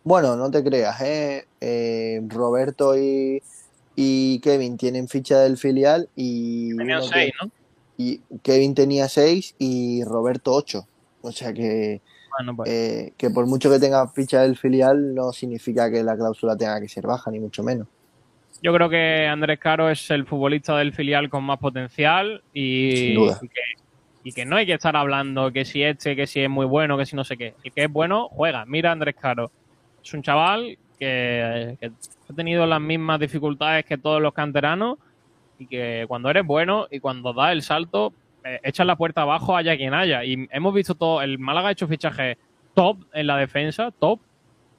Bueno, no te creas, ¿eh? Eh, Roberto y, y Kevin tienen ficha del filial y, Tenían uno seis, que- ¿no? y Kevin tenía 6 y Roberto 8. O sea que, Bueno, pues. eh, que por mucho que tenga ficha del filial no significa que la cláusula tenga que ser baja, ni mucho menos. Yo creo que Andrés Caro es el futbolista del filial con más potencial y, Sin duda. y que, y que no hay que estar hablando que si este, que si es muy bueno, que si no sé qué. El que es bueno, juega. Mira a Andrés Caro. Es un chaval que, que ha tenido las mismas dificultades que todos los canteranos y que cuando eres bueno y cuando das el salto, eh, echas la puerta abajo, haya quien haya. Y hemos visto todo, el Málaga ha hecho fichajes top en la defensa, top,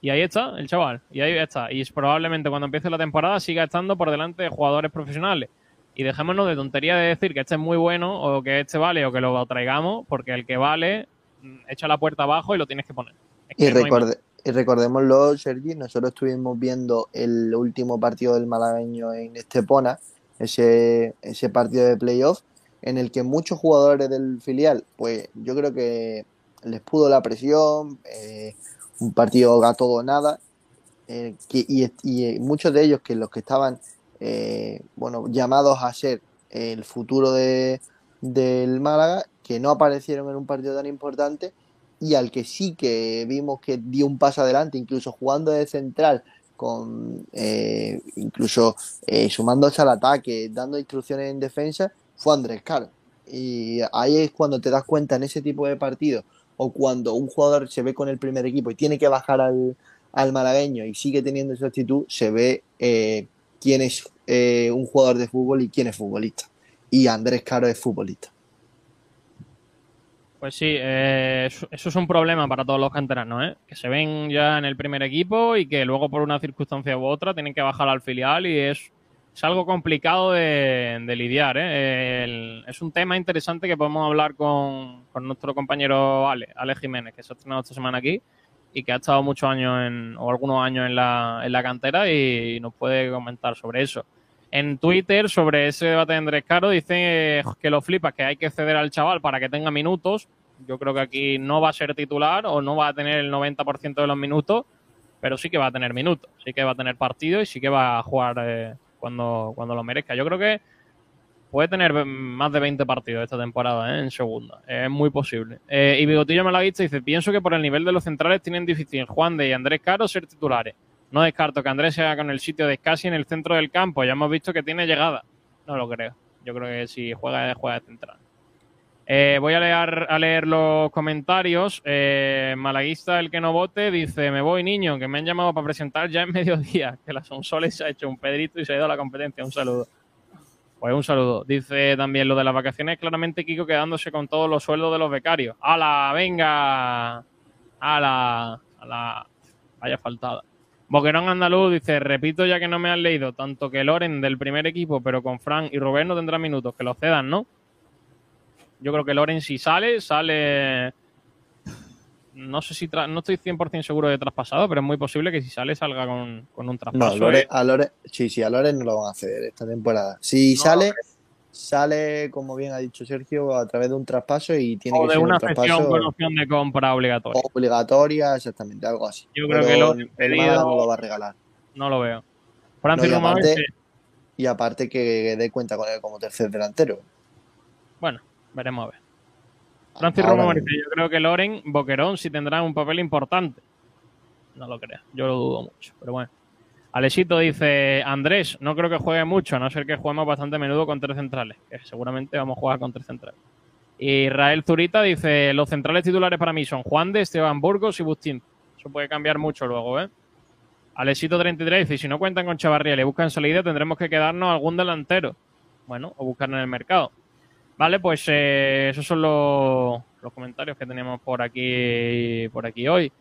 y ahí está el chaval, y ahí está. Y probablemente cuando empiece la temporada siga estando por delante de jugadores profesionales. Y dejémonos de tontería de decir que este es muy bueno o que este vale o que lo traigamos, porque el que vale mm, echa la puerta abajo y lo tienes que poner. Es Y, no hay y recordémoslo, Sergi, nosotros estuvimos viendo el último partido del malagueño en Estepona, ese, ese partido de playoff, en el que muchos jugadores del filial, pues yo creo que les pudo la presión, eh, un partido a todo o nada, eh, y, y muchos de ellos que los que estaban eh, bueno, llamados a ser el futuro de, del Málaga, que no aparecieron en un partido tan importante, y al que sí que vimos que dio un paso adelante, incluso jugando de central, con eh, incluso eh, sumándose al ataque, dando instrucciones en defensa, fue Andrés Caro. Y ahí es cuando te das cuenta en ese tipo de partidos, o cuando un jugador se ve con el primer equipo y tiene que bajar al, al malagueño y sigue teniendo esa actitud, se ve eh, quién es eh, un jugador de fútbol y quién es futbolista. Y Andrés Caro es futbolista. Pues sí, eh, eso es un problema para todos los canteranos, ¿eh? que se ven ya en el primer equipo y que luego por una circunstancia u otra tienen que bajar al filial y es, es algo complicado de, lidiar. ¿eh? Es un tema interesante que podemos hablar con, con nuestro compañero Ale, Ale Jiménez, que se ha estrenado esta semana aquí y que ha estado muchos años en, o algunos años en la, en la cantera y nos puede comentar sobre eso. En Twitter, sobre ese debate de Andrés Caro, dice que lo flipa, que hay que ceder al chaval para que tenga minutos. Yo creo que aquí no va a ser titular o no va a tener el 90% de los minutos, pero sí que va a tener minutos, sí que va a tener partido y sí que va a jugar eh, cuando, cuando lo merezca. Yo creo que puede tener ve- más de 20 partidos esta temporada ¿eh? en segunda. Es muy posible. Eh, y Bigotillo Malaguista dice, pienso que por el nivel de los centrales tienen difícil Juan de y Andrés Caro ser titulares. No descarto que Andrés sea con el sitio de Scassi en el centro del campo. Ya hemos visto que tiene llegada. No lo creo. Yo creo que si juega, juega de central. Eh, voy a leer, a leer los comentarios. Eh, Malaguista, el que no vote, dice: Me voy, niño, que me han llamado para presentar ya en mediodía. Que la Sonsoles se ha hecho un Pedrito y se ha ido a la competencia. Un saludo. Pues un saludo. Dice también lo de las vacaciones, claramente Kiko quedándose con todos los sueldos de los becarios. ¡Hala! ¡Venga! ¡Hala! ¡Hala! Vaya faltada. Boquerón Andaluz dice, repito ya que no me han leído, tanto que Loren del primer equipo, pero con Fran y Robert no tendrá minutos, que lo cedan, ¿no? Yo creo que Loren si sale, sale... No sé si... tra- No estoy 100% seguro de traspasado, pero es muy posible que si sale salga con, con un No, traspaso. Lore- eh. a Lore, sí, sí, a Lore no lo van a hacer esta temporada. Si sale, sale, como bien ha dicho Sergio, a través de un traspaso y tiene O que de ser una un traspaso con opción de compra obligatoria. obligatoria, exactamente, algo así. Yo creo Pero que lo el pedido- Málaga no lo va a regalar. No lo veo. No, Francis y, Román aparte, dice- y aparte que dé cuenta con él como tercer delantero. Bueno, veremos a ver. Francis Ahora Romo dice, yo creo que Loren, Boquerón sí tendrán un papel importante. No lo creo, yo lo dudo mucho, pero bueno. Alexito dice, Andrés, no creo que juegue mucho, a no ser que juguemos bastante menudo con tres centrales, que seguramente vamos a jugar con tres centrales. Israel Zurita dice, los centrales titulares para mí son Juan de, Esteban Burgos y Bustín. Eso puede cambiar mucho luego, ¿eh? Alexito 33 dice, si no cuentan con Chavarría y buscan salida, tendremos que quedarnos algún delantero. Bueno, o buscar en el mercado. Vale, pues eh, esos son los, los comentarios que tenemos por aquí, por aquí hoy.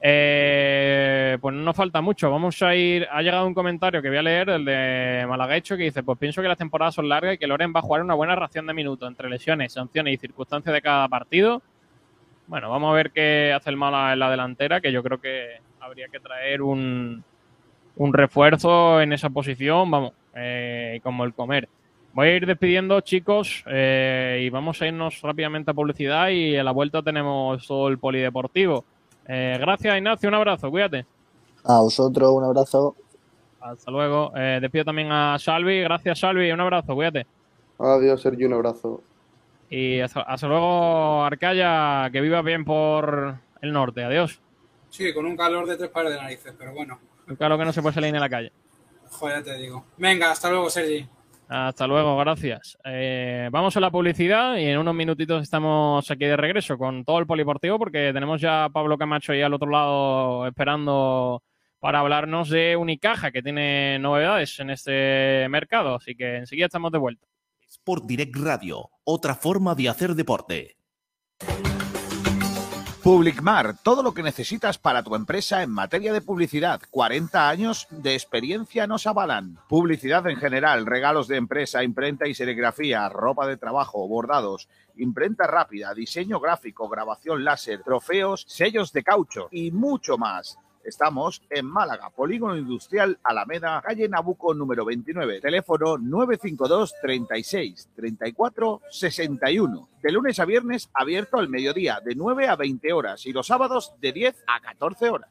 Eh, pues no nos falta mucho. Vamos a ir. Ha llegado un comentario que voy a leer, el de Malagacho, que dice: Pues pienso que las temporadas son largas y que Loren va a jugar una buena ración de minutos entre lesiones, sanciones y circunstancias de cada partido. Bueno, vamos a ver qué hace el Málaga en la delantera, que yo creo que habría que traer un, un refuerzo en esa posición, vamos, eh, como el comer. Voy a ir despidiendo, chicos, eh, y vamos a irnos rápidamente a publicidad y a la vuelta tenemos todo el polideportivo. Eh, gracias, Ignacio, un abrazo, cuídate. A vosotros, un abrazo. Hasta luego. Eh, despido también a Salvi, gracias, Salvi, un abrazo, cuídate. Adiós, Sergio, un abrazo. Y hasta, hasta luego, Arcaya, que viva bien por el norte, adiós. Sí, con un calor de tres pares de narices, pero bueno, Claro que no se puede salir a la calle. joder, te digo. Venga, hasta luego, Sergi. Hasta luego, gracias. Eh, vamos a la publicidad y en unos minutitos estamos aquí de regreso con todo el poliportivo porque tenemos ya a Pablo Camacho ahí al otro lado esperando para hablarnos de Unicaja que tiene novedades en este mercado. Así que enseguida estamos de vuelta. Sport Direct Radio, otra forma de hacer deporte. Publicmar, todo lo que necesitas para tu empresa en materia de publicidad. 40 años de experiencia nos avalan. Publicidad en general, regalos de empresa, imprenta y serigrafía, ropa de trabajo, bordados, imprenta rápida, diseño gráfico, grabación láser, trofeos, sellos de caucho y mucho más. Estamos en Málaga, Polígono Industrial Alameda, calle Nabuco número 29, teléfono 952 36 34 61. De lunes a viernes abierto al mediodía, de 9 a 20 horas y los sábados de 10 a 14 horas.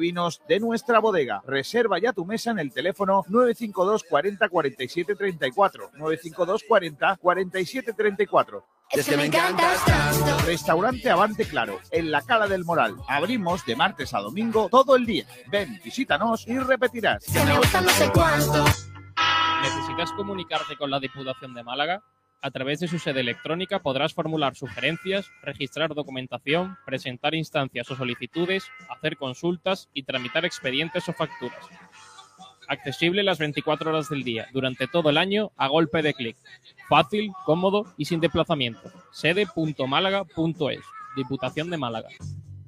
vinos de nuestra bodega. Reserva ya tu mesa en el teléfono 952 40 47 34. 952 40 47 34. Es que me encantas tanto. Restaurante Avante Claro, en la Cala del Moral. Abrimos de martes a domingo todo el día. Ven, visítanos y repetirás. me gusta no sé cuánto. ¿Necesitas comunicarte con la Diputación de Málaga? A través de su sede electrónica podrás formular sugerencias, registrar documentación, presentar instancias o solicitudes, hacer consultas y tramitar expedientes o facturas. Accesible las 24 horas del día, durante todo el año, a golpe de clic. Fácil, cómodo y sin desplazamiento. Sede.málaga.es. Diputación de Málaga.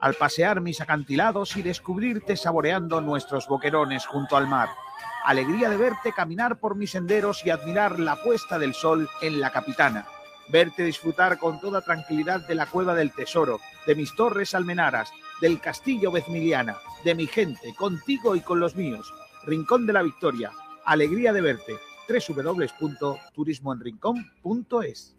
al pasear mis acantilados y descubrirte saboreando nuestros boquerones junto al mar. Alegría de verte caminar por mis senderos y admirar la puesta del sol en la capitana. Verte disfrutar con toda tranquilidad de la cueva del tesoro, de mis torres almenaras, del castillo Vezmiliana, de mi gente, contigo y con los míos. Rincón de la Victoria. Alegría de verte. www.turismoenrincón.es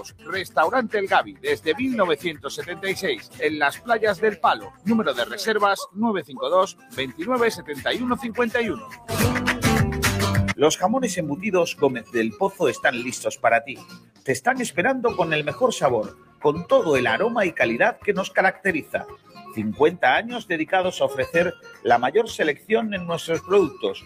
Restaurante El Gavi, desde 1976, en las playas del Palo. Número de reservas 952 29 71 51. Los jamones embutidos Gómez del Pozo están listos para ti. Te están esperando con el mejor sabor, con todo el aroma y calidad que nos caracteriza. 50 años dedicados a ofrecer la mayor selección en nuestros productos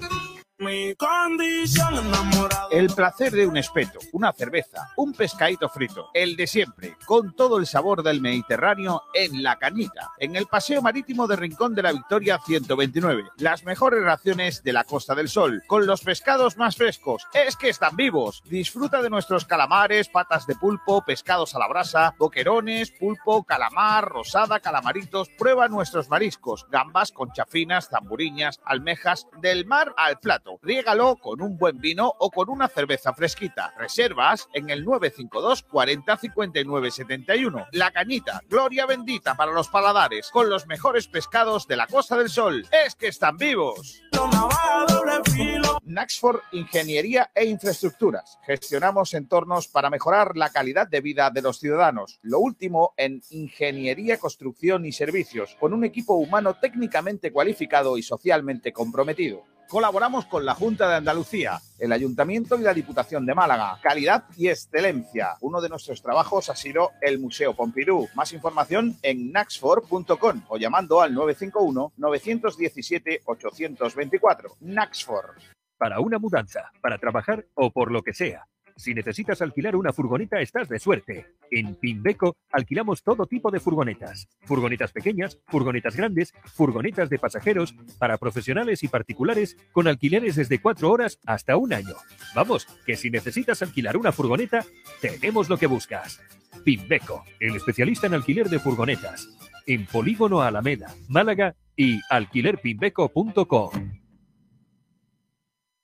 El placer de un espeto, una cerveza, un pescadito frito, el de siempre, con todo el sabor del Mediterráneo en La Cañita, en el Paseo Marítimo de Rincón de la Victoria 129. Las mejores raciones de la Costa del Sol, con los pescados más frescos. Es que están vivos. Disfruta de nuestros calamares, patas de pulpo, pescados a la brasa, boquerones, pulpo, calamar, rosada, calamaritos. Prueba nuestros mariscos, gambas, conchafinas, zamburiñas, almejas, del mar al plato. Riégalo con un buen vino o con una cerveza fresquita. Reservas en el 952 40 59 71. La Cañita, gloria bendita para los paladares, con los mejores pescados de la Costa del Sol. ¡Es que están vivos! Naxford Ingeniería e Infraestructuras. Gestionamos entornos para mejorar la calidad de vida de los ciudadanos. Lo último en ingeniería, construcción y servicios, con un equipo humano técnicamente cualificado y socialmente comprometido. Colaboramos con la Junta de Andalucía, el Ayuntamiento y la Diputación de Málaga. Calidad y excelencia. Uno de nuestros trabajos ha sido el Museo Pompidou. Más información en naxfor.com o llamando al 951-917-824. Naxfor. Para una mudanza, para trabajar o por lo que sea. Si necesitas alquilar una furgoneta, estás de suerte. En Pimbeco alquilamos todo tipo de furgonetas. Furgonetas pequeñas, furgonetas grandes, furgonetas de pasajeros, para profesionales y particulares, con alquileres desde cuatro horas hasta un año. Vamos, que si necesitas alquilar una furgoneta, tenemos lo que buscas. Pimbeco, el especialista en alquiler de furgonetas. En Polígono Alameda, Málaga y alquilerpimbeco.com.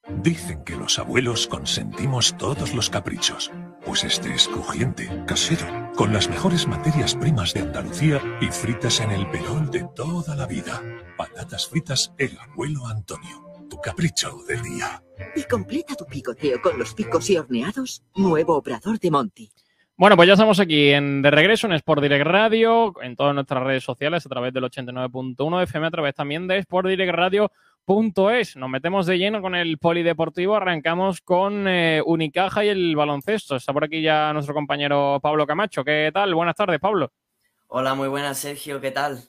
Dicen que los abuelos consentimos todos los caprichos. Pues este es crujiente, casero, con las mejores materias primas de Andalucía y fritas en el perol de toda la vida. Patatas fritas El Abuelo Antonio. Tu capricho del día. Y completa tu picoteo con los picos y horneados. Nuevo obrador de Monty. Bueno, pues ya estamos aquí en, de regreso en Sport Direct Radio, en todas nuestras redes sociales, a través del 89.1 FM, a través también de Sport Direct Radio es. Nos metemos de lleno con el polideportivo. Arrancamos con eh, Unicaja y el baloncesto. Está por aquí ya nuestro compañero Pablo Camacho. ¿Qué tal? Buenas tardes, Pablo. Hola, muy buenas, Sergio. ¿Qué tal?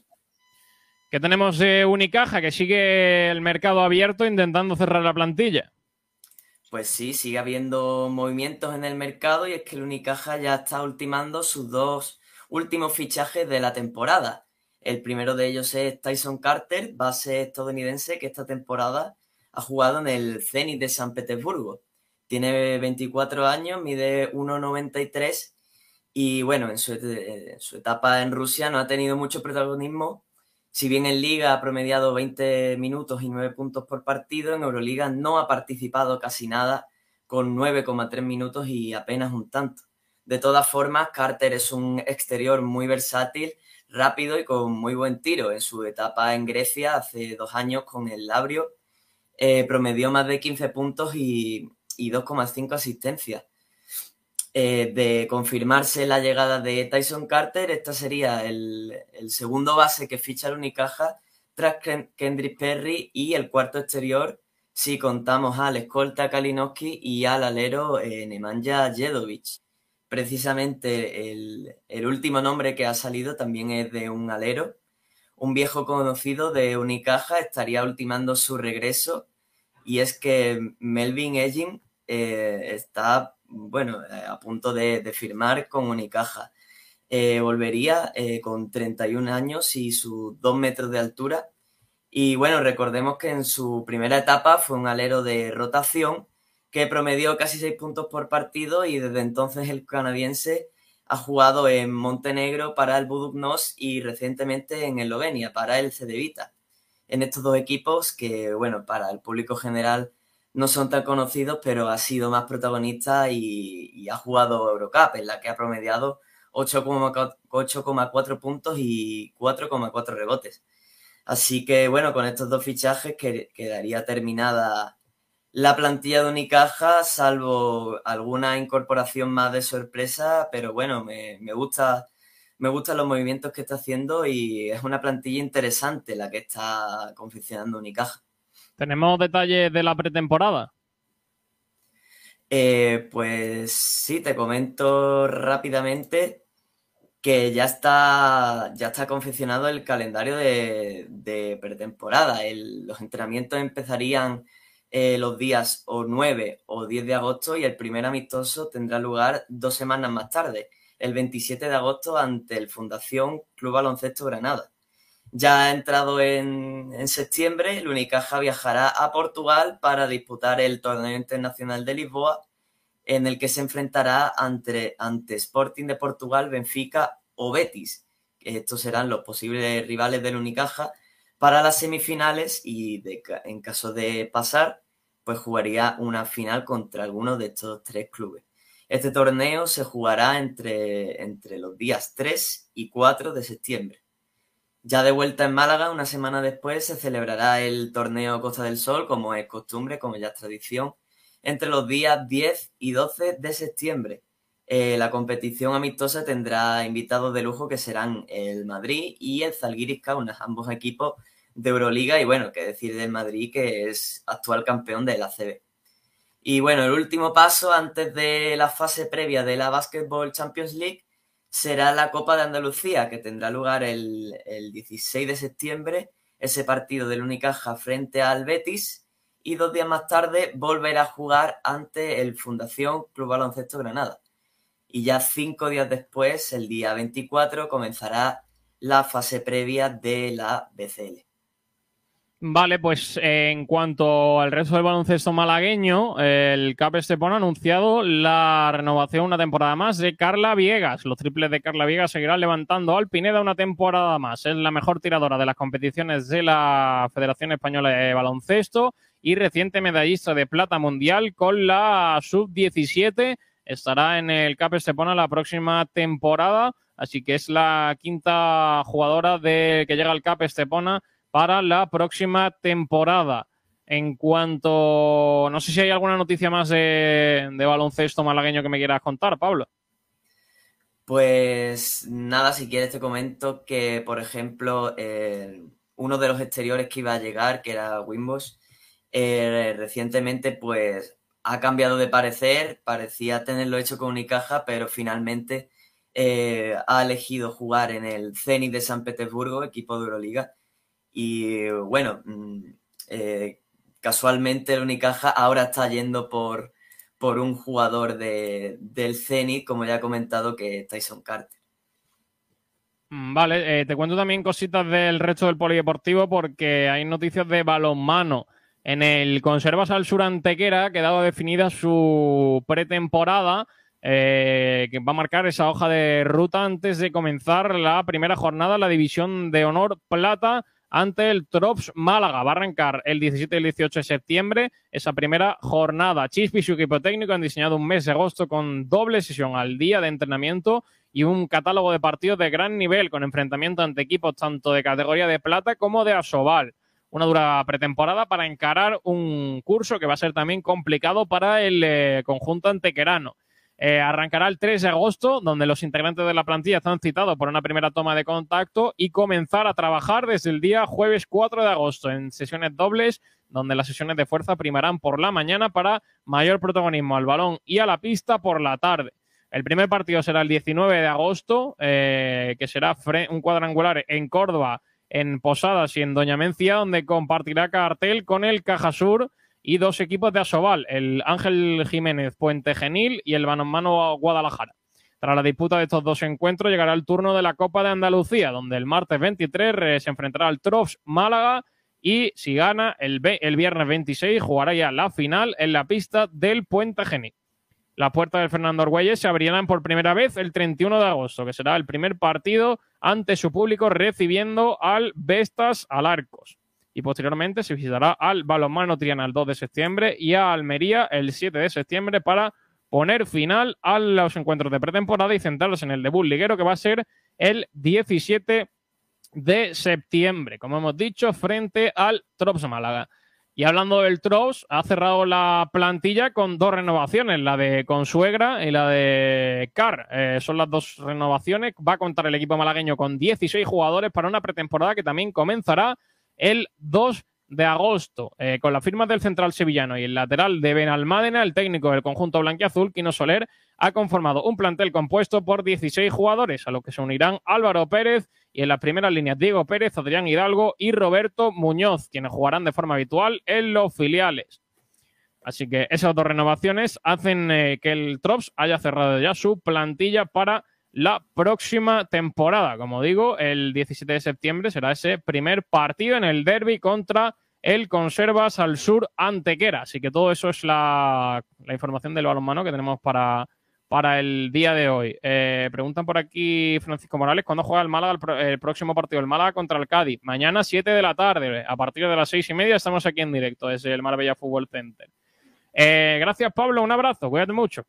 ¿Qué tenemos de Unicaja? Que sigue el mercado abierto intentando cerrar la plantilla. Pues sí, sigue habiendo movimientos en el mercado y es que el Unicaja ya está ultimando sus dos últimos fichajes de la temporada. El primero de ellos es Tyson Carter, base estadounidense que esta temporada ha jugado en el Zenit de San Petersburgo. Tiene 24 años, mide 1,93 y bueno, en su, en su etapa en Rusia no ha tenido mucho protagonismo. Si bien en Liga ha promediado 20 minutos y 9 puntos por partido, en Euroliga no ha participado casi nada, con 9,3 minutos y apenas un tanto. De todas formas, Carter es un exterior muy versátil, rápido y con muy buen tiro. En su etapa en Grecia, hace dos años con el Labrio, eh, promedió más de 15 puntos y, y 2,5 asistencias. Eh, de confirmarse la llegada de Tyson Carter, esta sería el, segundo base que ficha el Unicaja tras Ken- Kendrick Perry y el cuarto exterior si contamos al escolta Kalinowski y al alero eh, Nemanja Jedovic. Precisamente el, último nombre que ha salido también es de un alero. Un viejo conocido de Unicaja estaría ultimando su regreso y es que Melvin Egin eh, está bueno, eh, a punto de, de firmar con Unicaja. Eh, volvería eh, con 31 años y sus 2 metros de altura. Y bueno, recordemos que en su primera etapa fue un alero de rotación que promedió casi 6 puntos por partido y desde entonces el canadiense ha jugado en Montenegro para el Buduknos y recientemente en Eslovenia para el Cedevita. En estos dos equipos que, bueno, para el público general no son tan conocidos, pero ha sido más protagonista y, y ha jugado Eurocup, en la que ha promediado 8,4 8,4 puntos y 4,4 rebotes. Así que bueno, con estos dos fichajes que- quedaría terminada la plantilla de Unicaja, salvo alguna incorporación más de sorpresa, pero bueno, me, me gusta, me gustan los movimientos que está haciendo y es una plantilla interesante la que está confeccionando Unicaja. ¿Tenemos detalles de la pretemporada? Eh, pues sí, te comento rápidamente que ya está, ya está confeccionado el calendario de, de pretemporada. El- los entrenamientos empezarían eh, los días o 9 o 10 de agosto y el primer amistoso tendrá lugar dos semanas más tarde, el 27 de agosto ante el Fundación Club Baloncesto Granada. Ya ha entrado en, en septiembre, el Unicaja viajará a Portugal para disputar el Torneo Internacional de Lisboa, en el que se enfrentará ante, ante Sporting de Portugal, Benfica o Betis. Estos serán los posibles rivales del Unicaja para las semifinales y en caso de pasar, pues jugaría una final contra alguno de estos tres clubes. Este torneo se jugará entre, entre los días 3 y 4 de septiembre. Ya de vuelta en Málaga, una semana después, se celebrará el torneo Costa del Sol, como es costumbre, como ya es tradición, entre los días 10 y 12 de septiembre. Eh, la competición amistosa tendrá invitados de lujo que serán el Madrid y el Zalgiris Kaunas, ambos equipos de Euroliga y bueno, qué decir del Madrid que es actual campeón de la CB. Y bueno, el último paso antes de la fase previa de la Basketball Champions League será la Copa de Andalucía, que tendrá lugar el, el 16 de septiembre, ese partido del Unicaja frente al Betis, y dos días más tarde volverá a jugar ante el Fundación Club Baloncesto Granada. Y ya cinco días después, el día 24, comenzará la fase previa de la BCL. Vale, pues en cuanto al resto del baloncesto malagueño, el CAP Estepona ha anunciado la renovación una temporada más de Carla Viegas. Los triples de Carla Viegas seguirán levantando al Pineda una temporada más. Es la mejor tiradora de las competiciones de la Federación Española de Baloncesto y reciente medallista de plata mundial con la sub-17. Estará en el CAP Estepona la próxima temporada, así que es la quinta jugadora de, que llega al CAP Estepona para la próxima temporada. En cuanto, no sé si hay alguna noticia más de, baloncesto malagueño que me quieras contar, Pablo. Pues nada, si quieres te comento que, por ejemplo, uno de los exteriores que iba a llegar, que era Winbosch, eh, recientemente pues ha cambiado de parecer, parecía tenerlo hecho con Unicaja, pero finalmente eh, ha elegido jugar en el Zenit de San Petersburgo, equipo de Euroliga, y bueno, mm, eh, casualmente el Unicaja ahora está yendo por, por un jugador de, del Zenit, como ya he comentado, que es Tyson Carter. Mm, Vale, eh, te cuento también cositas del resto del polideportivo porque hay noticias de balonmano. En el Conservas al Sur Antequera ha quedado definida su pretemporada eh, que va a marcar esa hoja de ruta antes de comenzar la primera jornada, la división de honor plata ante el Trops Málaga. Va a arrancar el 17 y el 18 de septiembre esa primera jornada. Chispi y su equipo técnico han diseñado un mes de agosto con doble sesión al día de entrenamiento y un catálogo de partidos de gran nivel con enfrentamiento ante equipos tanto de categoría de plata como de asobal. Una dura pretemporada para encarar un curso que va a ser también complicado para el eh, conjunto antequerano. Eh, arrancará el 3 de agosto, donde los integrantes de la plantilla están citados por una primera toma de contacto y comenzar a trabajar desde el día jueves 4 de agosto en sesiones dobles, donde las sesiones de fuerza primarán por la mañana para mayor protagonismo al balón y a la pista por la tarde. El primer partido será el 19 de agosto, eh, que será un cuadrangular en Córdoba, en Posadas y en Doña Mencia, donde compartirá cartel con el Cajasur y dos equipos de Asobal, el Ángel Jiménez Puente Genil y el Balonmano Guadalajara. Tras la disputa de estos dos encuentros llegará el turno de la Copa de Andalucía, donde el martes 23 eh, se enfrentará al Trops Málaga y si gana el, el viernes 26 jugará ya la final en la pista del Puente Genil. Las puertas del Fernando Argüelles se abrirán por primera vez el 31 de agosto, que será el primer partido ante su público recibiendo al Vestas Alarcos. Y posteriormente se visitará al Balonmano Triana el 2 de septiembre y a Almería el 7 de septiembre para poner final a los encuentros de pretemporada y centrarse en el debut liguero que va a ser el 17 de septiembre, como hemos dicho, frente al Trops Málaga. Y hablando del Trops, ha cerrado la plantilla con dos renovaciones, la de Consuegra y la de Car. Eh, son las dos renovaciones. Va a contar el equipo malagueño con 16 jugadores para una pretemporada que también comenzará el 2 de agosto. Eh, con la firma del central sevillano y el lateral de Benalmádena, el técnico del conjunto blanquiazul, Quino Soler, ha conformado un plantel compuesto por 16 jugadores, a lo que se unirán Álvaro Pérez y en las primeras líneas Diego Pérez, Adrián Hidalgo y Roberto Muñoz, quienes jugarán de forma habitual en los filiales. Así que esas dos renovaciones hacen eh, que el Trops haya cerrado ya su plantilla para la próxima temporada. Como digo, el 17 de septiembre será ese primer partido en el derby contra el Conservas al Sur Antequera. Así que todo eso es la, la información del balonmano que tenemos para, para el día de hoy. Eh, preguntan por aquí Francisco Morales, ¿cuándo juega el Málaga el, pro- el próximo partido? El Málaga contra el Cádiz. Mañana 7 de la tarde. A partir de las 6 y media estamos aquí en directo desde el Marbella Fútbol Center. Eh, gracias, Pablo. Un abrazo. Cuídate mucho.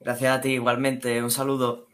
Gracias a ti, igualmente. Un saludo.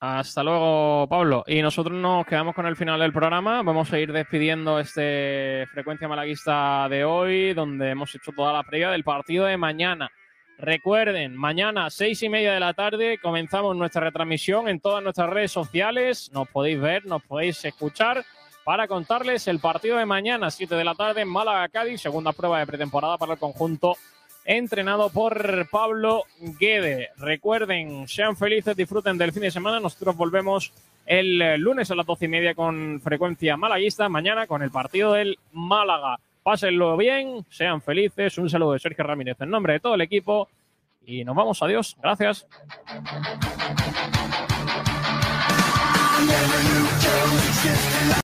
Hasta luego, Pablo. Y nosotros nos quedamos con el final del programa. Vamos a ir despidiendo este frecuencia malaguista de hoy, donde hemos hecho toda la previa del partido de mañana. Recuerden, mañana, seis y media de la tarde, comenzamos nuestra retransmisión en todas nuestras redes sociales. Nos podéis ver, nos podéis escuchar para contarles el partido de mañana, 7 de la tarde, en Málaga-Cádiz, segunda prueba de pretemporada para el conjunto entrenado por Pablo Guede. Recuerden, sean felices, disfruten del fin de semana. Nosotros volvemos el lunes a las doce y media con frecuencia malaguista. Mañana con el partido del Málaga. Pásenlo bien, sean felices. Un saludo de Sergio Ramírez en nombre de todo el equipo. Y nos vamos. Adiós. Gracias.